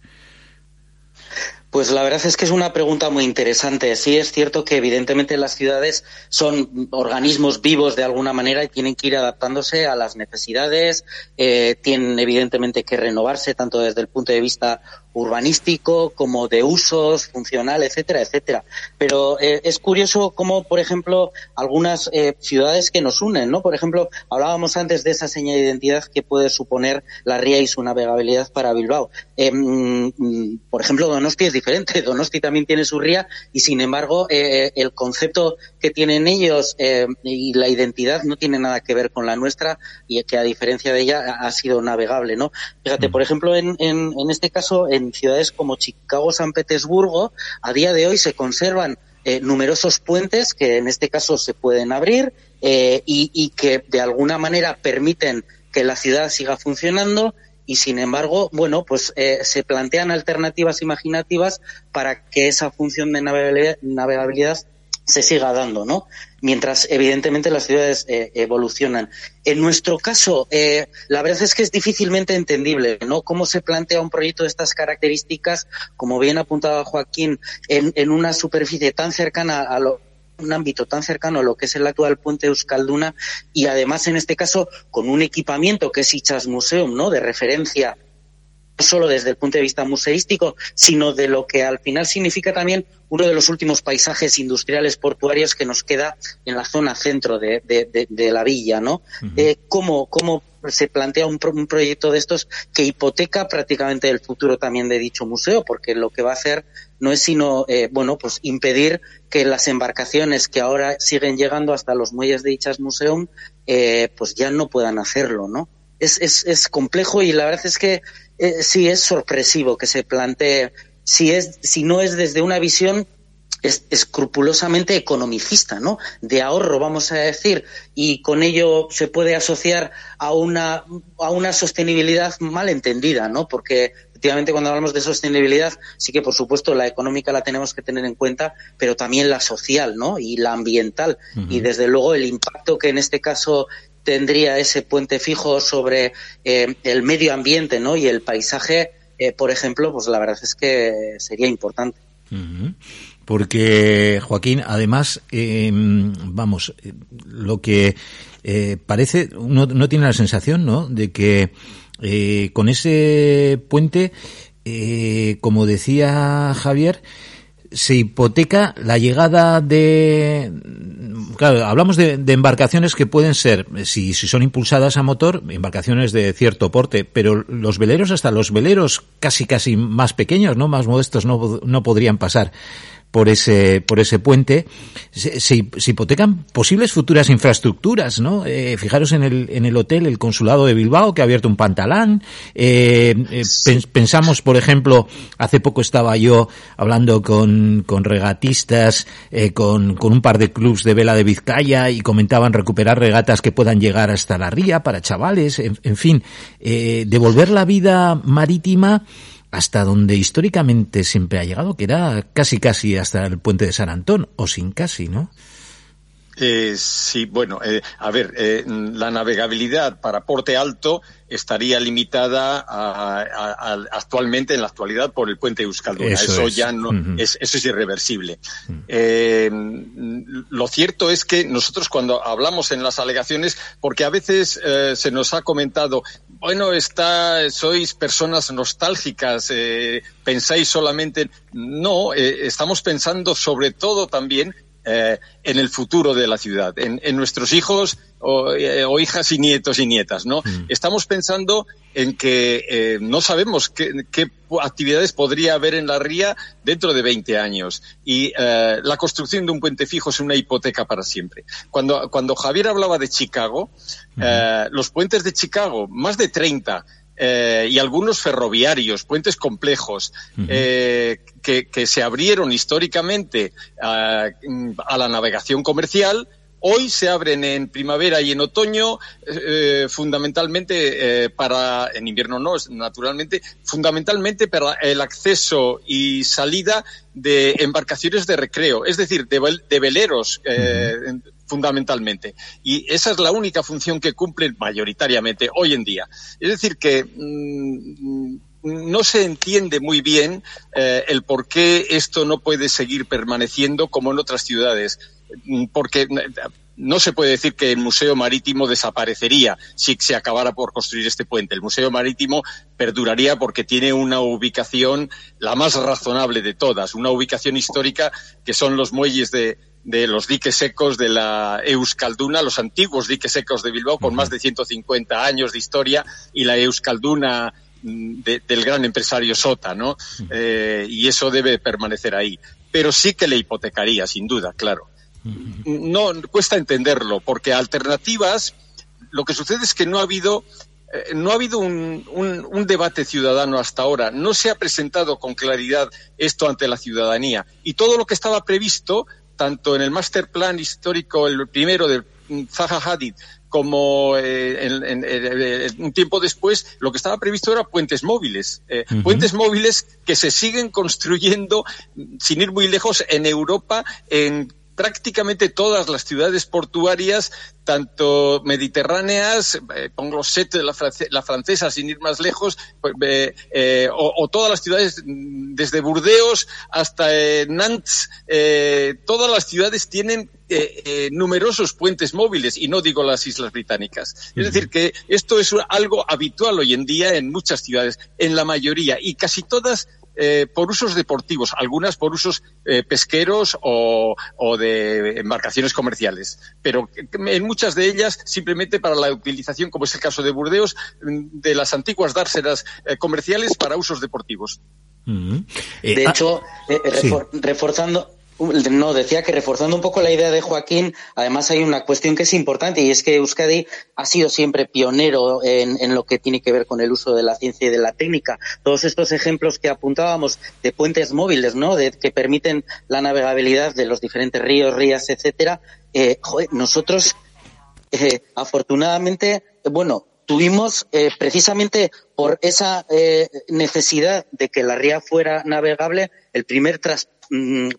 [SPEAKER 11] Pues la verdad es que es una pregunta muy interesante. Sí es cierto que evidentemente las ciudades son organismos vivos de alguna manera y tienen que ir adaptándose a las necesidades, eh, tienen evidentemente que renovarse tanto desde el punto de vista urbanístico como de usos, funcional, etcétera, etcétera. Pero eh, es curioso cómo, por ejemplo, algunas eh, ciudades que nos unen, ¿no? Por ejemplo, hablábamos antes de esa señal de identidad que puede suponer la ría y su navegabilidad para Bilbao. Eh, mm, por ejemplo, Donosti es diferente. Donosti también tiene su ría y, sin embargo, el concepto que tienen ellos y la identidad no tiene nada que ver con la nuestra y que, a diferencia de ella, ha sido navegable, ¿no? Fíjate, mm. por ejemplo, en, en, en este caso, en ciudades como Chicago, San Petersburgo, a día de hoy se conservan eh, numerosos puentes que en este caso se pueden abrir eh, y, que de alguna manera permiten que la ciudad siga funcionando. Y sin embargo, bueno, pues eh, se plantean alternativas imaginativas para que esa función de navegabilidad se siga dando, ¿no? Mientras, evidentemente, las ciudades eh, evolucionan. En nuestro caso, eh, la verdad es que es difícilmente entendible, ¿no? Cómo se plantea un proyecto de estas características, como bien apuntaba Joaquín, en, en una superficie tan cercana a lo, un ámbito tan cercano a lo que es el actual puente Euskalduna y además en este caso con un equipamiento que es Ichas Museum, ¿no? De referencia solo desde el punto de vista museístico, sino de lo que al final significa también uno de los últimos paisajes industriales portuarios que nos queda en la zona centro de, la villa, ¿no? Eh, ¿cómo, se plantea un, proyecto de estos que hipoteca prácticamente el futuro también de dicho museo? Porque lo que va a hacer no es sino, eh, bueno, pues impedir que las embarcaciones que ahora siguen llegando hasta los muelles de dichas museum, eh, pues ya no puedan hacerlo, ¿no? Es, es, es complejo y la verdad es que eh, sí es sorpresivo que se plantee, si, es, si no es desde una visión escrupulosamente economicista, ¿no? De ahorro, vamos a decir, y con ello se puede asociar a una, a una sostenibilidad mal entendida, ¿no? Porque efectivamente cuando hablamos de sostenibilidad, sí que por supuesto la económica la tenemos que tener en cuenta, pero también la social, ¿no? Y la ambiental. Y desde luego el impacto que en este caso tendría ese puente fijo sobre eh, el medio ambiente ¿no? y el paisaje, eh, por ejemplo, pues la verdad es que sería importante.
[SPEAKER 2] Porque, Joaquín, además, em, vamos, lo que eh, parece, uno no tiene la sensación, ¿no?, de que con ese puente, como decía Javier, se hipoteca la llegada de claro hablamos de, embarcaciones que pueden ser si, si, son impulsadas a motor embarcaciones de cierto porte pero los veleros hasta los veleros casi casi más pequeños no más modestos no, no podrían pasar por ese, por ese puente, se, se, hipotecan posibles futuras infraestructuras, ¿no? Eh, fijaros en el, en el hotel, el consulado de Bilbao, que ha abierto un pantalán. Eh, eh pensamos, por ejemplo, hace poco estaba yo hablando con, con regatistas, eh, con, con un par de clubs de vela de Vizcaya y comentaban recuperar regatas que puedan llegar hasta la ría para chavales, en, en fin, eh, devolver la vida marítima hasta donde históricamente siempre ha llegado, que era casi casi hasta el puente de San Antón, o sin casi, ¿no?
[SPEAKER 12] Eh, sí, bueno, eh, a ver, eh, la navegabilidad para porte alto estaría limitada actualmente, en la actualidad, por el puente Euskalduna. Eso, ya no, es, eso es irreversible. lo cierto es que nosotros cuando hablamos en las alegaciones, porque a veces se nos ha comentado, bueno, está, sois personas nostálgicas, pensáis solamente, no, estamos pensando sobre todo también eh, en el futuro de la ciudad, en, nuestros hijos eh, o, hijas y nietos y nietas, ¿no? Mm. Estamos pensando en que eh, no sabemos qué, actividades podría haber en la ría dentro de 20 años y la construcción de un puente fijo es una hipoteca para siempre. Cuando, cuando Javier hablaba de Chicago, los puentes de Chicago, más de 30, eh, y algunos ferroviarios, puentes complejos, eh, que, que, se abrieron históricamente a, a la navegación comercial, Hoy se abren en primavera y en otoño, eh, fundamentalmente eh, para, en invierno no, naturalmente, fundamentalmente para el acceso y salida de embarcaciones de recreo, es decir, de, veleros. Eh, fundamentalmente. Y esa es la única función que cumplen mayoritariamente hoy en día. Es decir, que mm, no se entiende muy bien eh, el por qué esto no puede seguir permaneciendo como en otras ciudades. Mm, porque no se puede decir que el Museo Marítimo desaparecería si se acabara por construir este puente. El Museo Marítimo perduraría porque tiene una ubicación la más razonable de todas, una ubicación histórica que son los muelles de, los diques secos de la Euskalduna, los antiguos diques secos de Bilbao con más de 150 años de historia y la Euskalduna mm, del gran empresario Sota, ¿no? Eh, y eso debe permanecer ahí. Pero sí que le hipotecaría, sin duda, claro. No cuesta entenderlo, porque alternativas, lo que sucede es que no ha habido eh, no ha habido un, un, debate ciudadano hasta ahora, no se ha presentado con claridad esto ante la ciudadanía. Y todo lo que estaba previsto, tanto en el master plan histórico, el primero de Zaha Hadid, como eh, en, un tiempo después, lo que estaba previsto era puentes móviles. Eh, puentes móviles que se siguen construyendo, sin ir muy lejos, en Europa, en prácticamente todas las ciudades portuarias, tanto mediterráneas, eh, pongo set la, la, francesa sin ir más lejos, pues, eh, eh, o, todas las ciudades mm, desde Burdeos hasta Nantes, todas las ciudades tienen numerosos puentes móviles y no digo las islas británicas. Es decir, que esto es algo habitual hoy en día en muchas ciudades, en la mayoría, y casi todas eh, por usos deportivos, algunas por usos eh, pesqueros o, de embarcaciones comerciales, pero en muchas de ellas simplemente para la utilización, como es el caso de Burdeos, de las antiguas dársenas eh, comerciales para usos deportivos.
[SPEAKER 11] de hecho, ah, reforzando no, decía que reforzando un poco la idea de Joaquín, además hay una cuestión que es importante y es que Euskadi ha sido siempre pionero en, lo que tiene que ver con el uso de la ciencia y de la técnica. Todos estos ejemplos que apuntábamos de puentes móviles, ¿no? De, que permiten la navegabilidad de los diferentes ríos, rías, etcétera. Eh, nosotros, eh, afortunadamente, bueno, tuvimos eh, precisamente por esa necesidad de que la ría fuera navegable el primer transporte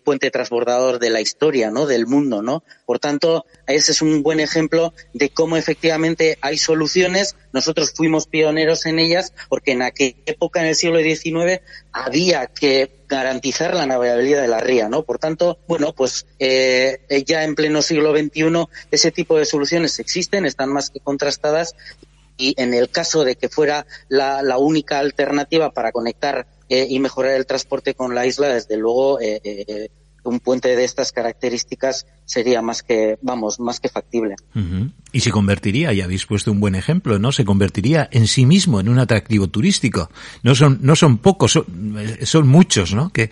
[SPEAKER 11] puente transbordador de la historia, ¿no? Del mundo, ¿no? Por tanto, ese es un buen ejemplo de cómo efectivamente hay soluciones. Nosotros fuimos pioneros en ellas porque en aquella época, en el siglo XIX, había que garantizar la navegabilidad de la ría, ¿no? Por tanto, bueno, pues eh, ya en pleno siglo XXI ese tipo de soluciones existen, están más que contrastadas y en el caso de que fuera la, la única alternativa para conectar eh, y mejorar el transporte con la isla, desde luego eh, eh, un puente de estas características sería más que, vamos, más que factible.
[SPEAKER 5] Y se convertiría, ya habéis puesto un buen ejemplo, ¿no? Se convertiría en sí mismo en un atractivo turístico. No son, no son pocos, son, son muchos, ¿no? Que,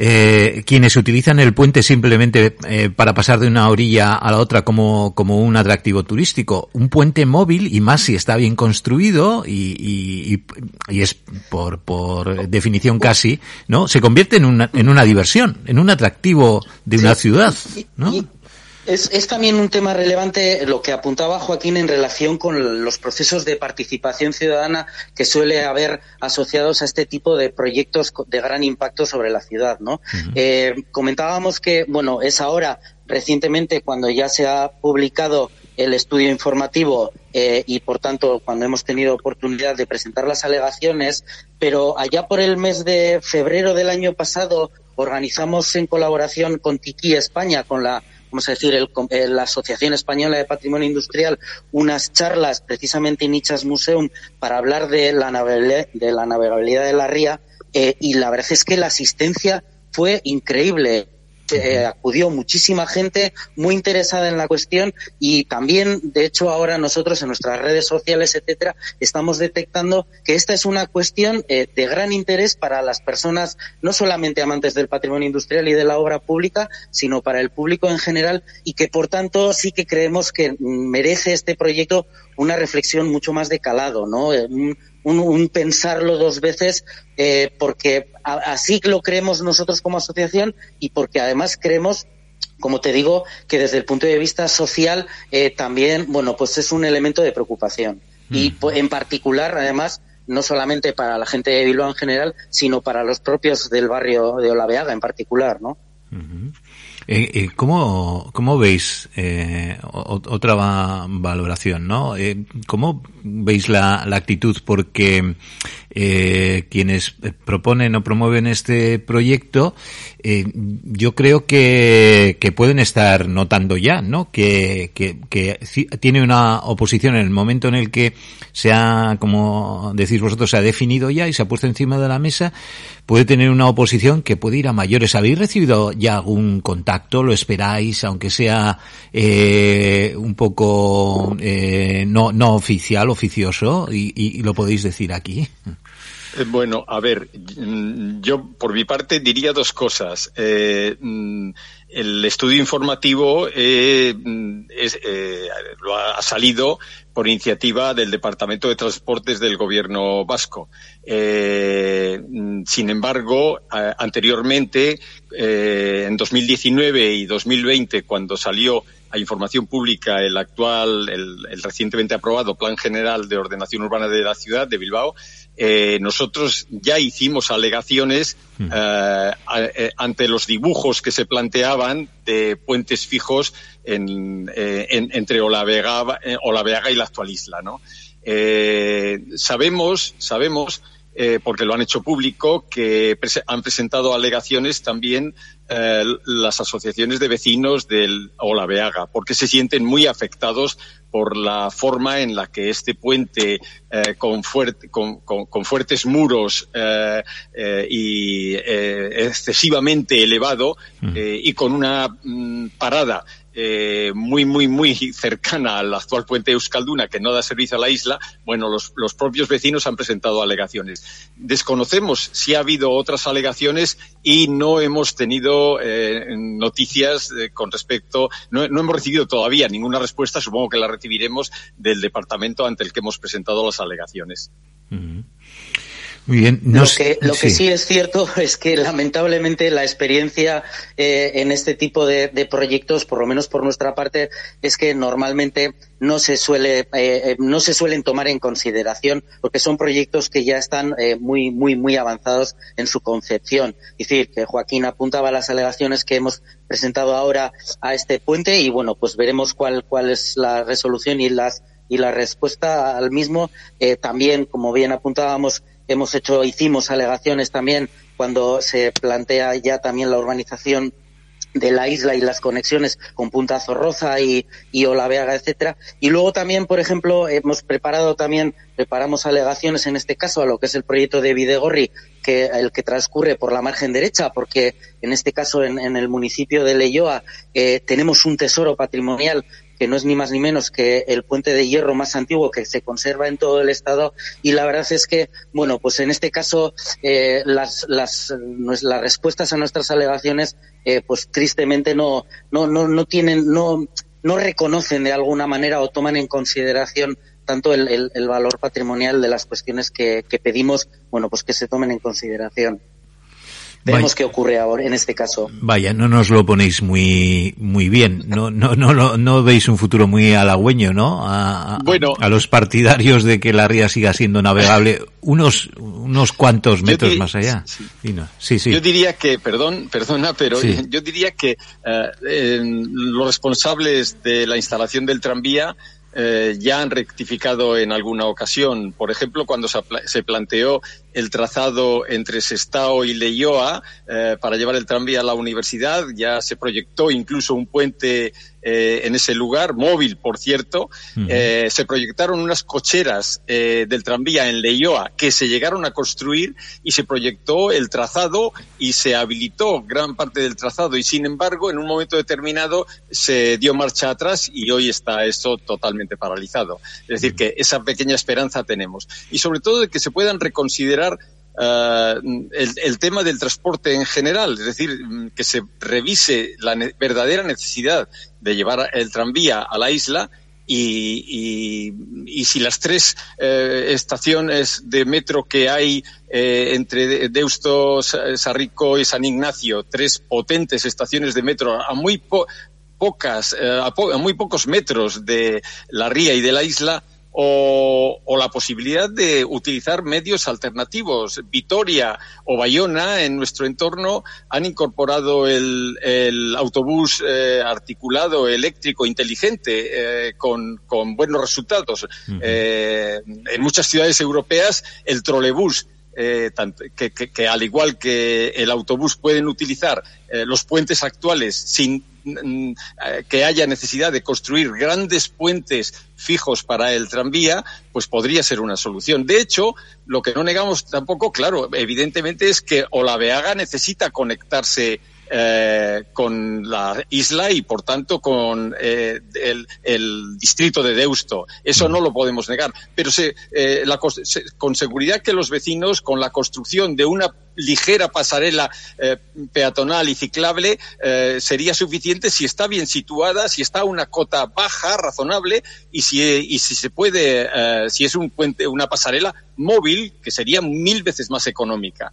[SPEAKER 5] eh, quienes utilizan el puente simplemente eh, para pasar de una orilla a la otra como, como un atractivo turístico. Un puente móvil, y más si está bien construido y, y, y es por, por definición casi, ¿no? Se convierte en una, en una diversión, en un atractivo de una ciudad, ¿no?
[SPEAKER 11] Es, también un tema relevante lo que apuntaba Joaquín en relación con los procesos de participación ciudadana que suele haber asociados a este tipo de proyectos de gran impacto sobre la ciudad, ¿no? Eh, comentábamos que, bueno, es ahora, recientemente, cuando ya se ha publicado el estudio informativo eh, y, por tanto, cuando hemos tenido oportunidad de presentar las alegaciones, pero allá por el mes de febrero del año pasado organizamos en colaboración con Tiki España, con la vamos a decir, el, la Asociación Española de Patrimonio Industrial, unas charlas precisamente en Nichas Museum para hablar de la de la, navegabilidad de la ría eh, y la verdad es que la asistencia fue increíble. Eh, acudió muchísima gente muy interesada en la cuestión y también, de hecho, ahora nosotros en nuestras redes sociales, etcétera, estamos detectando que esta es una cuestión eh, de gran interés para las personas, no solamente amantes del patrimonio industrial y de la obra pública, sino para el público en general y que, por tanto, sí que creemos que merece este proyecto una reflexión mucho más de calado, ¿no? Eh, un, pensarlo dos veces eh, porque así lo creemos nosotros como asociación y porque además creemos como te digo, que desde el punto de vista social eh, también, bueno, pues es un elemento de preocupación. Y mm. en particular, además, no solamente para la gente de Bilbao en general, sino para los propios del barrio de Olaveaga en particular, ¿no?
[SPEAKER 2] Eh, eh, ¿cómo, ¿Cómo veis eh, otra valoración, no? ¿Cómo veis la, la actitud? Porque eh, quienes proponen o promueven este proyecto, eh, yo creo que, que, pueden estar notando ya, ¿no? Que, que, que, tiene una oposición en el momento en el que se ha, como decís vosotros, se ha definido ya y se ha puesto encima de la mesa, puede tener una oposición que puede ir a mayores. ¿Habéis recibido ya algún contacto? ¿Lo esperáis, aunque sea eh, un poco eh, no, no oficial, oficioso? Y, y, y, lo podéis decir aquí.
[SPEAKER 12] Eh, bueno, a ver, mm, yo por mi parte diría dos cosas. Eh, mm, el estudio informativo eh, mm, lo ha, salido por iniciativa del Departamento de Transportes del Gobierno vasco. Sin embargo, anteriormente, en 2019 y 2020, cuando salió a información pública el actual, el, el, recientemente aprobado Plan General de Ordenación Urbana de la Ciudad de Bilbao, eh, nosotros ya hicimos alegaciones mm. eh, eh, ante los dibujos que se planteaban de puentes fijos en, en, entre Olaveaga, Olaveaga, y la actual isla, ¿no? sabemos, sabemos eh, porque lo han hecho público, que han presentado alegaciones también eh, las asociaciones de vecinos del Olaveaga, porque se sienten muy afectados por la forma en la que este puente eh, con, fuerte, con, con, con, fuertes muros eh, y excesivamente elevado mm. y con una mm, parada eh, muy, muy, muy cercana al actual puente Euskalduna, que no da servicio a la isla, bueno, los, los propios vecinos han presentado alegaciones. Desconocemos si ha habido otras alegaciones y no hemos tenido eh, noticias eh, con respecto, no, no, hemos recibido todavía ninguna respuesta, supongo que la recibiremos del departamento ante el que hemos presentado las alegaciones.
[SPEAKER 2] Muy bien.
[SPEAKER 11] lo que, lo que sí. es cierto es que lamentablemente la experiencia eh, en este tipo de, de, proyectos, por lo menos por nuestra parte, es que normalmente no se suele eh, eh, no se suelen tomar en consideración porque son proyectos que ya están eh, muy muy muy avanzados en su concepción. Es decir, que Joaquín apuntaba las alegaciones que hemos presentado ahora a este puente y bueno, pues veremos cuál cuál es la resolución y las y la respuesta al mismo. Eh, también, como bien apuntábamos, hemos hecho, hicimos alegaciones también cuando se plantea ya también la urbanización de la isla y las conexiones con Punta Zorroza y, y Olaveaga, etcétera. Y luego también, por ejemplo, hemos preparado también, preparamos alegaciones en este caso a lo que es el proyecto de Videgorri, que el que transcurre por la margen derecha, porque en este caso en, el municipio de Leyoa eh, tenemos un tesoro patrimonial que no es ni más ni menos que el puente de hierro más antiguo que se conserva en todo el estado y la verdad es que, bueno, pues en este caso eh, las, las, las respuestas a nuestras alegaciones eh, pues tristemente no, no, no, no tienen, no, no reconocen de alguna manera o toman en consideración tanto el, el, el valor patrimonial de las cuestiones que, que pedimos, bueno, pues que se tomen en consideración. Veremos qué ocurre ahora en este caso.
[SPEAKER 2] Vaya, no nos lo ponéis muy muy bien. No no no no, no veis un futuro muy halagüeño, ¿no? A, a,
[SPEAKER 12] bueno,
[SPEAKER 2] a los partidarios de que la ría siga siendo navegable unos unos cuantos metros
[SPEAKER 12] diría,
[SPEAKER 2] más allá.
[SPEAKER 12] Sí.
[SPEAKER 2] Sí, sí.
[SPEAKER 12] Yo diría que, perdón, perdona, pero sí. yo diría que uh, eh, los responsables de la instalación del tranvía eh, ya han rectificado en alguna ocasión. Por ejemplo, cuando se, se planteó el trazado entre Sestao y Leioa eh, para llevar el tranvía a la universidad, ya se proyectó incluso un puente eh, en ese lugar, móvil, por cierto. Uh -huh. eh, se proyectaron unas cocheras eh, del tranvía en Leioa que se llegaron a construir y se proyectó el trazado y se habilitó gran parte del trazado y sin embargo en un momento determinado se dio marcha atrás y hoy está esto totalmente paralizado. Es decir, que esa pequeña esperanza tenemos. Y sobre todo de que se puedan reconsiderar Uh, el, tema del transporte en general, es decir, que se revise la verdadera necesidad de llevar el tranvía a la isla y, y, si las tres eh, estaciones de metro que hay eh, entre Deusto, Sarrico y San Ignacio, tres potentes estaciones de metro a muy pocas, eh, a muy pocos metros de la ría y de la isla, o, la posibilidad de utilizar medios alternativos. Vitoria o Bayona en nuestro entorno han incorporado el, autobús eh, articulado, eléctrico, inteligente, eh, con, buenos resultados. Eh, en muchas ciudades europeas el trolebús que, al igual que el autobús pueden utilizar los puentes actuales sin Mm, que haya necesidad de construir grandes puentes fijos para el tranvía, pues podría ser una solución. De hecho, lo que no negamos tampoco, claro, evidentemente es que Olaveaga necesita conectarse eh, con la isla y, por tanto, con eh, el, distrito de Deusto. Eso no lo podemos negar. Pero se, eh, la, con seguridad que los vecinos, con la construcción de una ligera pasarela peatonal y ciclable, sería suficiente si está bien situada, si está a una cota baja, razonable, y si, y si se puede, si es un puente, una pasarela móvil, que sería mil veces más económica.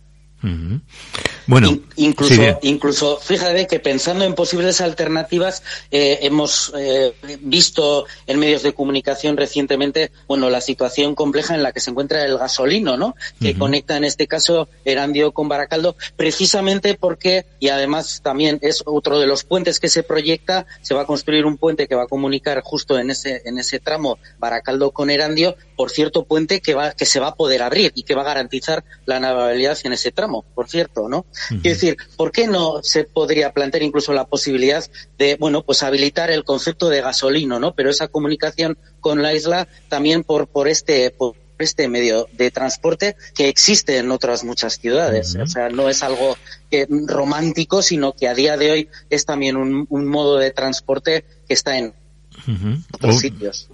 [SPEAKER 11] Bueno, incluso, incluso, fíjate que pensando en posibles alternativas, eh, hemos eh, visto en medios de comunicación recientemente, bueno, la situación compleja en la que se encuentra el gasolino, ¿no? Que conecta en este caso Erandio con Baracaldo, precisamente porque, y además también es otro de los puentes que se proyecta, se va a construir un puente que va a comunicar justo en ese, en ese tramo Baracaldo con Erandio, por cierto puente que va, que se va a poder abrir y que va a garantizar la navegabilidad en ese tramo, por cierto, ¿no? Quiero decir, ¿por qué no se podría plantear incluso la posibilidad de, bueno, pues habilitar el concepto de gasolino, ¿no? Pero esa comunicación con la isla también por, por este, por este medio de transporte que existe en otras muchas ciudades. O sea, no es algo que, romántico, sino que a día de hoy es también un, un modo de transporte que está en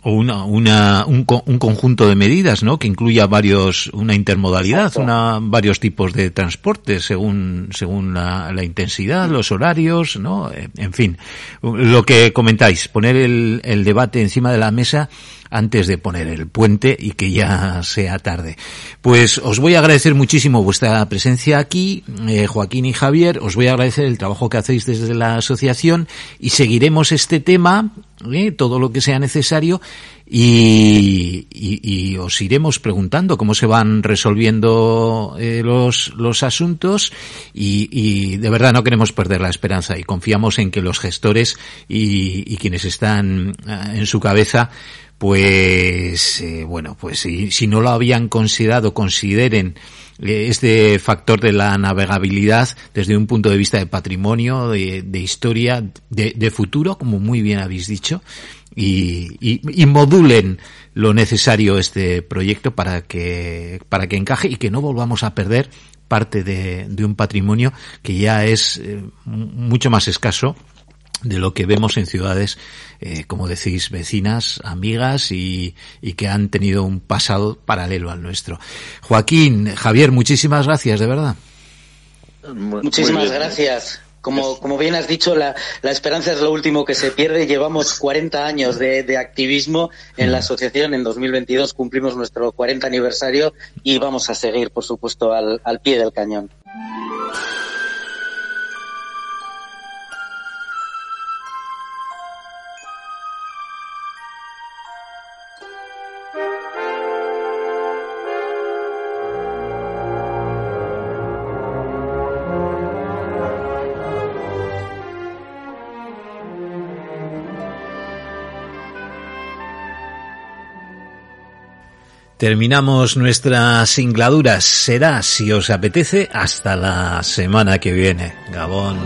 [SPEAKER 2] o, una, una, un, un, conjunto de medidas, ¿no? Que incluya varios, una intermodalidad, una, varios tipos de transporte según, según la, la, intensidad, los horarios, ¿no? En fin, lo que comentáis, poner el, el debate encima de la mesa antes de poner el puente y que ya sea tarde. Pues os voy a agradecer muchísimo vuestra presencia aquí, eh, Joaquín y Javier. Os voy a agradecer el trabajo que hacéis desde la asociación y seguiremos este tema, eh, todo lo que sea necesario y, os iremos preguntando cómo se van resolviendo eh, los, los asuntos y, de verdad no queremos perder la esperanza y confiamos en que los gestores y, y quienes están en su cabeza pues eh, bueno, pues si, si, no lo habían considerado, consideren eh, este factor de la navegabilidad desde un punto de vista de patrimonio, de, historia, de, futuro, como muy bien habéis dicho, y, modulen lo necesario este proyecto para que, para que encaje y que no volvamos a perder parte de, de un patrimonio que ya es eh, mucho más escaso de lo que vemos en ciudades, eh, como decís, vecinas, amigas y, y, que han tenido un pasado paralelo al nuestro. Joaquín, Javier, muchísimas gracias, de verdad.
[SPEAKER 11] muchísimas gracias. Como, como bien has dicho, la, la, esperanza es lo último que se pierde. Llevamos 40 años de, de activismo en la asociación. En 2022 cumplimos nuestro 40 aniversario y vamos a seguir, por supuesto, al, al pie del cañón.
[SPEAKER 2] Terminamos nuestras singladuras. Será, si os apetece, hasta la semana que viene. Gabón.